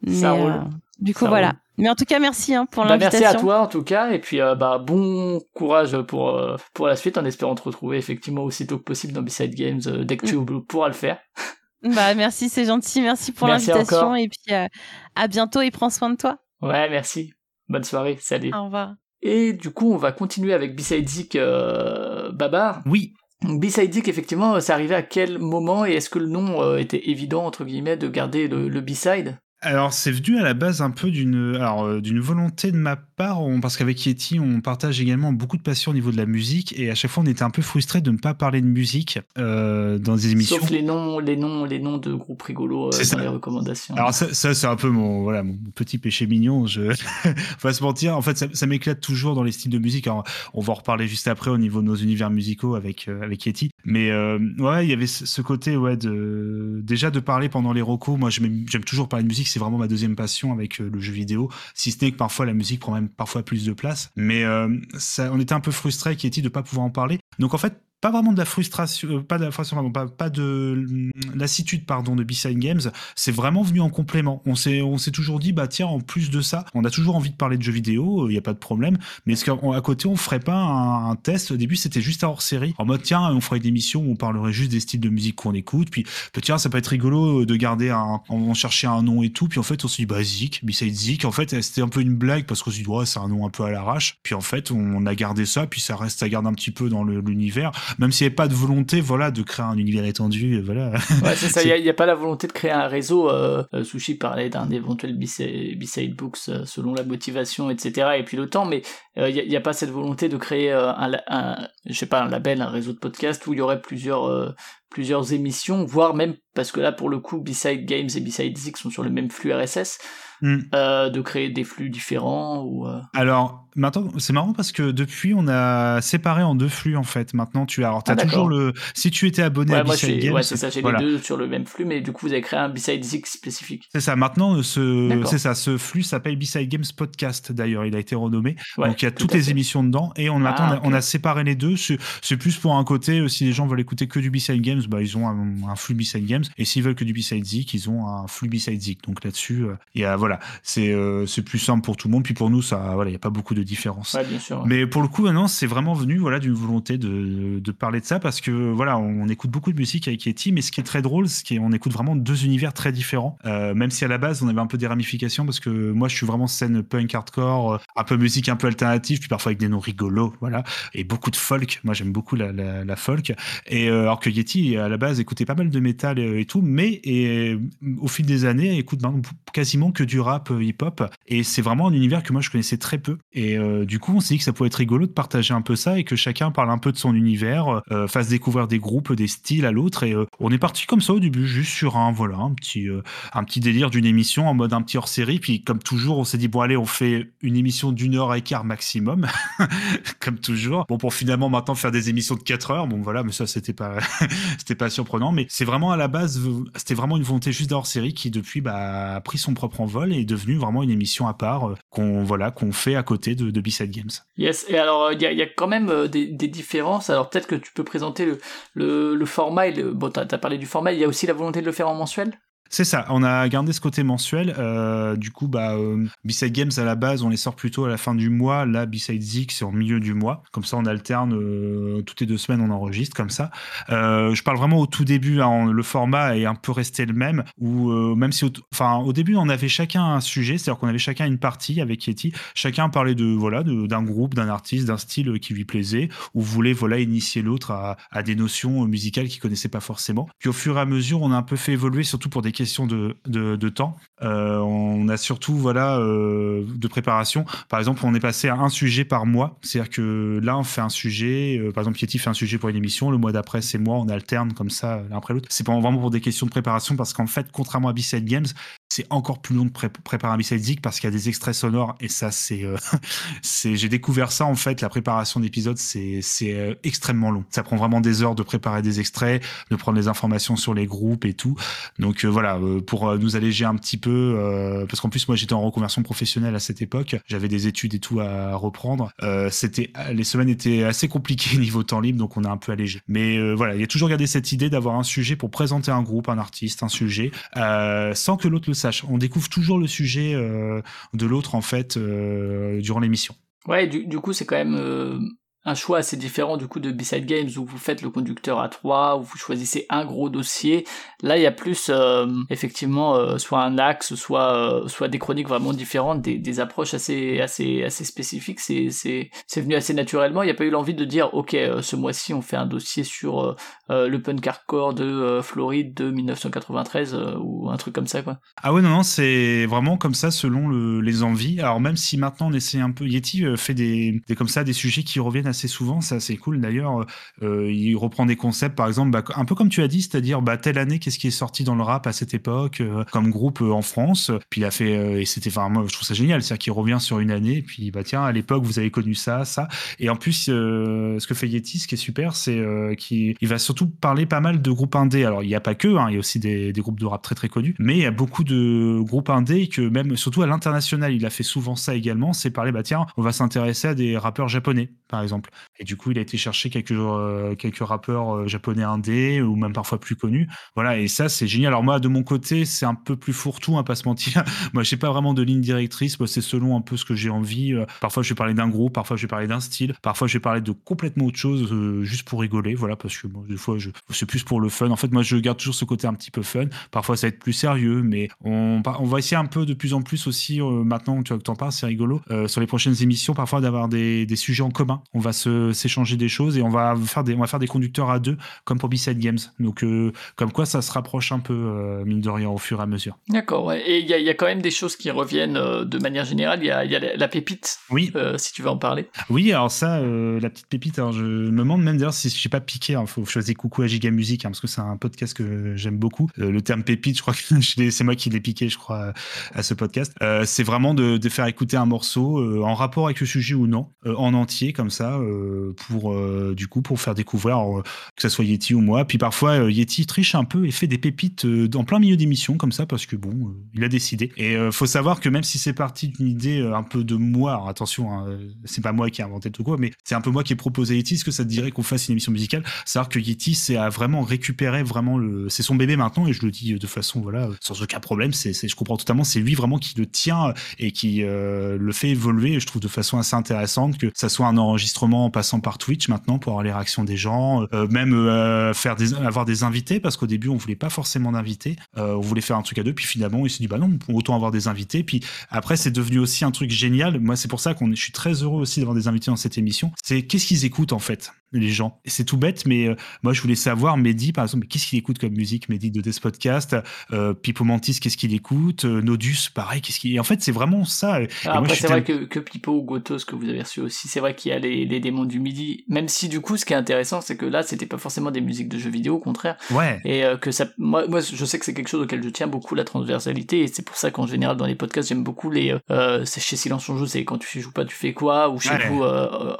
Speaker 2: Mais,
Speaker 1: Ça roule.
Speaker 2: euh, du coup,
Speaker 1: Ça
Speaker 2: voilà.
Speaker 1: roule.
Speaker 2: Mais en tout cas, merci hein, pour
Speaker 1: Bah,
Speaker 2: l'invitation.
Speaker 1: merci à toi en tout cas, et puis euh, bah, bon courage pour, euh, pour la suite, en espérant te retrouver effectivement aussitôt que possible dans Beside Games, euh, dès que tu pourras le faire.
Speaker 2: Bah, merci, c'est gentil. Merci pour l'invitation. Et puis, euh, à bientôt et prends soin de toi.
Speaker 1: Ouais, merci. Bonne soirée, salut.
Speaker 2: Au revoir.
Speaker 1: Et du coup, on va continuer avec Beside Zik euh, Babar.
Speaker 3: Oui,
Speaker 1: Zik, effectivement, euh, c'est arrivé à quel moment et est-ce que le nom euh, était évident, entre guillemets, de garder le, le B-side
Speaker 3: Alors, c'est venu à la base un peu d'une alors euh, d'une volonté de ma part, on- parce qu'avec Yeti, on partage également beaucoup de passion au niveau de la musique, et à chaque fois, on était un peu frustré de ne pas parler de musique euh, dans des émissions.
Speaker 1: Sauf les noms, les noms, les noms de groupes rigolos euh,
Speaker 3: C'est
Speaker 1: dans
Speaker 3: ça.
Speaker 1: les recommandations.
Speaker 3: Alors ça, ça, c'est un peu mon voilà mon petit péché mignon. Je faut pas se mentir. En fait, ça, ça m'éclate toujours dans les styles de musique. Alors, on va en reparler juste après au niveau de nos univers musicaux avec euh, avec Yeti. Mais ouais, il y avait ce ce côté ouais de déjà de parler pendant les recos. Moi, j'aime j'aime toujours parler de musique. C'est vraiment ma deuxième passion avec euh, le jeu vidéo. Si ce n'est que parfois la musique prend même parfois plus de place. Mais euh, ça, on était un peu frustré avec Yeti de pas pouvoir en parler. Donc en fait. Pas vraiment de la frustration, euh, pas de la frustration, pardon, pas, pas de hum, lassitude, pardon, de B-Side Games c'est vraiment venu en complément. On s'est, on s'est toujours dit, bah tiens, en plus de ça, on a toujours envie de parler de jeux vidéo, il n'y a pas de problème. Mais est-ce qu'à à côté, on ferait pas un, test? Au début, c'était juste un hors série, en mode tiens, on ferait une émission où on parlerait juste des styles de musique qu'on écoute. Puis bah, tiens, ça peut être rigolo de garder un, on chercher un nom et tout. Puis en fait, on s'est dit, bah Zik, Beside Zik. En fait, c'était un peu une blague parce qu'on s'est dit, ouais, c'est un nom un peu à l'arrache. Puis en fait, on a gardé ça, puis ça reste, ça garde un petit peu dans l'univers, même s'il n'y avait pas de volonté, voilà, de créer un univers étendu, voilà.
Speaker 1: Ouais, c'est ça, il n'y a, pas la volonté de créer un réseau. Euh, euh, Sushi parlait d'un éventuel B-side books euh, selon la motivation, etc. et puis le temps, mais il n'y a, pas cette volonté de créer euh, un, je sais pas, un label, un réseau de podcasts où il y aurait plusieurs, euh, plusieurs émissions, voire même, parce que là, pour le coup, B-side Games et B-side Zik sont sur le même flux RSS,
Speaker 3: Hmm.
Speaker 1: euh, de créer des flux différents ou... euh,
Speaker 3: Alors, maintenant, c'est marrant parce que depuis, on a séparé en deux flux, en fait. Maintenant, tu as, alors,
Speaker 1: Ah,
Speaker 3: toujours le, si tu étais abonné
Speaker 1: Ouais,
Speaker 3: à B-Side Games,
Speaker 1: ouais, c'est ça, j'ai
Speaker 3: voilà.
Speaker 1: les deux sur le même flux, mais du coup, vous avez créé un B-side Zik spécifique.
Speaker 3: C'est ça. Maintenant, ce,
Speaker 1: D'accord.
Speaker 3: c'est ça. Ce flux s'appelle B-Side Games Podcast. D'ailleurs, il a été renommé.
Speaker 1: Ouais,
Speaker 3: Donc, il y a
Speaker 1: tout
Speaker 3: toutes les
Speaker 1: fait.
Speaker 3: émissions dedans. Et on, maintenant, on a-
Speaker 1: ok.
Speaker 3: on a séparé les deux. C'est, plus pour un côté, euh, si les gens veulent écouter que du B-Side Games, bah, ils ont un, un flux B-Side Games. Et s'ils veulent que du B-Side Zik, ils ont un flux B-Side Zik. Donc, là-dessus, euh, il y a, voilà. C'est, euh, c'est plus simple pour tout le monde. Puis pour nous, ça, voilà, il n'y a pas beaucoup de différence.
Speaker 1: Ouais, bien sûr. ouais.
Speaker 3: Mais pour le coup, non, c'est vraiment venu voilà d'une volonté de, de parler de ça parce que voilà, on écoute beaucoup de musique avec Yeti, mais ce qui est très drôle, c'est qu'on écoute vraiment deux univers très différents. Euh, même si à la base on avait un peu des ramifications parce que moi je suis vraiment scène punk hardcore, un peu musique un peu alternative, puis parfois avec des noms rigolos, voilà, et beaucoup de folk. Moi j'aime beaucoup la, la, la folk. Et euh, alors que Yeti à la base écoutait pas mal de métal et, et tout, mais et, au fil des années écoute maintenant quasiment que du rap euh, hip-hop. Et c'est vraiment un univers que moi je connaissais très peu. Et euh, du coup, on s'est dit que ça pouvait être rigolo de partager un peu ça et que chacun parle un peu de son univers, euh, fasse découvrir des groupes, des styles à l'autre. Et on est parti comme ça au début, juste sur un voilà un petit un petit délire d'une émission en mode un petit hors série. Puis comme toujours, on s'est dit bon allez, on fait une émission d'une heure et quart maximum, comme toujours. Bon pour finalement maintenant faire des émissions de 4 heures. Bon voilà, mais ça c'était pas c'était pas surprenant. Mais c'est vraiment à la base, c'était vraiment une volonté juste d'hors série qui depuis bah, a pris son propre envol est devenu vraiment une émission à part euh, qu'on voilà qu'on fait à côté de, de B-Side Games.
Speaker 1: Yes, et alors il y, a- quand même euh, des, différences. Alors peut-être que tu peux présenter le, le, format. Le... Bon, t'as as parlé du format. Il y a aussi la volonté de le faire en mensuel?
Speaker 3: C'est ça, on a gardé ce côté mensuel. Euh, du coup, bah, euh, B-Side Games à la base, on les sort plutôt à la fin du mois. Là, B-Side c'est en milieu du mois. Comme ça, on alterne euh, toutes les deux semaines, on enregistre comme ça. Euh, je parle vraiment au tout début. hein, le format est un peu resté le même. Euh, même si, enfin, au début, on avait chacun un sujet, c'est-à-dire qu'on avait chacun une partie avec Yeti. Chacun parlait de voilà, d'un groupe, d'un artiste, d'un style qui lui plaisait, ou voulait voilà initier l'autre à, à des notions musicales qu'il connaissait pas forcément. Puis au fur et à mesure, on a un peu fait évoluer, surtout pour des question de, temps. Euh, on a surtout voilà euh, de préparation. Par exemple, on est passé à un sujet par mois. C'est-à-dire que là, on fait un sujet. euh, par exemple, Yeti fait un sujet pour une émission. Le mois d'après, c'est moi. On alterne comme ça l'un après l'autre. C'est vraiment pour des questions de préparation parce qu'en fait, contrairement à B-Side Games, c'est encore plus long de pré- préparer un Zig parce qu'il y a des extraits sonores et ça, c'est, euh, j'ai découvert ça en fait. La préparation d'épisodes, c'est, c'est euh, extrêmement long. Ça prend vraiment des heures de préparer des extraits, de prendre les informations sur les groupes et tout. Donc euh, voilà, euh, pour euh, nous alléger un petit peu, parce qu'en plus moi j'étais en reconversion professionnelle à cette époque, j'avais des études et tout à reprendre. C'était, les semaines étaient assez compliquées niveau temps libre, donc on a un peu allégé. Mais voilà, il y a toujours gardé cette idée d'avoir un sujet pour présenter un groupe, un artiste, un sujet, sans que l'autre le sache. On découvre toujours le sujet euh, de l'autre en fait euh, durant l'émission.
Speaker 1: Ouais, du, du coup, c'est quand même euh, un choix assez différent du coup de B-Side Games où vous faites le conducteur à trois, où vous choisissez un gros dossier. Là, il y a plus euh, effectivement euh, soit un axe, soit euh, soit des chroniques vraiment différentes, des, approches assez assez assez spécifiques. C'est c'est c'est venu assez naturellement. Il n'y a pas eu l'envie de dire ok, ce mois-ci on fait un dossier sur le punk hardcore de Floride de 1993 euh, ou un truc comme ça quoi.
Speaker 3: Ah ouais, non, non, c'est vraiment comme ça selon le- les envies. Alors même si maintenant on essaie un peu, Yeti fait des, des comme ça des sujets qui reviennent assez souvent, c'est assez cool. D'ailleurs, euh, il reprend des concepts, par exemple, bah, un peu comme tu as dit, c'est-à-dire bah, telle année, qu'est-ce qui est sorti dans le rap à cette époque, euh, comme groupe euh, en France. Puis il a fait, euh, et c'était, enfin moi je trouve ça génial, c'est-à-dire qu'il revient sur une année, puis bah tiens, à l'époque vous avez connu ça, ça. Et en plus, euh, ce que fait Yeti, ce qui est super, c'est euh, qu'il il va surtout parler pas mal de groupes indés. Alors il n'y a pas que, hein, il y a aussi des, des groupes de rap très très connus, mais il y a beaucoup de groupes indés que même, surtout à l'international, il a fait souvent ça également, c'est parler, bah tiens, on va s'intéresser à des rappeurs japonais, par exemple. Et du coup, il a été chercher quelques, euh, rappeurs euh, japonais indés, ou même parfois plus connus. Voilà, et ça, c'est génial. Alors moi, de mon côté, c'est un peu plus fourre-tout, hein, pas se mentir. moi, j'ai pas vraiment de ligne directrice, moi, c'est selon un peu ce que j'ai envie. Euh, Parfois, je vais parler d'un groupe, parfois, je vais parler d'un style, parfois, je vais parler de complètement autre chose, juste pour rigoler, voilà, parce que bon, des fois, c'est plus pour le fun. En fait, moi, je garde toujours ce côté un petit peu fun. Parfois, ça va être plus sérieux, mais on, va essayer un peu de plus en plus aussi, maintenant, tu que t'en parles, c'est rigolo, sur les prochaines émissions, parfois d'avoir des, des sujets en commun. On va se, s'échanger des choses et on va faire des, on va faire des conducteurs à deux, comme pour B-Side Games. Donc, euh, comme quoi, ça se rapproche un peu, euh, mine de rien, au fur et à mesure.
Speaker 1: D'accord, ouais. Et il y y a quand même des choses qui reviennent euh, de manière générale. Il y a, il y a la, la pépite,
Speaker 3: Oui,
Speaker 1: si tu veux en parler.
Speaker 3: Oui, alors ça, la petite pépite, alors je me demande même d'ailleurs si je n'ai pas piqué, il faut choisir coucou à Giga Music, hein, parce que c'est un podcast que j'aime beaucoup. Le terme pépite, je crois que c'est moi qui l'ai piqué, je crois, à ce podcast. C'est vraiment de, de faire écouter un morceau en rapport avec le sujet ou non, en entier, comme ça, euh, pour euh, du coup, pour faire découvrir, euh, que ça soit Yeti ou moi. Puis parfois, Yeti triche un peu et fait des pépites en plein milieu d'émission, comme ça, parce que bon, il a décidé. Et faut savoir que même si c'est parti d'une idée un peu de moi, alors attention, hein, c'est pas moi qui ai inventé tout quoi, mais c'est un peu moi qui ai proposé Yeti, est-ce que ça te dirait qu'on fasse une émission musicale? Savoir que Yeti, c'est à vraiment récupérer vraiment le, c'est son bébé maintenant, et je le dis de façon voilà, sans aucun problème. C'est, je comprends totalement, c'est lui vraiment qui le tient et qui le fait évoluer. Je trouve de façon assez intéressante que ça soit un enregistrement en passant par Twitch maintenant pour avoir les réactions des gens, euh, même euh, faire des, avoir des invités parce qu'au début on voulait pas forcément d'invités, euh, on voulait faire un truc à deux, puis finalement il s'est dit bah non, autant avoir des invités. Puis après c'est devenu aussi un truc génial. Moi c'est pour ça qu'on, je suis très heureux aussi d'avoir des invités dans cette émission. C'est qu'est-ce qu'ils écoutent en fait les gens? C'est tout bête, mais euh, moi je voulais savoir Mehdi par exemple, qu'est-ce qu'il écoute comme musique Mehdi de Death Podcast, euh, Pipo Mantis qu'est-ce qu'il écoute, euh, Nodus pareil qu'est-ce qu'il. Et en fait c'est vraiment ça. Moi,
Speaker 1: Après, c'est vrai que, que Pipo ou Gotos que vous avez reçu aussi, c'est vrai qu'il y a les, les démons du midi. Même si du coup, ce qui est intéressant, c'est que là, c'était pas forcément des musiques de jeux vidéo, au contraire.
Speaker 3: Ouais.
Speaker 1: Et euh, que ça, moi, moi, je sais que c'est quelque chose auquel je tiens beaucoup, la transversalité. Et c'est pour ça qu'en général, dans les podcasts, j'aime beaucoup les. Euh, c'est chez Silence on joue, c'est quand tu joues pas, tu fais quoi Ou chez vous. Euh, euh,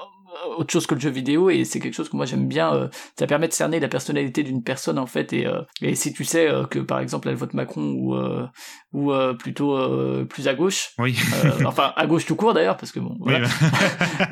Speaker 1: autre chose que le jeu vidéo et c'est quelque chose que moi j'aime bien euh, ça permet de cerner la personnalité d'une personne en fait et, euh, et si tu sais euh, que par exemple elle vote Macron ou euh, ou euh, plutôt euh, plus à gauche
Speaker 3: Oui.
Speaker 1: euh, enfin à gauche tout court d'ailleurs parce que bon voilà.
Speaker 3: Oui,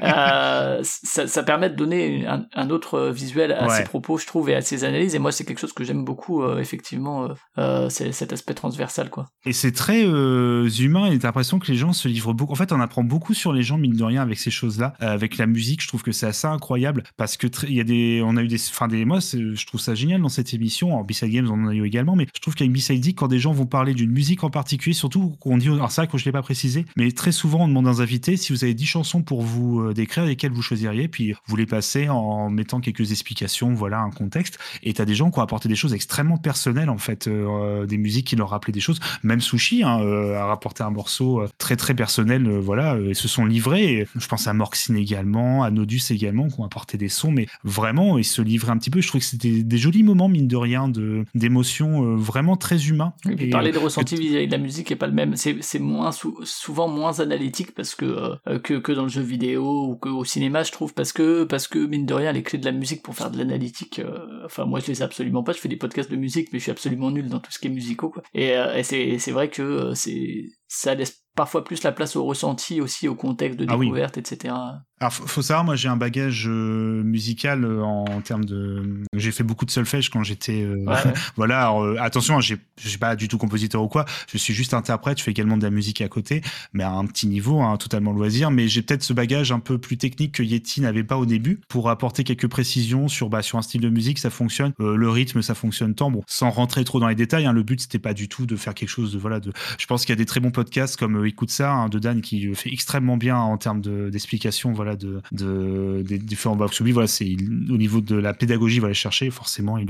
Speaker 1: Euh, ça, ça permet de donner un, un autre visuel à
Speaker 3: Ouais.
Speaker 1: ses propos je trouve et à ses analyses et moi c'est quelque chose que j'aime beaucoup euh, effectivement euh, euh, c'est cet aspect transversal quoi
Speaker 3: Et c'est très euh, humain et t'as l'impression que les gens se livrent beaucoup. En fait, on apprend beaucoup sur les gens, mine de rien, avec ces choses-là. Euh, avec la musique, je trouve que c'est assez incroyable parce que il y a des, on a eu des, enfin des, moi je trouve ça génial dans cette émission. En B-Side Games, on en a eu également, mais je trouve qu'avec B-Side quand des gens vont parler d'une musique en particulier, surtout qu'on dit, alors ça que je l'ai pas précisé, mais très souvent on demande aux invités si vous avez 10 chansons pour vous euh, décrire lesquelles vous choisiriez, puis vous les passez en mettant quelques explications, voilà un contexte. Et tu as des gens qui ont apporté des choses extrêmement personnelles en fait, euh, des musiques qui leur rappelaient des choses. Même Sushi hein, a rapporté un morceau très très personnel, voilà, et se sont livrés. je pense à Morxine également, à Nodus également, qui ont apporté des sons, mais vraiment, ils se livraient un petit peu. Je trouve que c'était des jolis moments, mine de rien, de, d'émotions euh, vraiment très humains.
Speaker 1: et parler de ressenti vis-à-vis de la musique est pas le même. C'est, moins souvent moins analytique parce que, euh, que, que dans le jeu vidéo ou que au cinéma, je trouve, parce que, parce que mine de rien, les clés de la musique pour faire de l'analytique, euh, enfin, moi, je les ai absolument pas. Je fais des podcasts de musique, mais je suis absolument nul dans tout ce qui est musicaux, quoi. Et, et c'est, c'est vrai que c'est, ça laisse parfois plus la place au ressenti aussi au contexte de ah découverte etc
Speaker 3: alors, faut savoir, moi, j'ai un bagage euh, musical euh, en, termes de. J'ai fait beaucoup de solfège quand j'étais. Euh, voilà. Alors, attention, je suis pas du tout compositeur ou quoi. Je suis juste interprète. Je fais également de la musique à côté, mais à un petit niveau, hein, totalement loisir. Mais j'ai peut-être ce bagage un peu plus technique que Yeti n'avait pas au début pour apporter quelques précisions sur bah, sur un style de musique, ça fonctionne. le rythme, ça fonctionne tant. Bon, sans rentrer trop dans les détails. Hein, le but, c'était pas du tout de faire quelque chose de voilà. De. Je pense qu'il y a des très bons podcasts comme Écoute ça hein, de Dan qui fait extrêmement bien en termes d'explication. voilà de, de des différents box voilà c'est au niveau de la pédagogie va aller chercher. Forcément il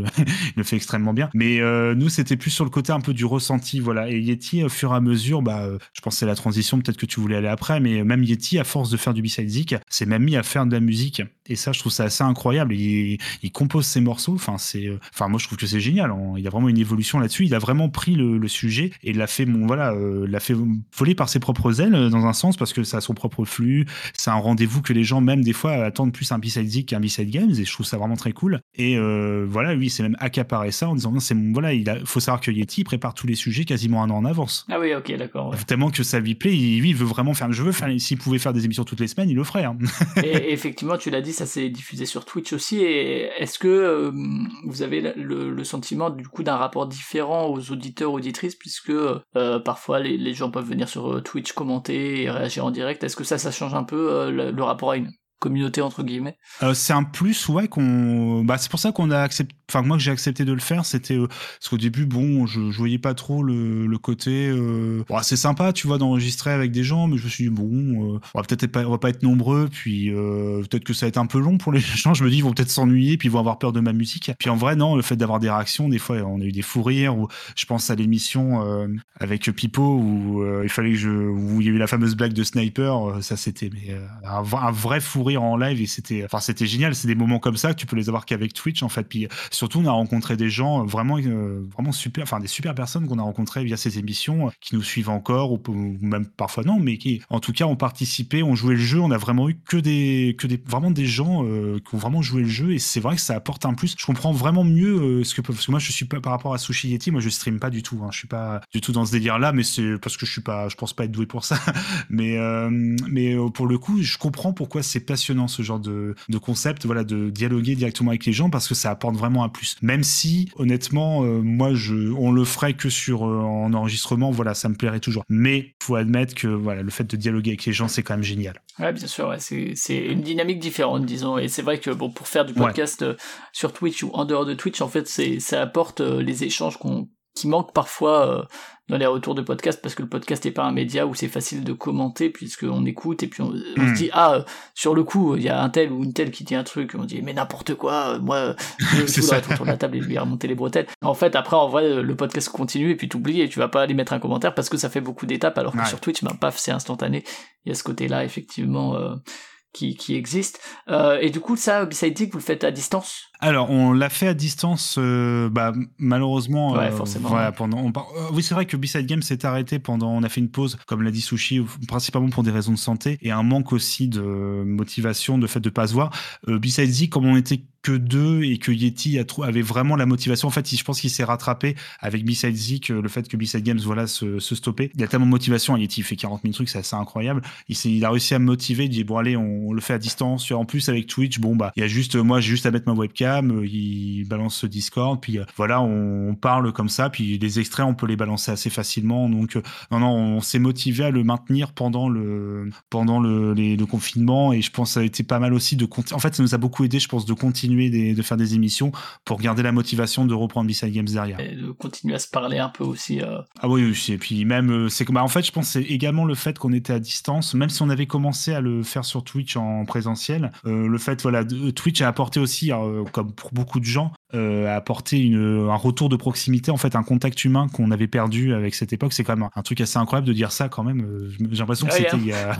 Speaker 3: le, fait extrêmement bien. Mais euh, nous c'était plus sur le côté un peu du ressenti voilà. Et Yeti au fur et à mesure bah euh, je pense c'est la transition peut-être que tu voulais aller après mais même Yeti à force de faire du b-side s'est même mis à faire de la musique et ça je trouve ça assez incroyable il, il compose ses morceaux enfin c'est euh, enfin moi je trouve que c'est génial il y a vraiment une évolution là-dessus il a vraiment pris le, sujet et l'a fait bon voilà l'a fait voler par ses propres ailes dans un sens parce que ça a son propre flux c'est un rendez-vous que les gens même des fois attendre plus un B-Side Zik qu'un B-Side Games et je trouve ça vraiment très cool. Et euh, voilà, lui, c'est même accaparé ça en disant non, c'est voilà, il faut savoir que Yeti prépare tous les sujets quasiment un an en avance.
Speaker 1: Ah oui, ok, d'accord.
Speaker 3: Tellement que ça lui plaît, il, lui, il veut vraiment faire. Je veux faire. S'il pouvait faire des émissions toutes les semaines, il le ferait. Hein.
Speaker 1: et effectivement, tu l'as dit, ça s'est diffusé sur Twitch aussi. Et est-ce que euh, vous avez le, sentiment du coup d'un rapport différent aux auditeurs auditrices puisque euh, parfois les, gens peuvent venir sur Twitch commenter et réagir en direct? Est-ce que ça, ça change un peu le rapport à une? Communauté entre guillemets
Speaker 3: euh, C'est un plus, ouais. Qu'on, bah, c'est pour ça qu'on a accepté. Enfin, moi que j'ai accepté de le faire, c'était euh, parce qu'au début, bon, je, je, voyais pas trop le, côté. Euh... Bon, c'est sympa, tu vois, d'enregistrer avec des gens, mais je me suis dit bon, euh, on va peut-être pas, on va pas être nombreux, puis peut-être que ça va être un peu long pour les gens. Je me dis, ils vont peut-être s'ennuyer, puis ils vont avoir peur de ma musique. Puis en vrai, non, le fait d'avoir des réactions, des fois, on a eu des fous rires. Ou je pense à l'émission avec Pipo où il fallait que je, où il y a eu la fameuse blague de Sniper. ça, c'était un, un vrai fou en live et c'était enfin c'était génial. C'est des moments comme ça que tu peux les avoir qu'avec Twitch en fait. Puis surtout on a rencontré des gens vraiment euh, vraiment super enfin des super personnes qu'on a rencontrées via ces émissions euh, qui nous suivent encore ou, même parfois non mais qui en tout cas ont participé ont joué le jeu. On a vraiment eu que des que des vraiment des gens euh, qui ont vraiment joué le jeu et c'est vrai que ça apporte un plus. Je comprends vraiment mieux ce que parce que moi je suis pas par rapport à Sushi Yeti moi je stream pas du tout hein, je suis pas du tout dans ce délire là mais c'est parce que je suis pas je pense pas être doué pour ça. Mais mais pour le coup je comprends pourquoi c'est passionnant ce genre de, concept, voilà, de dialoguer directement avec les gens parce que ça apporte vraiment un plus. Même si, honnêtement, euh, moi, je, on le ferait que sur euh, en enregistrement, voilà, ça me plairait toujours. Mais faut admettre que voilà, le fait de dialoguer avec les gens, c'est quand même génial.
Speaker 1: Ouais, bien sûr, c'est une dynamique différente, disons. Et c'est vrai que bon, pour faire du podcast euh, sur Twitch ou en dehors de Twitch, en fait, c'est ça apporte les échanges qu'on qui manquent parfois dans les retours de podcast parce que le podcast n'est pas un média où c'est facile de commenter puisqu'on écoute et puis on, se hmm. dit ah sur le coup il y a un tel ou une telle qui dit un truc on dit mais n'importe quoi moi je voudrais être autour de la table et lui remonter les bretelles. En fait après en vrai le podcast continue et puis t'oublies et tu vas pas aller mettre un commentaire parce que ça fait beaucoup d'étapes alors que sur Twitch ben paf c'est instantané. Il y a ce côté là effectivement euh, qui, qui existe. Euh, et du coup, ça, Beside vous le faites à distance?
Speaker 3: Alors, on l'a fait à distance, euh, bah, malheureusement.
Speaker 1: Ouais, euh, forcément.
Speaker 3: Voilà, pendant, on, oui, c'est vrai que Beside Game s'est arrêté pendant. On a fait une pause, comme l'a dit Sushi, principalement pour des raisons de santé et un manque aussi de motivation, de fait de pas se voir. Beside Dick, comme on était que deux et que Yeti avait vraiment la motivation. En fait, je pense qu'il s'est rattrapé avec B-Side Zik, le fait que B-Side Games voilà, se, se stopper. Il a tellement de motivation. Yeti, il fait 40 000 trucs, c'est assez incroyable. Il, il a réussi à me motiver. Il dit, bon, allez, on, le fait à distance. En plus, avec Twitch, bon, bah, il y a juste, moi, j'ai juste à mettre ma webcam euh, il balance ce Discord, puis euh, voilà, on, parle comme ça, puis les extraits, on peut les balancer assez facilement. Donc, euh, non, non, on s'est motivé à le maintenir pendant le, pendant le, le, confinement, et je pense que ça a été pas mal aussi de En fait, ça nous a beaucoup aidé, je pense, de continuer de faire des émissions pour garder la motivation de reprendre B-Side Games derrière.
Speaker 1: Et de continuer à se parler un peu aussi.
Speaker 3: Ah oui, oui, et puis même, c'est bah, en fait, je pense c'est également le fait qu'on était à distance, même si on avait commencé à le faire sur Twitch en présentiel, le fait, voilà, Twitch a apporté aussi, comme pour beaucoup de gens, euh, a apporté une, un retour de proximité, en fait, un contact humain qu'on avait perdu avec cette époque. C'est quand même un, truc assez incroyable de dire ça quand même. Euh, j'ai l'impression que c'était hier,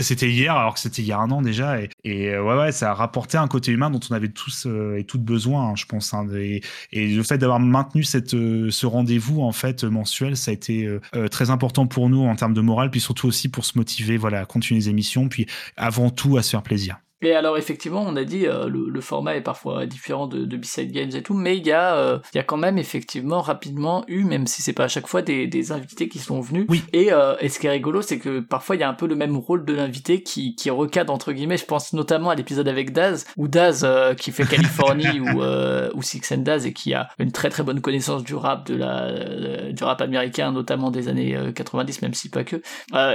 Speaker 3: c'était hier, alors que c'était il y a un an déjà. Et, et, euh, ouais, ouais, ça a rapporté un côté humain dont on avait tous et toutes besoin, hein, je pense. Hein, et, et, le fait d'avoir maintenu cette, ce rendez-vous en fait mensuel, ça a été très important pour nous en termes de morale, puis surtout aussi pour se motiver, voilà, à continuer les émissions, puis avant tout à se faire plaisir.
Speaker 1: Et alors effectivement, on a dit euh, le, le, format est parfois différent de, de B-Side Games et tout, mais il y a euh, il y a quand même effectivement rapidement eu, même si c'est pas à chaque fois, des, des invités qui sont venus.
Speaker 3: Oui.
Speaker 1: Et, euh, et ce qui est rigolo, c'est que parfois il y a un peu le même rôle de l'invité qui qui recadre entre guillemets. Je pense notamment à l'épisode avec Daz, où Daz qui fait Californie ou ou Six and Daz et qui a une très très bonne connaissance du rap de la du rap américain, notamment des années 90, même si pas que.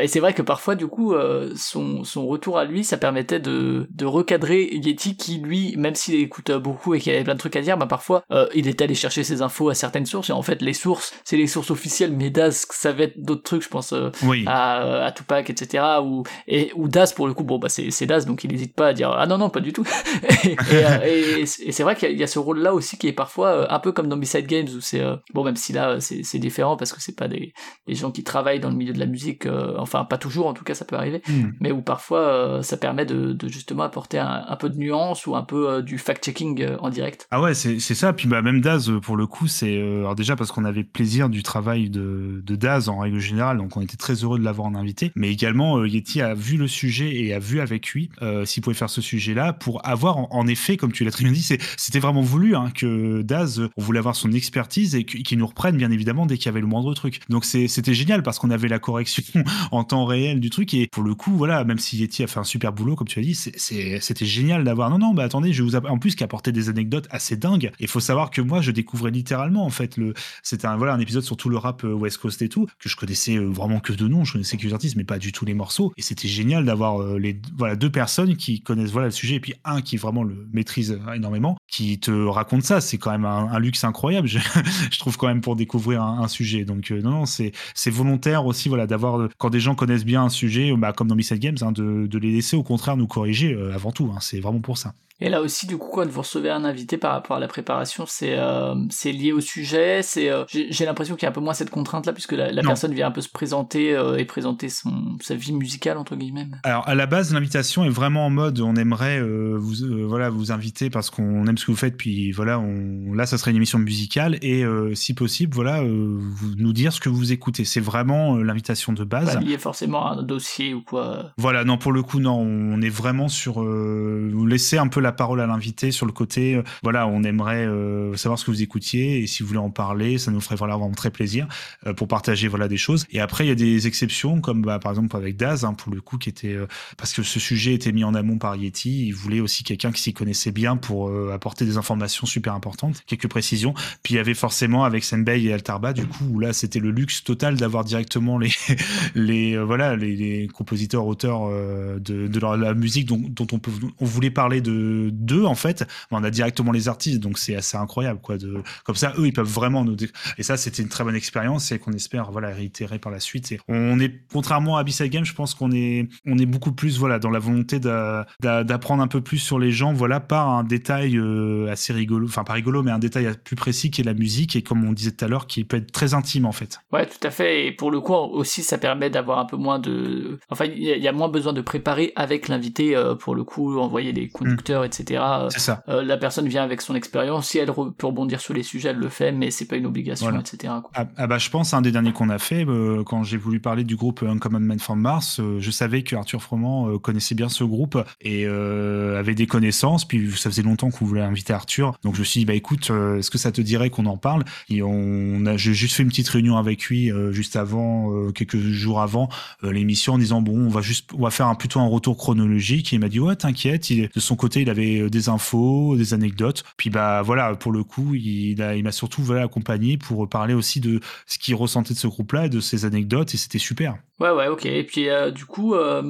Speaker 1: et c'est vrai que parfois du coup son son retour à lui, ça permettait de de recadrer Yeti qui lui, même s'il écoute beaucoup et qu'il avait plein de trucs à dire, bah parfois euh, il est allé chercher ses infos à certaines sources et en fait les sources, c'est les sources officielles, mais va être d'autres trucs, je pense euh, à, à Tupac, etc. Ou et ou Daz pour le coup, bon bah c'est c'est Daz donc il n'hésite pas à dire ah non non pas du tout. et, euh, et, c'est vrai qu'il y, a ce rôle là aussi qui est parfois un peu comme dans Beside Games où c'est bon même si là c'est différent parce que c'est pas des des gens qui travaillent dans le milieu de la musique, enfin pas toujours en tout cas ça peut arriver, hmm. mais où parfois ça permet de, de justement apporter un, peu de nuance ou un peu euh, du fact-checking euh, en direct.
Speaker 3: Ah ouais, c'est ça. Puis bah, même Daz, euh, pour le coup, c'est alors déjà parce qu'on avait plaisir du travail de, Daz en règle générale, donc on était très heureux de l'avoir en invité. Mais également, Yeti a vu le sujet et a vu avec lui s'il pouvait faire ce sujet-là pour avoir, en, effet, comme tu l'as très bien dit, c'était vraiment voulu hein, que Daz, on voulait avoir son expertise et qu'il nous reprenne, bien évidemment, dès qu'il y avait le moindre truc. Donc c'était génial parce qu'on avait la correction en temps réel du truc et pour le coup, voilà, même si Yeti a fait un super boulot, comme tu as dit, c'est c'était génial d'avoir. Non, non, bah attendez, je vous en plus qui apportait des anecdotes assez dingues. Il faut savoir que moi, je découvrais littéralement en fait le. C'était un voilà un épisode sur tout le rap euh, West Coast et tout que je connaissais euh, vraiment que de nom. Je connaissais que les artistes, mais pas du tout les morceaux. Et c'était génial d'avoir euh, les voilà deux personnes qui connaissent voilà le sujet et puis un qui vraiment le maîtrise énormément, qui te raconte ça. C'est quand même un, luxe incroyable. Je, trouve quand même pour découvrir un, sujet. Donc non, non, c'est c'est volontaire aussi voilà d'avoir quand des gens connaissent bien un sujet, bah, comme dans Missile Games, hein, de, les laisser au contraire nous corriger avant tout. Hein, c'est vraiment pour ça.
Speaker 1: Et là aussi, du coup, quand vous recevez un invité par rapport à la préparation, c'est euh, c'est lié au sujet. C'est euh, j'ai l'impression qu'il y a un peu moins cette contrainte là, puisque la, personne vient un peu se présenter euh, et présenter son sa vie musicale entre guillemets.
Speaker 3: Alors à la base, l'invitation est vraiment en mode on aimerait vous voilà vous inviter parce qu'on aime ce que vous faites. Puis voilà, on, là, ça serait une émission musicale et si possible, voilà, vous nous dire ce que vous écoutez. C'est vraiment l'invitation de base.
Speaker 1: Pas lié forcément à un dossier ou quoi.
Speaker 3: Voilà, non pour le coup, non, on est vraiment sur vous laisser un peu la parole à l'invité sur le côté, euh, voilà, on aimerait euh, savoir ce que vous écoutiez et si vous voulez en parler, ça nous ferait voilà, vraiment très plaisir euh, pour partager voilà des choses. Et après, il y a des exceptions comme bah, par exemple avec Daz, hein, pour le coup, qui était parce que ce sujet était mis en amont par Yeti, il voulait aussi quelqu'un qui s'y connaissait bien pour apporter des informations super importantes, quelques précisions. Puis il y avait forcément avec Senbei et Altarba, du coup, où là c'était le luxe total d'avoir directement les les voilà les, compositeurs auteurs de, de la musique dont, dont on peut on voulait parler de deux en fait, on a directement les artistes, donc c'est assez incroyable quoi. De comme ça, eux ils peuvent vraiment nous et ça c'était une très bonne expérience et qu'on espère voilà réitérer par la suite. On est contrairement à B-Side Game, je pense qu'on est on est beaucoup plus voilà dans la volonté d'apprendre un peu plus sur les gens, voilà par un détail euh, assez rigolo, enfin pas rigolo, mais un détail plus précis qui est la musique et comme on disait tout à l'heure, qui peut être très intime en fait.
Speaker 1: Ouais, tout à fait. Et pour le coup aussi, ça permet d'avoir un peu moins de, enfin il y, a moins besoin de préparer avec l'invité euh, pour le coup, envoyer des conducteurs, etc.
Speaker 3: Ça.
Speaker 1: Euh, la personne vient avec son expérience. Si elle peut rebondir sur les sujets, elle le fait, mais c'est pas une obligation, etc.
Speaker 3: Ah, ah, bah je pense un des derniers qu'on a fait euh, quand j'ai voulu parler du groupe Uncommon Man from Mars. Euh, je savais que Arthur Froment connaissait bien ce groupe et avait des connaissances. Puis ça faisait longtemps qu'on voulait inviter Arthur, donc je me suis dit bah écoute, est-ce que ça te dirait qu'on en parle? Et on a j'ai juste fait une petite réunion avec lui juste avant, quelques jours avant l'émission, en disant bon on va juste on va faire un, plutôt un retour chronologique. Et il m'a dit ouais t'inquiète, de son côté il avait des infos, des anecdotes. Puis bah voilà, pour le coup, il, il m'a surtout voilà, accompagné pour parler aussi de ce qu'il ressentait de ce groupe-là et de ses anecdotes, et c'était super.
Speaker 1: Ouais, ouais, ok. Et puis euh, du coup, euh,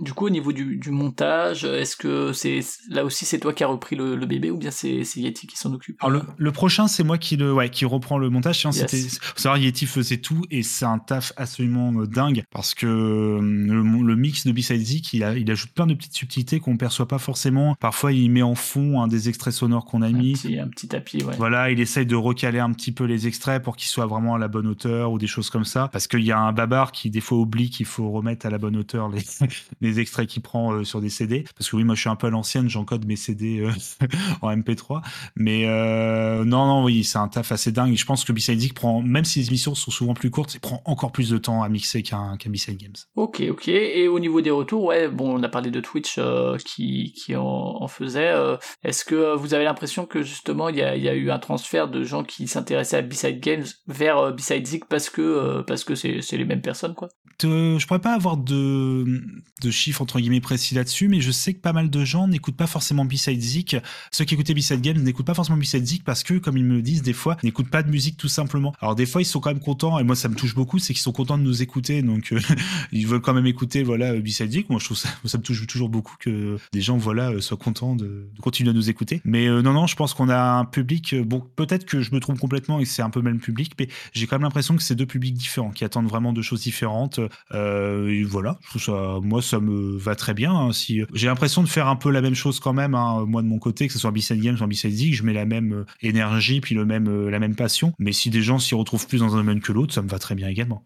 Speaker 1: du coup, au niveau du, du montage, est-ce que c'est là aussi c'est toi qui as repris le, le bébé ou bien c'est Yeti qui s'en occupe?
Speaker 3: Alors le, le prochain, c'est moi qui le, ouais, qui reprend le montage. Yes. C'était, faut savoir, Yeti faisait tout et c'est un taf absolument euh, dingue parce que le, le mix de B-Side Zik, il, a, il ajoute plein de petites subtilités qu'on perçoit pas forcément. Parfois, il met en fond un des extraits sonores qu'on a mis.
Speaker 1: Petit, un petit tapis, ouais.
Speaker 3: Voilà, il essaye de recaler un petit peu les extraits pour qu'ils soient vraiment à la bonne hauteur ou des choses comme ça. Parce qu'il y a un babar qui des fois oublie qu'il faut remettre à la bonne hauteur les, extraits qu'il prend euh, sur des CD. Parce que oui, moi je suis un peu à l'ancienne, j'encode mes CD euh, en MP3. Mais euh, non, non, oui, c'est un taf assez dingue. Je pense que B-Side prend, même si les émissions sont souvent plus courtes, il prend encore plus de temps à mixer qu'un qu B-Side Games.
Speaker 1: Ok, ok. Et au niveau des retours, ouais, bon, on a parlé de Twitch qui, en, faisait. Est-ce que vous avez l'impression que justement il y a, eu un transfert de gens qui s'intéressaient à B-Side Games vers B-Side Zik parce que parce que c'est les mêmes personnes, quoi?
Speaker 3: Je pourrais pas avoir de, de chiffres entre guillemets précis là-dessus, mais je sais que pas mal de gens n'écoutent pas forcément B-Side Zik. Ceux qui écoutaient B-Side Games n'écoutent pas forcément B-Side Zik parce que, comme ils me disent des fois, n'écoutent pas de musique tout simplement. Alors des fois ils sont quand même contents et moi ça me touche beaucoup, c'est qu'ils sont contents de nous écouter, donc euh, ils veulent quand même écouter voilà B-Side Zik. Moi je trouve ça, me touche toujours beaucoup que des gens voilà soient contents de, continuer à nous écouter. Mais euh, non non, je pense qu'on a un public. Bon peut-être que je me trompe complètement et c'est un peu le même public, mais j'ai quand même l'impression que c'est deux publics différents qui attendent vraiment deux choses différentes. Euh, et voilà, je trouve ça, moi ça me va très bien. Hein, si j'ai l'impression de faire un peu la même chose quand même, hein, moi de mon côté, que ce soit B-Side Games ou B-Side Zik, je mets la même euh, énergie puis le même euh, la même passion. Mais si des gens s'y retrouvent plus dans un domaine que l'autre, ça me va très bien également.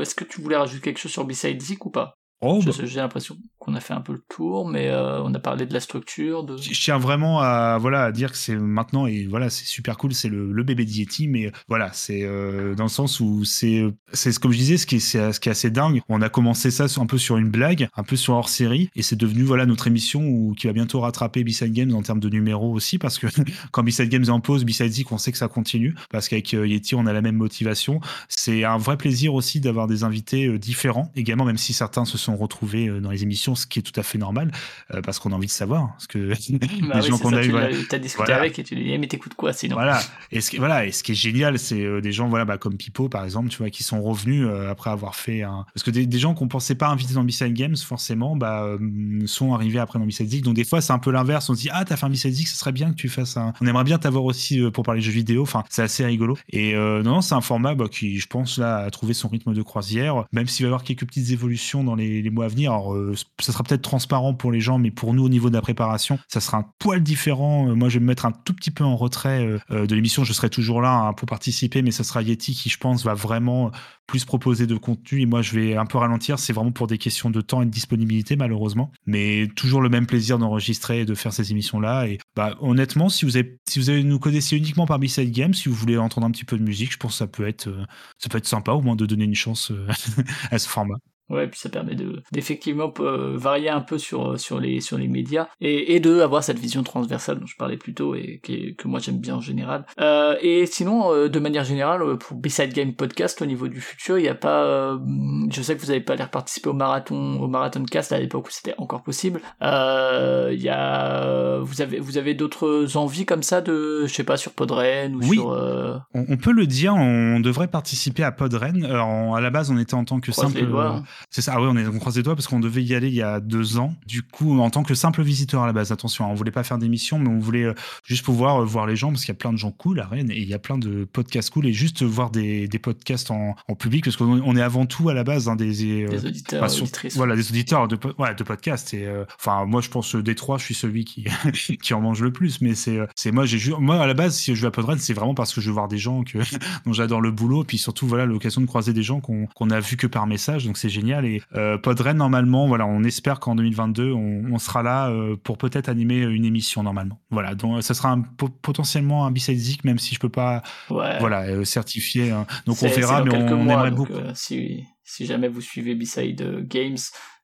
Speaker 1: Est-ce que tu voulais rajouter quelque chose sur B-Side Zik ou pas?
Speaker 3: Oh, bah.
Speaker 1: J'ai l'impression qu'on a fait un peu le tour, mais euh, on a parlé de la structure.
Speaker 3: Je tiens vraiment à voilà à dire que c'est maintenant et voilà c'est super cool, c'est le, le bébé d'Yeti, mais voilà c'est euh, dans le sens où c'est c'est comme je disais ce qui est ce qui est assez dingue. On a commencé ça un peu sur une blague, un peu sur hors série, et c'est devenu voilà notre émission où qui va bientôt rattraper B-Side Games en termes de numéros aussi parce que quand B-Side Games est en pause, B-Side Zik on sait que ça continue parce qu'avec euh, Yeti on a la même motivation. C'est un vrai plaisir aussi d'avoir des invités différents également, même si certains se sont retrouvés dans les émissions, ce qui est tout à fait normal, euh, parce qu'on a envie de savoir. Parce que
Speaker 1: bah les oui, gens qu'on a eu. Voilà. Tu as discuté voilà. avec et tu lui dis, mais t'écoutes quoi sinon?
Speaker 3: Voilà. Et ce qui, voilà. Et ce qui est génial, c'est euh, des gens voilà, bah, comme Pipo, par exemple, tu vois, qui sont revenus euh, après avoir fait un. Parce que des, des gens qu'on pensait pas invités dans B-Side Games, forcément, bah, euh, sont arrivés après dans B-Side. Donc des fois, c'est un peu l'inverse. On se dit, ah, t'as fait un B-Side Zik, ce serait bien que tu fasses un. On aimerait bien t'avoir aussi pour parler jeux vidéo. Enfin, c'est assez rigolo. Et non, non c'est un format bah, qui, je pense, là, a trouvé son rythme de croisière, même s'il va y avoir quelques petites évolutions dans les, les mois à venir. Alors, ça sera peut-être transparent pour les gens, mais pour nous, au niveau de la préparation, ça sera un poil différent. Moi, je vais me mettre un tout petit peu en retrait de l'émission. Je serai toujours là hein, pour participer, mais ça sera Yeti qui, je pense, va vraiment plus proposer de contenu. Et moi, je vais un peu ralentir. C'est vraiment pour des questions de temps et de disponibilité, malheureusement. Mais toujours le même plaisir d'enregistrer et de faire ces émissions-là. Et bah, honnêtement, si vous, nous connaissez uniquement par B-Side Games, si vous voulez entendre un petit peu de musique, je pense que ça peut être sympa, au moins de donner une chance à ce format.
Speaker 1: Ouais, puis ça permet de d'effectivement euh, varier un peu sur sur les sur les médias et, et de avoir cette vision transversale dont je parlais plus tôt et qui, que moi j'aime bien en général. Euh, et sinon, euh, de manière générale, pour B-Side Game Podcast au niveau du futur, il n'y a pas. Euh, je sais que vous avez pas l'air participer au marathon au marathon cast à l'époque où c'était encore possible. Euh, Il y a vous avez vous avez d'autres envies comme ça de je sais pas sur Podren ou
Speaker 3: oui.
Speaker 1: sur.
Speaker 3: On, on, peut le dire, on devrait participer à Podren. Alors, à la base, on était en tant que
Speaker 1: Croise
Speaker 3: simple. C'est ça, ah oui, on, est, on croise les doigts parce qu'on devait y aller il y a deux ans. Du coup, en tant que simple visiteur à la base, attention, hein, on voulait pas faire d'émission, mais on voulait euh, juste pouvoir euh, voir les gens parce qu'il y a plein de gens cool à Rennes et il y a plein de podcasts cool et juste voir des, des podcasts en, en, public parce qu'on on est avant tout à la base hein, des,
Speaker 1: euh, des auditeurs,
Speaker 3: sur, voilà, des auditeurs de, ouais, de podcasts. Et euh, enfin, moi, je pense des trois, je suis celui qui qui en mange le plus, mais c'est c'est moi, j'ai moi à la base, si je vais à Podren, c'est vraiment parce que je veux voir des gens que dont j'adore le boulot, puis surtout voilà l'occasion de croiser des gens qu'on qu'on a vu que par message, donc c'est génial et euh, Podren normalement, voilà, on espère qu'en 2022, on, on, sera là euh, pour peut-être animer une émission normalement. Voilà, donc ça sera un, potentiellement un B-Side Zik, même si je peux pas,
Speaker 1: ouais.
Speaker 3: voilà, euh, certifier. Hein. Donc on verra, mais on,
Speaker 1: mois,
Speaker 3: aimerait
Speaker 1: donc,
Speaker 3: beaucoup.
Speaker 1: si, si jamais vous suivez B-Side Games,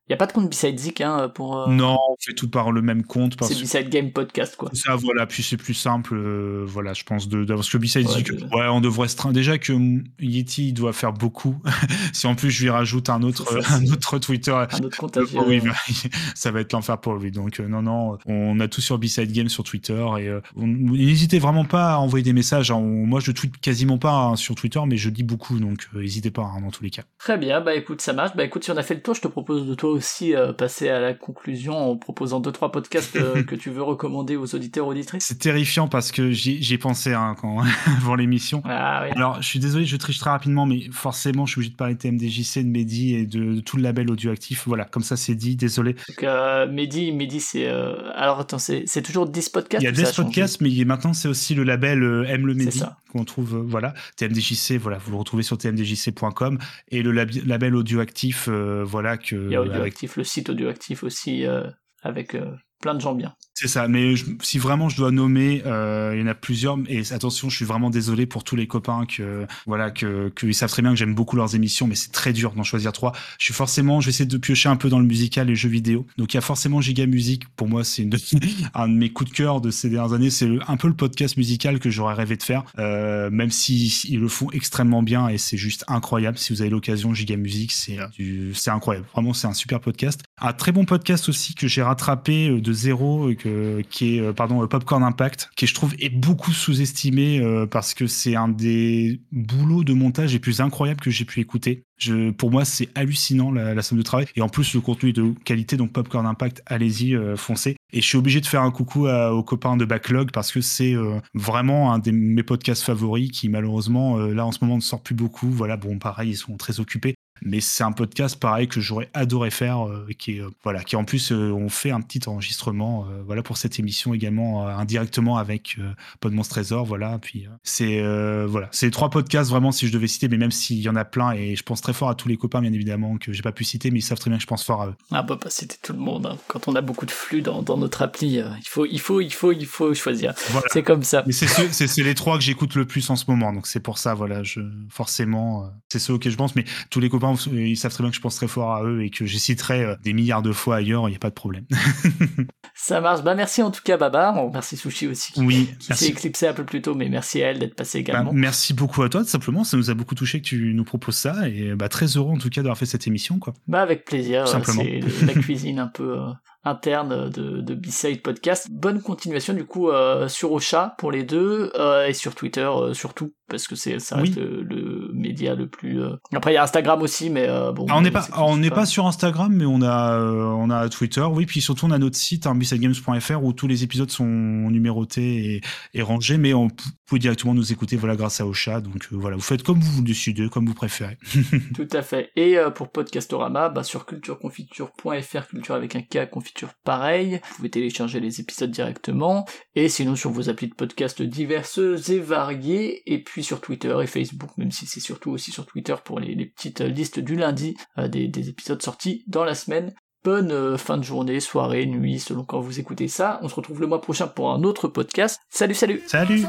Speaker 1: Il y a pas de compte Beside Zik hein, pour. euh,
Speaker 3: Non, on fait tout par le même compte parce
Speaker 1: C'est Beside Game Podcast quoi.
Speaker 3: Ça, voilà, puis c'est plus simple, euh, voilà, je pense, de, de- parce que Beside
Speaker 1: Ouais,
Speaker 3: Zik,
Speaker 1: de-
Speaker 3: ouais, on devrait se Déjà que Yeti il doit faire beaucoup. si en plus je lui rajoute un autre,
Speaker 1: ça,
Speaker 3: un autre Twitter,
Speaker 1: Un autre compte à gérer.
Speaker 3: oui, bah, ça va être l'enfer pour lui. Donc, euh, non, non, on a tout sur Beside Game sur Twitter et on- n'hésitez vraiment pas à envoyer des messages. hein. Moi, je tweete quasiment pas hein, sur Twitter, mais je dis beaucoup, donc n'hésitez pas hein, dans tous les cas.
Speaker 1: Très bien, bah écoute, ça marche. Bah écoute, si on a fait le tour, je te propose de toi aussi euh, passer à la conclusion en proposant deux trois podcasts euh, que tu veux recommander aux auditeurs auditrices.
Speaker 3: C'est terrifiant parce que j'y j'y ai pensé hein, quand, avant l'émission.
Speaker 1: Ah oui.
Speaker 3: Alors, je suis désolé, je triche très rapidement, mais forcément, je suis obligé de parler de TMDJC, de Mehdi et de, de tout le label audioactif. Voilà, comme ça, c'est dit, désolé.
Speaker 1: Donc euh, Mehdi, Mehdi c'est euh, alors attends, c'est toujours 10 podcasts.
Speaker 3: Il y a
Speaker 1: ou ça
Speaker 3: des
Speaker 1: changé
Speaker 3: podcasts, mais maintenant, c'est aussi le label Aime le Mehdi qu'on trouve, voilà. TMDJC, voilà, vous le retrouvez sur tmdjc.com et le lab- label audioactif, voilà, que.
Speaker 1: Il y a
Speaker 3: avec-
Speaker 1: Le site Audioactif aussi euh, avec euh, plein de gens bien.
Speaker 3: C'est ça, mais si vraiment je dois nommer, euh, il y en a plusieurs. Et attention, je suis vraiment désolé pour tous les copains que voilà que savent très bien que j'aime beaucoup leurs émissions, mais c'est très dur d'en choisir trois. Je suis forcément, je vais essayer de piocher un peu dans le musical et jeux vidéo. Donc il y a forcément Giga Musique. Pour moi, c'est un de mes coups de cœur de ces dernières années. C'est un peu le podcast musical que j'aurais rêvé de faire, euh, même si ils le font extrêmement bien et c'est juste incroyable. Si vous avez l'occasion, Giga Musique, c'est euh, c'est incroyable. Vraiment, c'est un super podcast. Un très bon podcast aussi que j'ai rattrapé euh, de zéro, et que, qui est euh, pardon euh, Popcorn Impact, qui je trouve est beaucoup sous-estimé euh, parce que c'est un des boulots de montage les plus incroyables que j'ai pu écouter. Je, pour moi, c'est hallucinant la, somme de travail et en plus le contenu est de qualité. Donc Popcorn Impact, allez-y, euh, foncez. Et je suis obligé de faire un coucou aux copains de Backlog parce que c'est euh, vraiment un de mes podcasts favoris qui malheureusement euh, là en ce moment ne sort plus beaucoup. Voilà, bon pareil, ils sont très occupés. Mais c'est un podcast pareil que j'aurais adoré faire, euh, qui est euh, voilà, qui en plus euh, on fait un petit enregistrement, euh, voilà pour cette émission également euh, indirectement avec Podmonstre Trésor, voilà. Puis c'est voilà, c'est trois podcasts vraiment si je devais citer, mais même s'il y en a plein et je pense très fort à tous les copains bien évidemment que j'ai pas pu citer, mais ils savent très bien que je pense fort à eux.
Speaker 1: Ah bah, bah c'était tout le monde. hein. Quand on a beaucoup de flux dans, dans notre appli, il faut il faut il faut il faut choisir.
Speaker 3: Voilà.
Speaker 1: C'est comme ça.
Speaker 3: Mais c'est c'est c'est les trois que j'écoute le plus en ce moment, donc c'est pour ça, voilà, je forcément, c'est ceux auxquels je pense, mais tous les copains, ils savent très bien que je pense très fort à eux et que j'y citerai euh, des milliards de fois ailleurs, il n'y a pas de problème.
Speaker 1: Ça marche. Bah merci en tout cas Baba. On remercie Sushi aussi qui,
Speaker 3: Oui,
Speaker 1: qui s'est
Speaker 3: merci.
Speaker 1: éclipsé un peu plus tôt, mais merci à elle d'être passée
Speaker 3: Bah,
Speaker 1: également.
Speaker 3: merci beaucoup à toi, tout simplement. Ça nous a beaucoup touché que tu nous proposes ça et bah, très heureux en tout cas d'avoir fait cette émission. Quoi.
Speaker 1: Bah avec plaisir, c'est la cuisine un peu euh, interne de, de B-Side Podcast. Bonne continuation du coup euh, sur Ocha pour les deux euh, et sur Twitter euh, surtout parce que c'est ça
Speaker 3: Oui.
Speaker 1: reste le, le média le plus. euh, Après il y a Instagram aussi mais euh, bon.
Speaker 3: Ah, on n'est pas,
Speaker 1: c'est-
Speaker 3: on n'est pas sur Instagram, mais on a, euh, on a Twitter, oui, puis surtout on a notre site, hein, bisadegames.fr, où tous les épisodes sont numérotés et, et rangés, mais on, vous pouvez directement nous écouter, voilà, grâce à Ocha. Donc euh, voilà, vous faites comme vous décidez, comme vous préférez.
Speaker 1: Tout à fait. Et euh, pour Podcastorama, bah, sur cultureconfiture.fr, culture avec un K, confiture pareil. Vous pouvez télécharger les épisodes directement. Et sinon sur vos applis de podcast diverses et variées. Et puis suis sur Twitter et Facebook, même si c'est surtout aussi sur Twitter pour les, petites euh, listes du lundi euh, des, épisodes sortis dans la semaine. Bonne euh, fin de journée, soirée, nuit, selon quand vous écoutez ça. On se retrouve le mois prochain pour un autre podcast. Salut, salut
Speaker 3: Salut